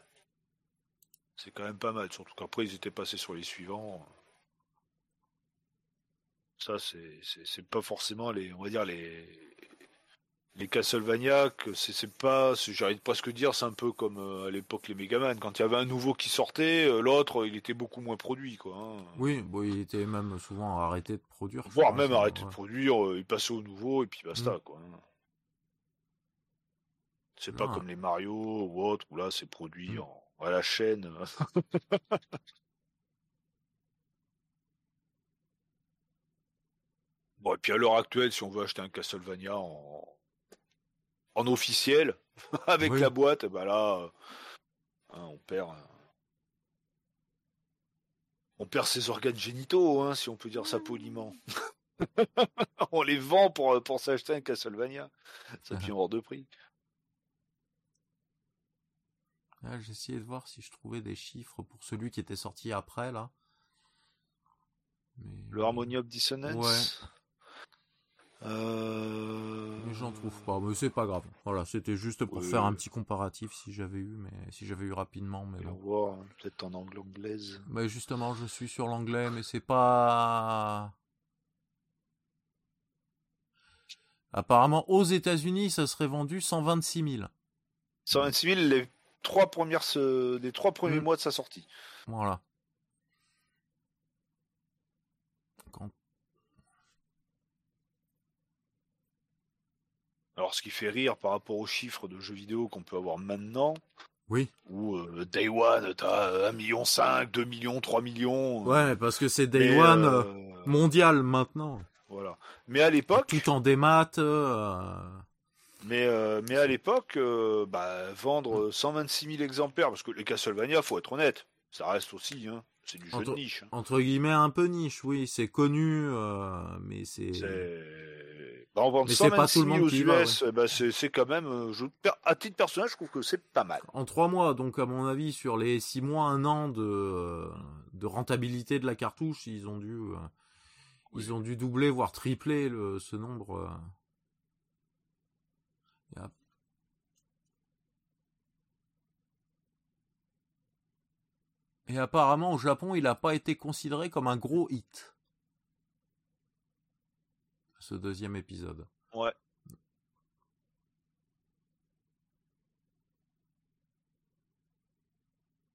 C'est quand même pas mal, surtout qu'après ils étaient passés sur les suivants. Ça, c'est pas forcément les, on va dire les les Castlevania que c'est pas, j'arrive presque dire, c'est un peu comme euh, à l'époque les Megaman. Quand il y avait un nouveau qui sortait, euh, l'autre il était beaucoup moins produit, quoi. hein. Oui, bon, il était même souvent arrêté de produire. Voire même ça, ouais. de produire, euh, il passait au nouveau et puis basta, Mm. quoi. hein. C'est pas Non. comme les Mario ou autres où là c'est produit Mm. en, à la chaîne. bon, et puis à l'heure actuelle, si on veut acheter un Castlevania en, en officiel, avec Oui. la boîte, bah là, euh, hein, on perd. euh, On perd ses organes génitaux, hein, si on peut dire ça poliment. on les vend pour, pour s'acheter un Castlevania. Ça devient hors de prix. Ah, J'ai essayé de voir si je trouvais des chiffres pour celui qui était sorti après là. Mais... Le Harmony of Dissonance? Ouais. Euh... Mais j'en trouve pas, mais c'est pas grave. Voilà, c'était juste pour Oui. faire un petit comparatif si j'avais eu, mais si j'avais eu rapidement, mais bon. peut-être en anglais anglaise. Mais justement, je suis sur l'anglais, mais c'est pas. Apparemment, aux États-Unis, ça serait vendu 126 000. 126 000 les trois premières les trois premiers Mm. mois de sa sortie. Voilà. Quand- Alors ce qui fait rire par rapport aux chiffres de jeux vidéo qu'on peut avoir maintenant, Oui. où euh, Day One t'as euh, 1 million 5, 2 millions, 3 millions. Ouais, mais parce que c'est Day One euh, euh, mondial maintenant. Voilà. Mais à l'époque, Tout en démat. euh, mais, euh, mais à l'époque, euh, bah, vendre 126 000 exemplaires, parce que les Castlevania, faut être honnête, ça reste aussi, hein, c'est du jeu Entre- de niche. hein. entre guillemets un peu niche, oui, c'est connu, euh, mais c'est. Bah, en vendre Mais c'est pas 126 tout le 000 monde aux qui y va, US, bah, c'est, quand même, euh, je, à titre personnel, je trouve que c'est pas mal. En trois mois, donc à mon avis, sur les six mois, un an de, de rentabilité de la cartouche, ils ont dû, euh, ils ont dû doubler, voire tripler le, ce nombre. euh. Ap- Et apparemment, au Japon, il n'a pas été considéré comme un gros hit. Ce deuxième épisode. Ouais.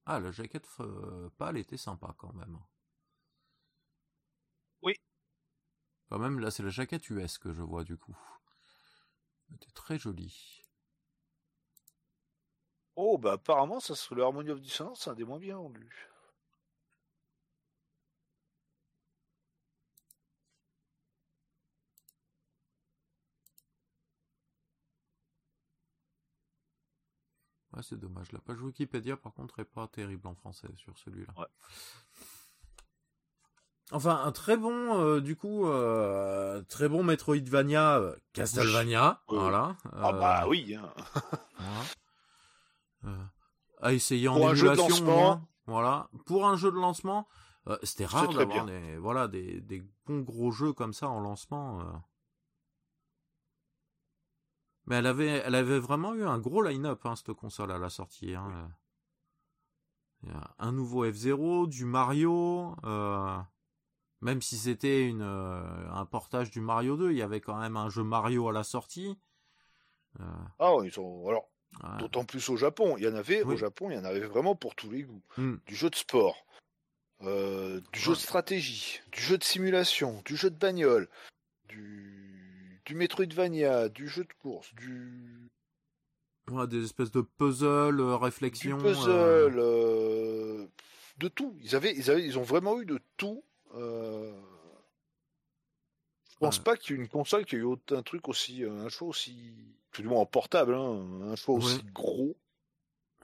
Ah, la jaquette euh, pâle était sympa quand même. Oui. Quand même, là, c'est la jaquette US que je vois du coup. Elle était très jolie. Oh, bah apparemment, ça serait le Harmony of Dissonance, c'est un des moins bien vendus. Ouais, c'est dommage. La page Wikipédia, par contre, est pas terrible en français sur celui-là. Ouais. Enfin, un très bon, euh, du coup, euh, très bon Metroidvania, euh, Castlevania, Oui. voilà. Ah bah oui. hein. voilà. Euh, à essayer en Pour un jeu de émulation, lancement. moins, voilà. Pour un jeu de lancement, euh, c'était rare d'avoir des, voilà, des, des bons gros jeux comme ça en lancement. euh. Mais elle avait, elle avait vraiment eu un gros line-up, hein, cette console à la sortie. Hein. Il y a un nouveau F0, du Mario, euh, même si c'était une, un portage du Mario 2, il y avait quand même un jeu Mario à la sortie. Ah ils sont alors ouais. d'autant plus au Japon. Il y en avait Oui. au Japon, il y en avait vraiment pour tous les goûts. Hmm. Du jeu de sport, euh, du jeu Ouais. de stratégie, du jeu de simulation, du jeu de bagnole, du du Metroidvania, du jeu de course, du Ouais, des espèces de puzzles, euh, du réflexions. puzzle, euh, euh, de tout. Ils avaient, ils avaient, ils ont vraiment eu de tout. Je pense pas qu'il y ait une console qui ait eu un truc aussi, un choix aussi, tout du moins en portable, hein, un choix aussi Ouais. gros.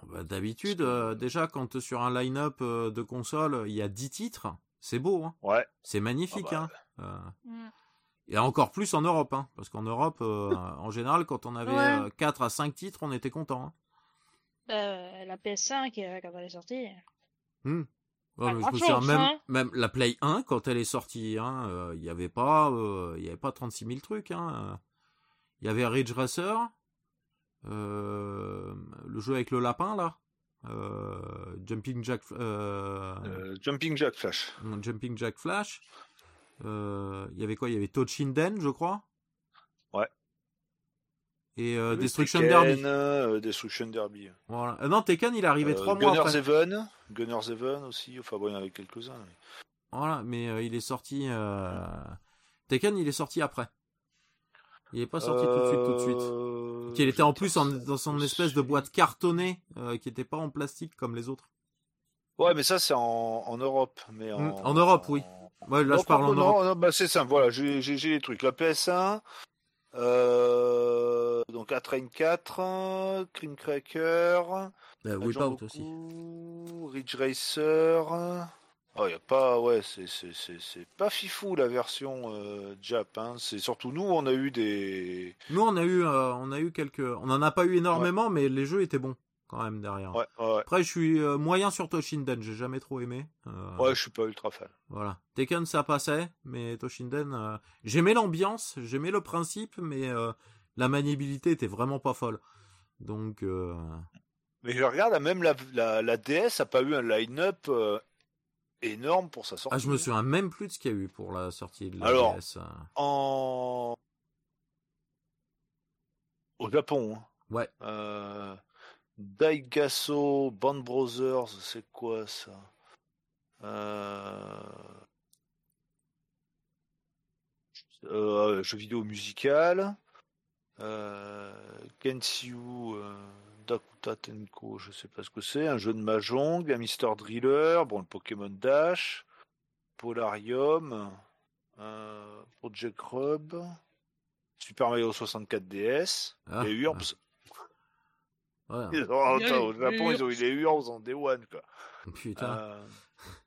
bah, D'habitude, euh, déjà, quand sur un line-up euh, de console, il y a 10 titres, c'est beau, hein. Ouais. c'est magnifique. Ah bah, hein. Euh, Mm. et encore plus en Europe, hein, parce qu'en Europe, euh, en général, quand on avait Ouais. 4 à 5 titres, on était content. hein. Euh, la PS5, euh, quand elle est sortie. Hmm. Ouais, Pas mais je me grand-chose, souviens, même, hein. même la Play 1, quand elle est sortie, hein, euh, il n'y avait pas, euh, il y avait pas 36 000 trucs. hein, euh. Il y avait Ridge Racer, euh, le jeu avec le lapin là, euh, Jumping Jack, euh, Jumping Jack Flash. Jumping Jack Flash. Il y avait quoi? Il y avait Tochinden, je crois. Ouais. Et Destruction Tekken, Derby. Destruction Derby. Voilà. Non, Tekken, il est arrivé trois mois Gunners après. Even, Gunners Even aussi. Enfin bon, il y en avait quelques-uns. mais- Voilà, mais il est sorti. Tekken, il est sorti après. Il est pas sorti tout de suite, tout de suite. Euh, Qu'il était en plus en- dans son espèce de boîte cartonnée, euh, qui était pas en plastique comme les autres. Ouais, mais ça c'est en, en Europe. Mais en, Hmm, en Europe, oui. Ouais, là, je parle en Europe. non, bah, c'est simple, voilà, j'ai les trucs. La PS1, euh, donc A-Train 4, Cream Cracker, Euh, Wipeout aussi. Ridge Racer. Oh, y a pas, ouais, c'est c'est- c'est- c'est pas fifou la version euh, Jap. Hein. C'est surtout nous, on a eu des. Nous, on a eu, euh, on a eu quelques. On en a pas eu énormément, mais les jeux étaient bons quand même derrière. Ouais, ouais, Après, je suis euh, moyen sur Toshinden. J'ai jamais trop aimé. Euh, ouais, je suis pas ultra fan. Voilà. Tekken, ça passait, mais Toshinden, j'aimais l'ambiance, j'aimais le principe, mais la maniabilité était vraiment pas folle. Donc, Mais je regarde, même la, la, la DS a pas eu un line-up énorme pour sa sortie. ah, je me souviens même plus de ce qu'il y a eu pour la sortie de la Alors, DS. euh. En... Au Japon. hein. Ouais. Euh, Daigaso, Band Brothers, c'est quoi ça? Euh... euh, Jeu vidéo musical. Euh... Kensyu, Dakuta Tenko, je sais pas ce que c'est. Un jeu de Mahjong, un Mister Driller, bon, le Pokémon Dash, Polarium, euh... Project Rub, Super Mario 64 DS, Ah, et Urbs. ouais. Ils ont- Il y a attends, eu au Japon, ils ont eu les Urbs en Day One, quoi. Putain. Euh,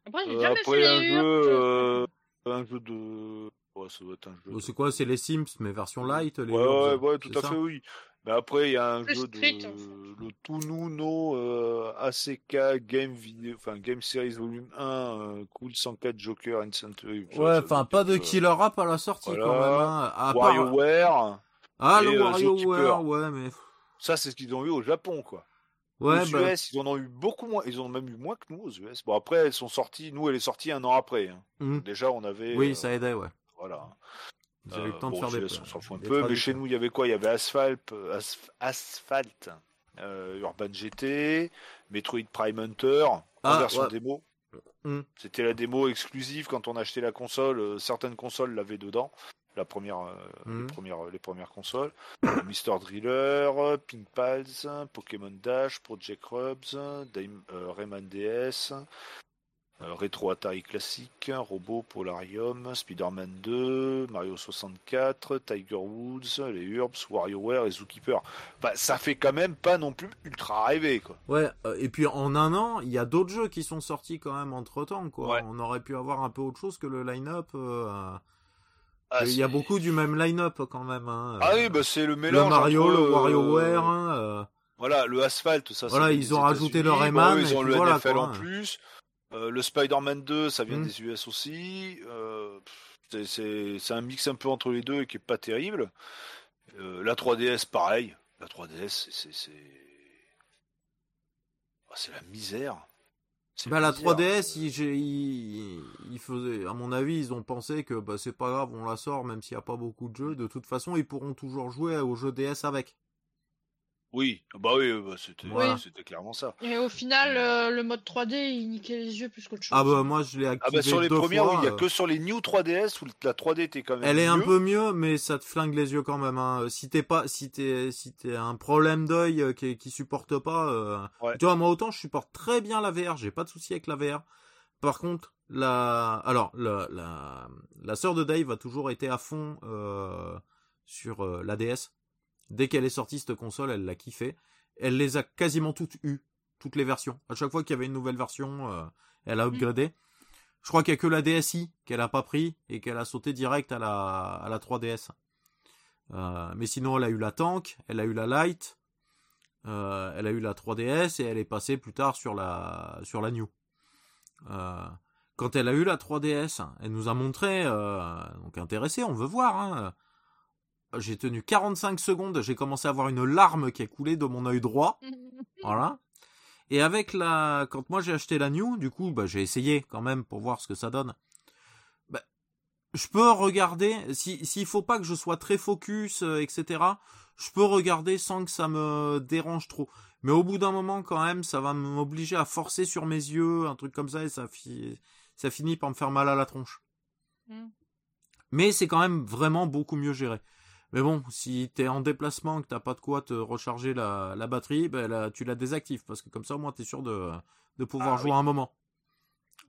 Après, j'ai euh, jamais après, un les jeu, euh, un jeu de. Ouais, ça doit être un jeu. Bon, c'est quoi C'est les Sims, mais version light les Ouais, Urbs, ouais, ouais, tout à ça fait, oui. Mais après, il y a un Plus jeu Street, de. en fait. Le Tunu no euh, ACK Game Video. Enfin, Game Series Volume 1, euh, Cool 104 Joker and Century. Ouais, enfin, pas de euh, killer app à la sortie voilà. quand même. Hein. À. WarioWare. Ah, le euh, WarioWare, ouais, mais. Ça, c'est ce qu'ils ont eu au Japon, quoi. Ouais, aux bah. US, ils en ont eu beaucoup moins. Ils en ont même eu moins que nous aux US. Bon, après, elles sont sorties. Nous, elle est sortie un an après. hein. hmm. Déjà, on avait. Oui, euh, ça aidait, ouais. Voilà. Eu le Euh, de faire des. On s'en fout un peu. Mais chez nous, il y avait quoi? Il y avait Asphalt, euh, Asf- Asphalt euh, Urban GT, Metroid Prime Hunter, en Ah, version ouais. démo. Hmm. C'était la démo exclusive quand on achetait la console. certaines consoles l'avaient dedans. La première, Hmm. les, premières, les premières consoles. Mister Driller, Pink Pals, Pokémon Dash, Project Rubs, Dime- euh, Rayman DS, rétro Atari classique, Robot, Polarium, Spider-Man 2, Mario 64, Tiger Woods, les Urbs, WarioWare et Zookeeper. Bah, ça fait quand même pas non plus ultra rêver, quoi. Ouais, euh, et puis en un an, il y a d'autres jeux qui sont sortis quand même entre temps, quoi. Ouais. On aurait pu avoir un peu autre chose que le line-up. euh, Ah, il y a beaucoup du même line-up quand même. Hein, Ah euh, oui, bah c'est le le mélange. Mario, entre, le WarioWare. hein, euh, Voilà, le Asphalt, ça. Voilà, ils ont rajouté le États-Unis. Rayman, Bon, ils ont le voilà, NFL quoi. en plus. Euh, le Spider-Man 2, ça vient Mm. des US aussi. Euh, c'est- un mix un peu entre les deux et qui est pas terrible. Euh, la 3DS, pareil. La 3DS, c'est- c'est c'est la misère. Bah, la misère. 3DS, ils, j'ai- ils, ils faisaient, à mon avis, ils ont pensé que bah, c'est pas grave, on la sort, même s'il n'y a pas beaucoup de jeux. De toute façon, ils pourront toujours jouer aux jeux DS avec. Oui, bah oui, bah, c'était Voilà. c'était clairement ça. Et au final, euh, le mode 3D, il niquait les yeux plus qu'autre chose. Ah bah moi, je l'ai Ah activé bah sur les deux premières, fois. oui, il y a euh, que sur les New 3DS où la 3D était quand même Elle est un peu mieux, mais ça te flingue les yeux quand même. Hein. Si t'es pas, si t'es, si t'es un problème d'œil euh, qui, qui supporte pas, euh, Ouais. tu vois, moi autant je supporte très bien la VR, j'ai pas de souci avec la VR. Par contre, la, alors la, la, la sœur de Dave a toujours été à fond euh, sur euh, la DS. Dès qu'elle est sortie cette console, elle l'a kiffé. Elle les a quasiment toutes eues, toutes les versions. À chaque fois qu'il y avait une nouvelle version, euh, elle a upgradé. Je crois qu'il y a que la DSi qu'elle a pas pris et qu'elle a sauté direct à la, à la 3DS. Euh, mais sinon, elle a eu la Tank, elle a eu la Lite, euh, elle a eu la 3DS et elle est passée plus tard sur la, sur la New. Quand elle a eu la 3DS, elle nous a montré, donc intéressé, on veut voir. Hein. J'ai tenu 45 secondes, j'ai commencé à avoir une larme qui a coulé de mon œil droit. Voilà. Et avec la, quand moi j'ai acheté la New, du coup, bah, j'ai essayé quand même pour voir ce que ça donne. Bah, je peux regarder, si, s'il faut pas que je sois très focus, euh, etc., je peux regarder sans que ça me dérange trop. Mais au bout d'un moment, quand même, ça va m'obliger à forcer sur mes yeux, un truc comme ça, et ça, fi- ça finit par me faire mal à la tronche. Mm. Mais c'est quand même vraiment beaucoup mieux géré. Mais bon, si t'es en déplacement, que t'as pas de quoi te recharger la, la batterie, ben là, tu la désactives parce que comme ça, au moins, t'es sûr de, de pouvoir Ah, jouer oui. un moment.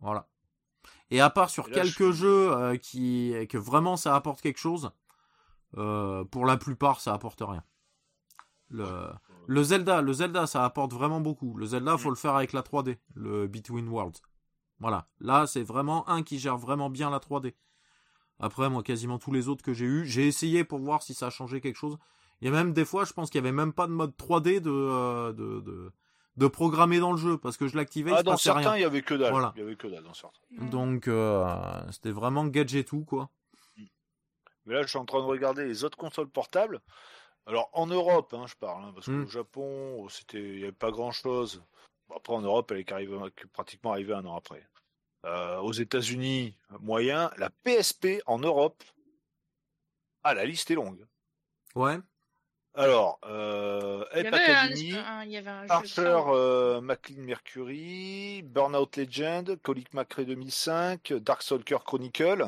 Voilà. Et à part sur Et là, quelques jeux euh, qui que vraiment ça apporte quelque chose, euh, pour la plupart, ça apporte rien. Le, le Zelda, le Zelda, ça apporte vraiment beaucoup. Le Zelda, faut Mm. le faire avec la 3D, le Between Worlds. Voilà. Là, c'est vraiment un qui gère vraiment bien la 3D. Après, moi, quasiment tous les autres que j'ai eu, j'ai essayé pour voir si ça a changé quelque chose. Il y a même des fois, je pense qu'il y avait même pas de mode 3D de, euh, de, de, de programmer dans le jeu, parce que je l'activais, Ah, dans passait certains, rien. il y avait que dalle. Voilà. Il y avait que dalle dans certains. Donc, euh, c'était vraiment gadget tout, quoi. Mais là, je suis en train de regarder les autres consoles portables. Alors, en Europe, hein, je parle, hein, parce Mm. qu'au Japon, c'était, il n'y avait pas grand-chose. Bon, après, en Europe, elle est qu'arrivée- que pratiquement arrivée un an après. Euh, aux États-Unis, moyen. La PSP en Europe, ah, la liste est longue. Ouais. Alors, euh, Il y Help avait un, Academy, un- il y avait un jeu de Archer ça. euh, McLean Mercury, Burnout Legend, Colic Macré 2005, Darkstalker Chronicle,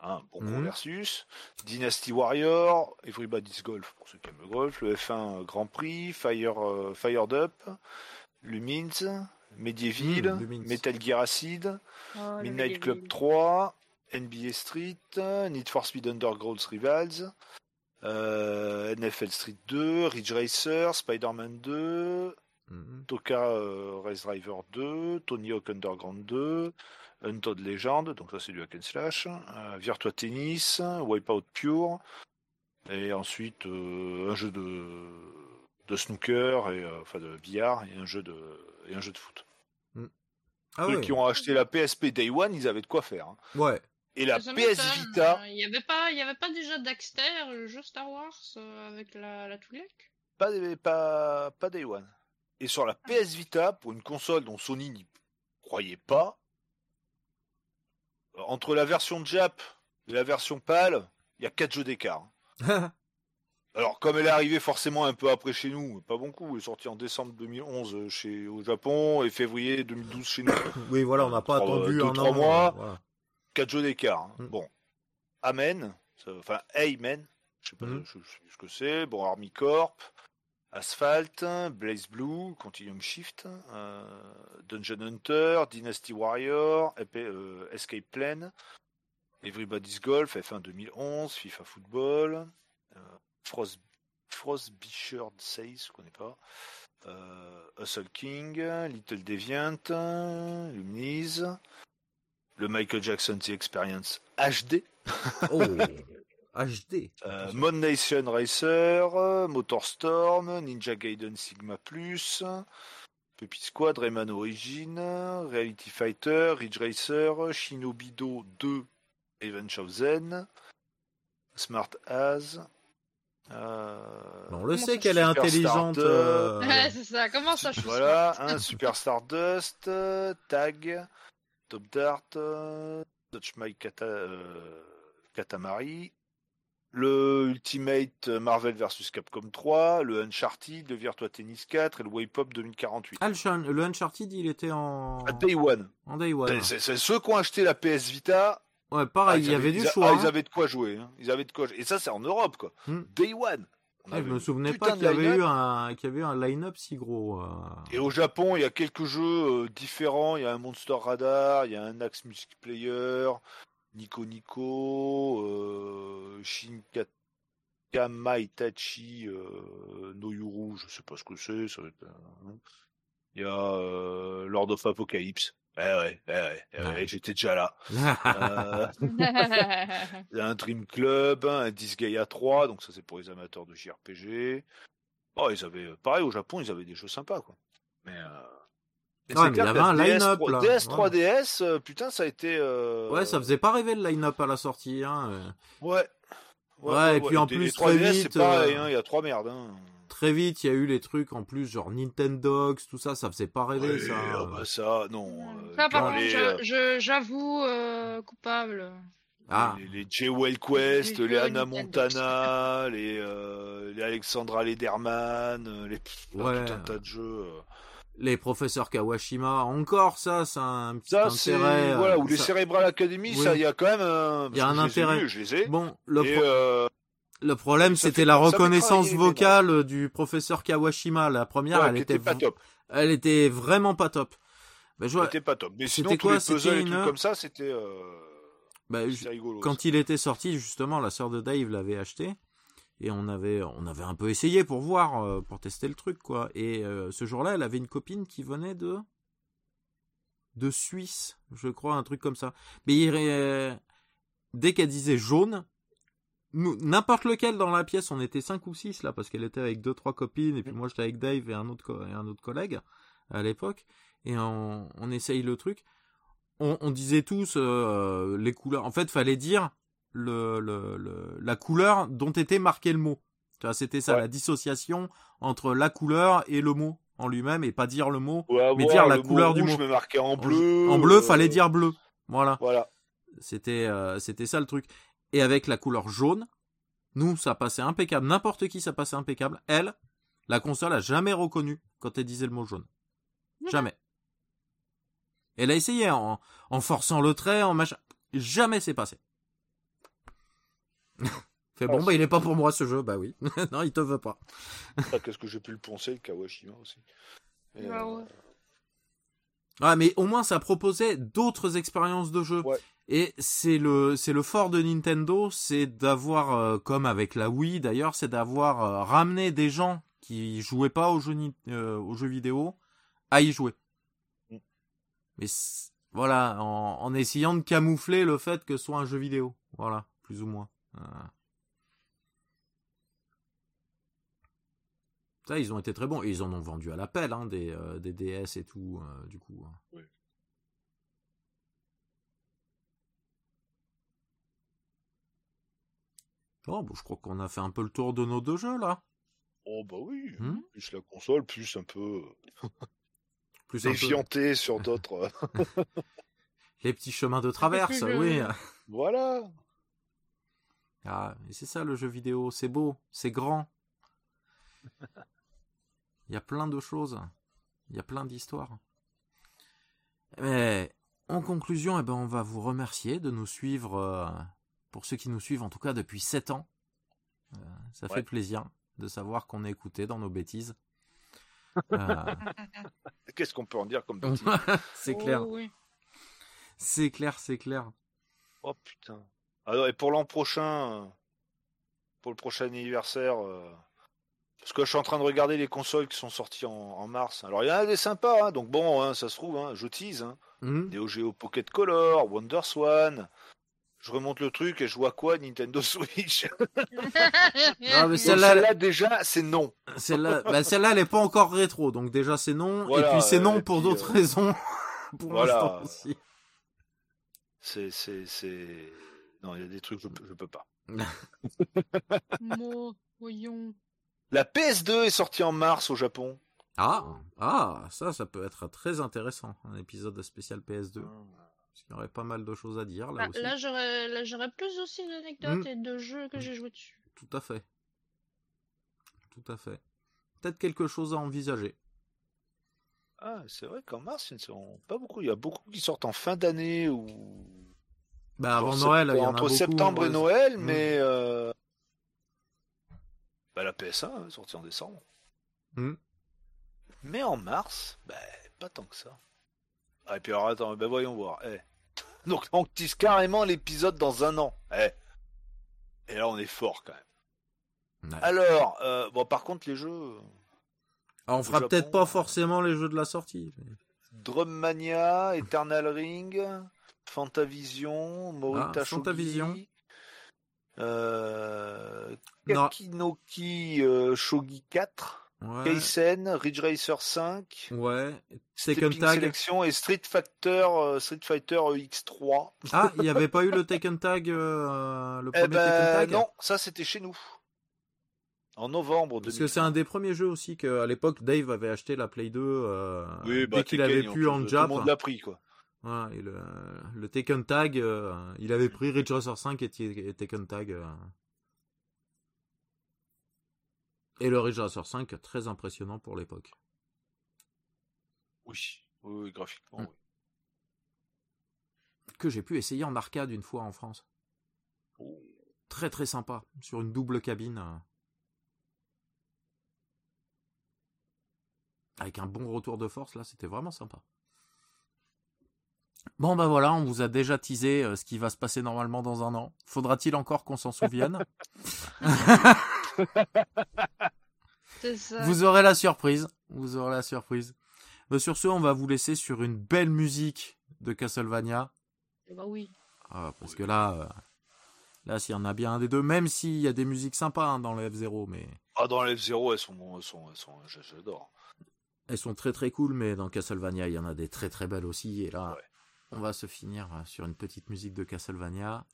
hein, bon gros Mhm. versus, Dynasty Warrior, Everybody's Golf pour ceux qui aiment le golf, le F1 Grand Prix, Fire, euh, Fired Up, Lumines, Medieval, Lumines. Metal Gear Acid, Oh, Midnight Club Medieval. 3, NBA Street, Need for Speed Underground Rivals, euh, NFL Street 2, Ridge Racer, Spider-Man 2, Mhm. Toka euh, Race Driver 2, Tony Hawk Underground 2, Untold Legend, donc ça c'est du hack and slash, euh, Virtua Tennis, Wipeout Pure, et ensuite euh, un jeu de, de snooker, et, euh, enfin de billard, et un jeu de, et un jeu de foot. Ah Ceux ouais. qui ont acheté la PSP Day One, ils avaient de quoi faire. hein. Ouais. Et la Ça PS m'étonne. Vita, Il y avait pas, il y avait pas déjà Daxter, le jeu Star Wars euh, avec la, la pas, pas, pas Day One. Et sur la PS Vita, pour une console dont Sony n'y croyait pas, euh, entre la version Jap et la version PAL, il y a 4 jeux d'écart. Alors, comme elle est arrivée forcément un peu après chez nous, pas beaucoup, elle est sortie en décembre 2011 chez, au Japon et février 2012 chez nous. oui, voilà, on n'a pas Trois- attendu deux, un trois an. mois. voilà. 4 jeux d'écart. hein. Mm. Bon. Amen, ça- enfin Amen, je sais pas, Mm. je, je sais plus ce que c'est. Bon, Army Corp, Asphalt, Blaze Blue, Continuum Shift, euh, Dungeon Hunter, Dynasty Warrior, EP, euh, Escape Plan, Everybody's Golf, F1 2011, FIFA Football, euh, Frost, Frostbisher 16, je connais pas, euh, Hustle King, Little Deviant, Lumniz, le Michael Jackson The Experience HD, Oh, HD. euh, Mon Nation Racer, Motorstorm, Ninja Gaiden Sigma Plus, Puppy Squad, Rayman Origin, Reality Fighter, Ridge Racer, Shinobido 2, Revenge of Zen, Smart As. Euh, On le sait qu'elle est intelligente. Euh, Ouais, c'est ça. Comment ça, je suis Voilà, un Super Stardust, euh, Tag, Top Dart, euh, Touch My Kata, Katamari, le Ultimate Marvel vs Capcom 3, le Uncharted, le Virtua Tennis 4 et le Wave Pop 2048. Ah, le, Uncharted, il était en, À Day One. en Day One. C'est ceux qui ont acheté la PS Vita. Ouais, pareil, ah, il y avait du choix. ah, hein. ils avaient de quoi jouer. hein. Ils avaient de quoi jouer. Et ça, c'est en Europe, quoi. Hmm. Day One. On Ah, je me souvenais pas qu'il y avait eu un, qu'il y avait eu un line-up si gros. euh. Et au Japon, il y a quelques jeux euh, différents. Il y a un Monster Radar, il y a un Axe Music Player, Nico Nico, euh, Shinkatama Itachi, euh, Noyuru, je sais pas ce que c'est. ça va être, euh, Il y a Lord of Apocalypse. Eh ouais, eh ouais, eh ouais, j'étais déjà là. Euh, un Dream Club, un Disgaea 3, donc ça c'est pour les amateurs de JRPG. Oh, ils avaient, pareil au Japon, ils avaient des jeux sympas quoi. Mais, euh... c'est mais il y avait un line-up, DS3, là. DS 3DS, euh, putain, ça a été. euh, Ouais, ça faisait pas rêver le line-up à la sortie. Hein. euh. Ouais. Ouais, et puis en plus, les très 3DS, vite, c'est pareil, euh, hein, il y a trois merdes. Hein. Très vite, il y a eu les trucs en plus, genre Nintendogs, tout ça, ça faisait pas rêver Ouais, ça. ah bah ça, non. euh, Ça, par contre, les, euh, j'avoue euh, coupable. Ah, Les, les J-Well Quest, Les Anna Nintendo. Montana, les, euh, les Alexandra Lederman, les pff, Ouais. tout un tas de jeux. les professeurs Kawashima, encore ça, c'est un petit Ça, intérêt. voilà, ou les Cerebral Academy, Oui. ça, il y a quand même un. Il y a un ai intérêt. je les ai. Bon, le, et, pro- euh, le problème, c'était la reconnaissance vocale du professeur Kawashima. La première, ouais, elle, était était pas top. elle était vraiment pas top. Ben, je vois, C'était pas top. Mais C'était sinon, tous quoi les puzzles et une- comme ça, c'était. Euh... c'était rigolo. quand ça. il était sorti, justement, la sœur de Dave l'avait acheté. Et on avait, on avait un peu essayé pour voir, euh, pour tester le truc, quoi. Et euh, ce jour-là, elle avait une copine qui venait de. de Suisse, je crois, un truc comme ça. Mais il, euh, dès qu'elle disait jaune, n'importe lequel dans la pièce, on était cinq ou six là, parce qu'elle était avec deux, trois copines, et puis moi j'étais avec Dave et un autre, et un autre collègue à l'époque, et on, on essaye le truc. On, on disait tous euh, les couleurs. En fait, fallait dire le, le, le- la couleur dont était marqué le mot. C'était ça, Ouais. la dissociation entre la couleur et le mot en lui-même, et pas dire le mot. Ouais, mais dire la le couleur mot du mot. me en bleu. En bleu, euh, fallait dire bleu. Voilà. Voilà. C'était euh, c'était ça le truc. Et avec la couleur jaune, nous ça passait impeccable. N'importe qui ça passait impeccable. Elle, la console a jamais reconnu quand elle disait le mot jaune. Jamais. Elle a essayé en, en forçant le trait, en machin. Jamais c'est passé. Fait bon Ah, bah il est pas pour moi ce jeu, bah oui. non il te veut pas. Ah, Qu'est-ce que j'ai pu le poncer, le Kawashima aussi. Et, Bah euh, ouais. Ah mais au moins ça proposait d'autres expériences de jeu. Ouais. Et c'est le c'est le fort de Nintendo, c'est d'avoir euh, comme avec la Wii d'ailleurs, c'est d'avoir euh, ramené des gens qui jouaient pas aux jeux ni- euh, aux jeux vidéo à y jouer. Mm. Mais c'est- voilà, en, en essayant de camoufler le fait que ce soit un jeu vidéo, voilà, plus ou moins. Ça, ils ont été très bons. Et ils en ont vendu à l'appel, hein, des, euh, des DS et tout, euh, du coup. hein. Oui. Oh, bon, je crois qu'on a fait un peu le tour de nos deux jeux, là. Oh bah oui, Hmm? plus la console, plus un peu Plus un peu défianté sur d'autres. euh, les petits chemins de traverse, oui. voilà. Ah, mais c'est ça le jeu vidéo, c'est beau, c'est grand. Il y a plein de choses, il y a plein d'histoires. Mais en conclusion, eh ben, on va vous remercier de nous suivre, euh, pour ceux qui nous suivent en tout cas depuis 7 ans. Euh, ça Ouais. fait plaisir. de savoir qu'on est écouté dans nos bêtises. Euh, Qu'est-ce qu'on peut en dire comme bêtise? C'est clair, Oh, oui. c'est clair, c'est clair. Oh putain. Alors, et pour l'an prochain, pour le prochain anniversaire, euh, parce que je suis en train de regarder les consoles qui sont sorties en, en mars. Alors il y en a des sympas, hein, donc bon, hein, ça se trouve, hein, je tease. Hein. Hmm Neo Geo Pocket Color, Wonder Swan. Je remonte le truc et je vois quoi Nintendo Switch? Mais celle-là, Celle-là déjà, c'est non. celle-là, bah, celle-là, elle est pas encore rétro, donc déjà c'est non. Voilà, et puis c'est non pour puis, d'autres euh, raisons. pour voilà. l'instant aussi. C'est, c'est, c'est. Non, il y a des trucs je, peux- je peux pas. Moi, voyons. La PS2 est sortie en mars au Japon. Ah, ah, ça, ça peut être très intéressant, un épisode spécial PS2. Parce qu'il y aurait pas mal de choses à dire là Ah, aussi. là, j'aurais là, j'aurais plus aussi d'anecdotes Mm. et de jeux que Mm. j'ai joué dessus. Tout à fait. Tout à fait. Peut-être quelque chose à envisager. Ah, c'est vrai qu'en mars, ils ne sont pas beaucoup. Il y a beaucoup qui sortent en fin d'année ou Bah, avant Genre Noël, sept- il y en a entre beaucoup, septembre et. Noël, Mm. mais euh, bah, la PS1 hein, sortie en décembre. Mais en mars, bah, pas tant que ça. Ah, et puis alors attends, bah, voyons voir. Eh. Donc on tease carrément l'épisode dans un an. Eh. Et là on est fort quand même. Ouais. Alors, euh, bon par contre les jeux, Alors, on fera Japon, peut-être pas euh, forcément les jeux de la sortie. mais- Drum Mania, Eternal Ring, Fantavision, Morita Ah, Fantavision. Shogi, euh. Kakinoki euh, Shogi 4, Ouais. Ridge Racer 5, Ouais. Tekken Tag. Selection et Street Fighter, euh, Street Fighter X3. Ah, il n'y avait pas eu le Tekken Tag, euh, le Eh premier Tekken ben Tag non, ça c'était chez nous. En novembre Parce 2000. que c'est un des premiers jeux aussi qu'à l'époque Dave avait acheté la Play 2 euh, Oui, bah, dès qu'il avait pu en Tout Jap. le monde l'a pris quoi. Et le, le Tekken Tag, euh, il avait pris Ridge Racer 5 et, et Tekken Tag. Et le Ridge Racer 5, très impressionnant pour l'époque. Oui, oui, graphiquement. Mm. oui. Que j'ai pu essayer en arcade une fois en France. Oh. Très très sympa, sur une double cabine. euh. Avec un bon retour de force, là, c'était vraiment sympa. Bon, ben voilà, on vous a déjà teasé euh, ce qui va se passer normalement dans un an. Faudra-t-il encore qu'on s'en souvienne? ça. Vous aurez la surprise. Vous aurez la surprise. Mais sur ce, on va vous laisser sur une belle musique de Castlevania. Eh Bah oui. Ah, parce que là, euh, là, s'il y en a bien un des deux, même s'il y a des musiques sympas hein, dans le F0, mais Ah dans les F0 elles sont, elles sont, elles sont, j'adore. elles sont très très cool, mais dans Castlevania, il y en a des très très belles aussi. Et là, Ouais. on va se finir euh, sur une petite musique de Castlevania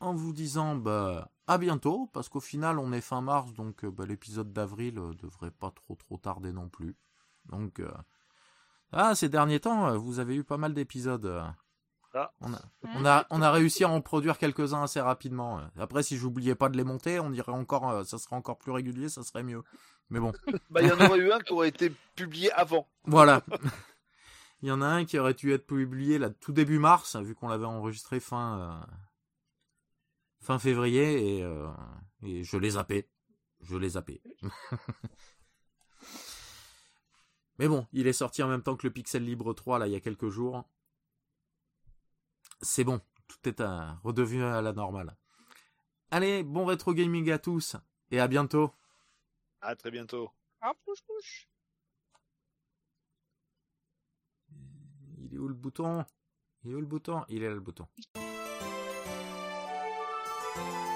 en vous disant bah, à bientôt, parce qu'au final, on est fin mars, donc euh, bah, l'épisode d'avril euh, devrait pas trop trop tarder non plus. Donc, euh, ah, ces derniers temps, vous avez eu pas mal d'épisodes. Ah. On, a, on, a, on a réussi à en produire quelques-uns assez rapidement. Après, si j'oubliais pas de les monter, on irait encore, ça serait encore plus régulier, ça serait mieux. Mais bon. Bah il y en aurait eu un qui aurait été publié avant. Voilà. Il y en a un qui aurait dû être publié là tout début mars, vu qu'on l'avait enregistré fin euh, fin février et, euh, et je l'ai zappé. Je l'ai zappé. Mais bon, il est sorti en même temps que le Pixel Libre 3 là il y a quelques jours. C'est bon, tout est à- redevenu à la normale. Allez, bon rétro gaming à tous et à bientôt. À très bientôt. Ah, pouche, pouche. Il est où le bouton? Il est où le bouton? Il est là le bouton. うん。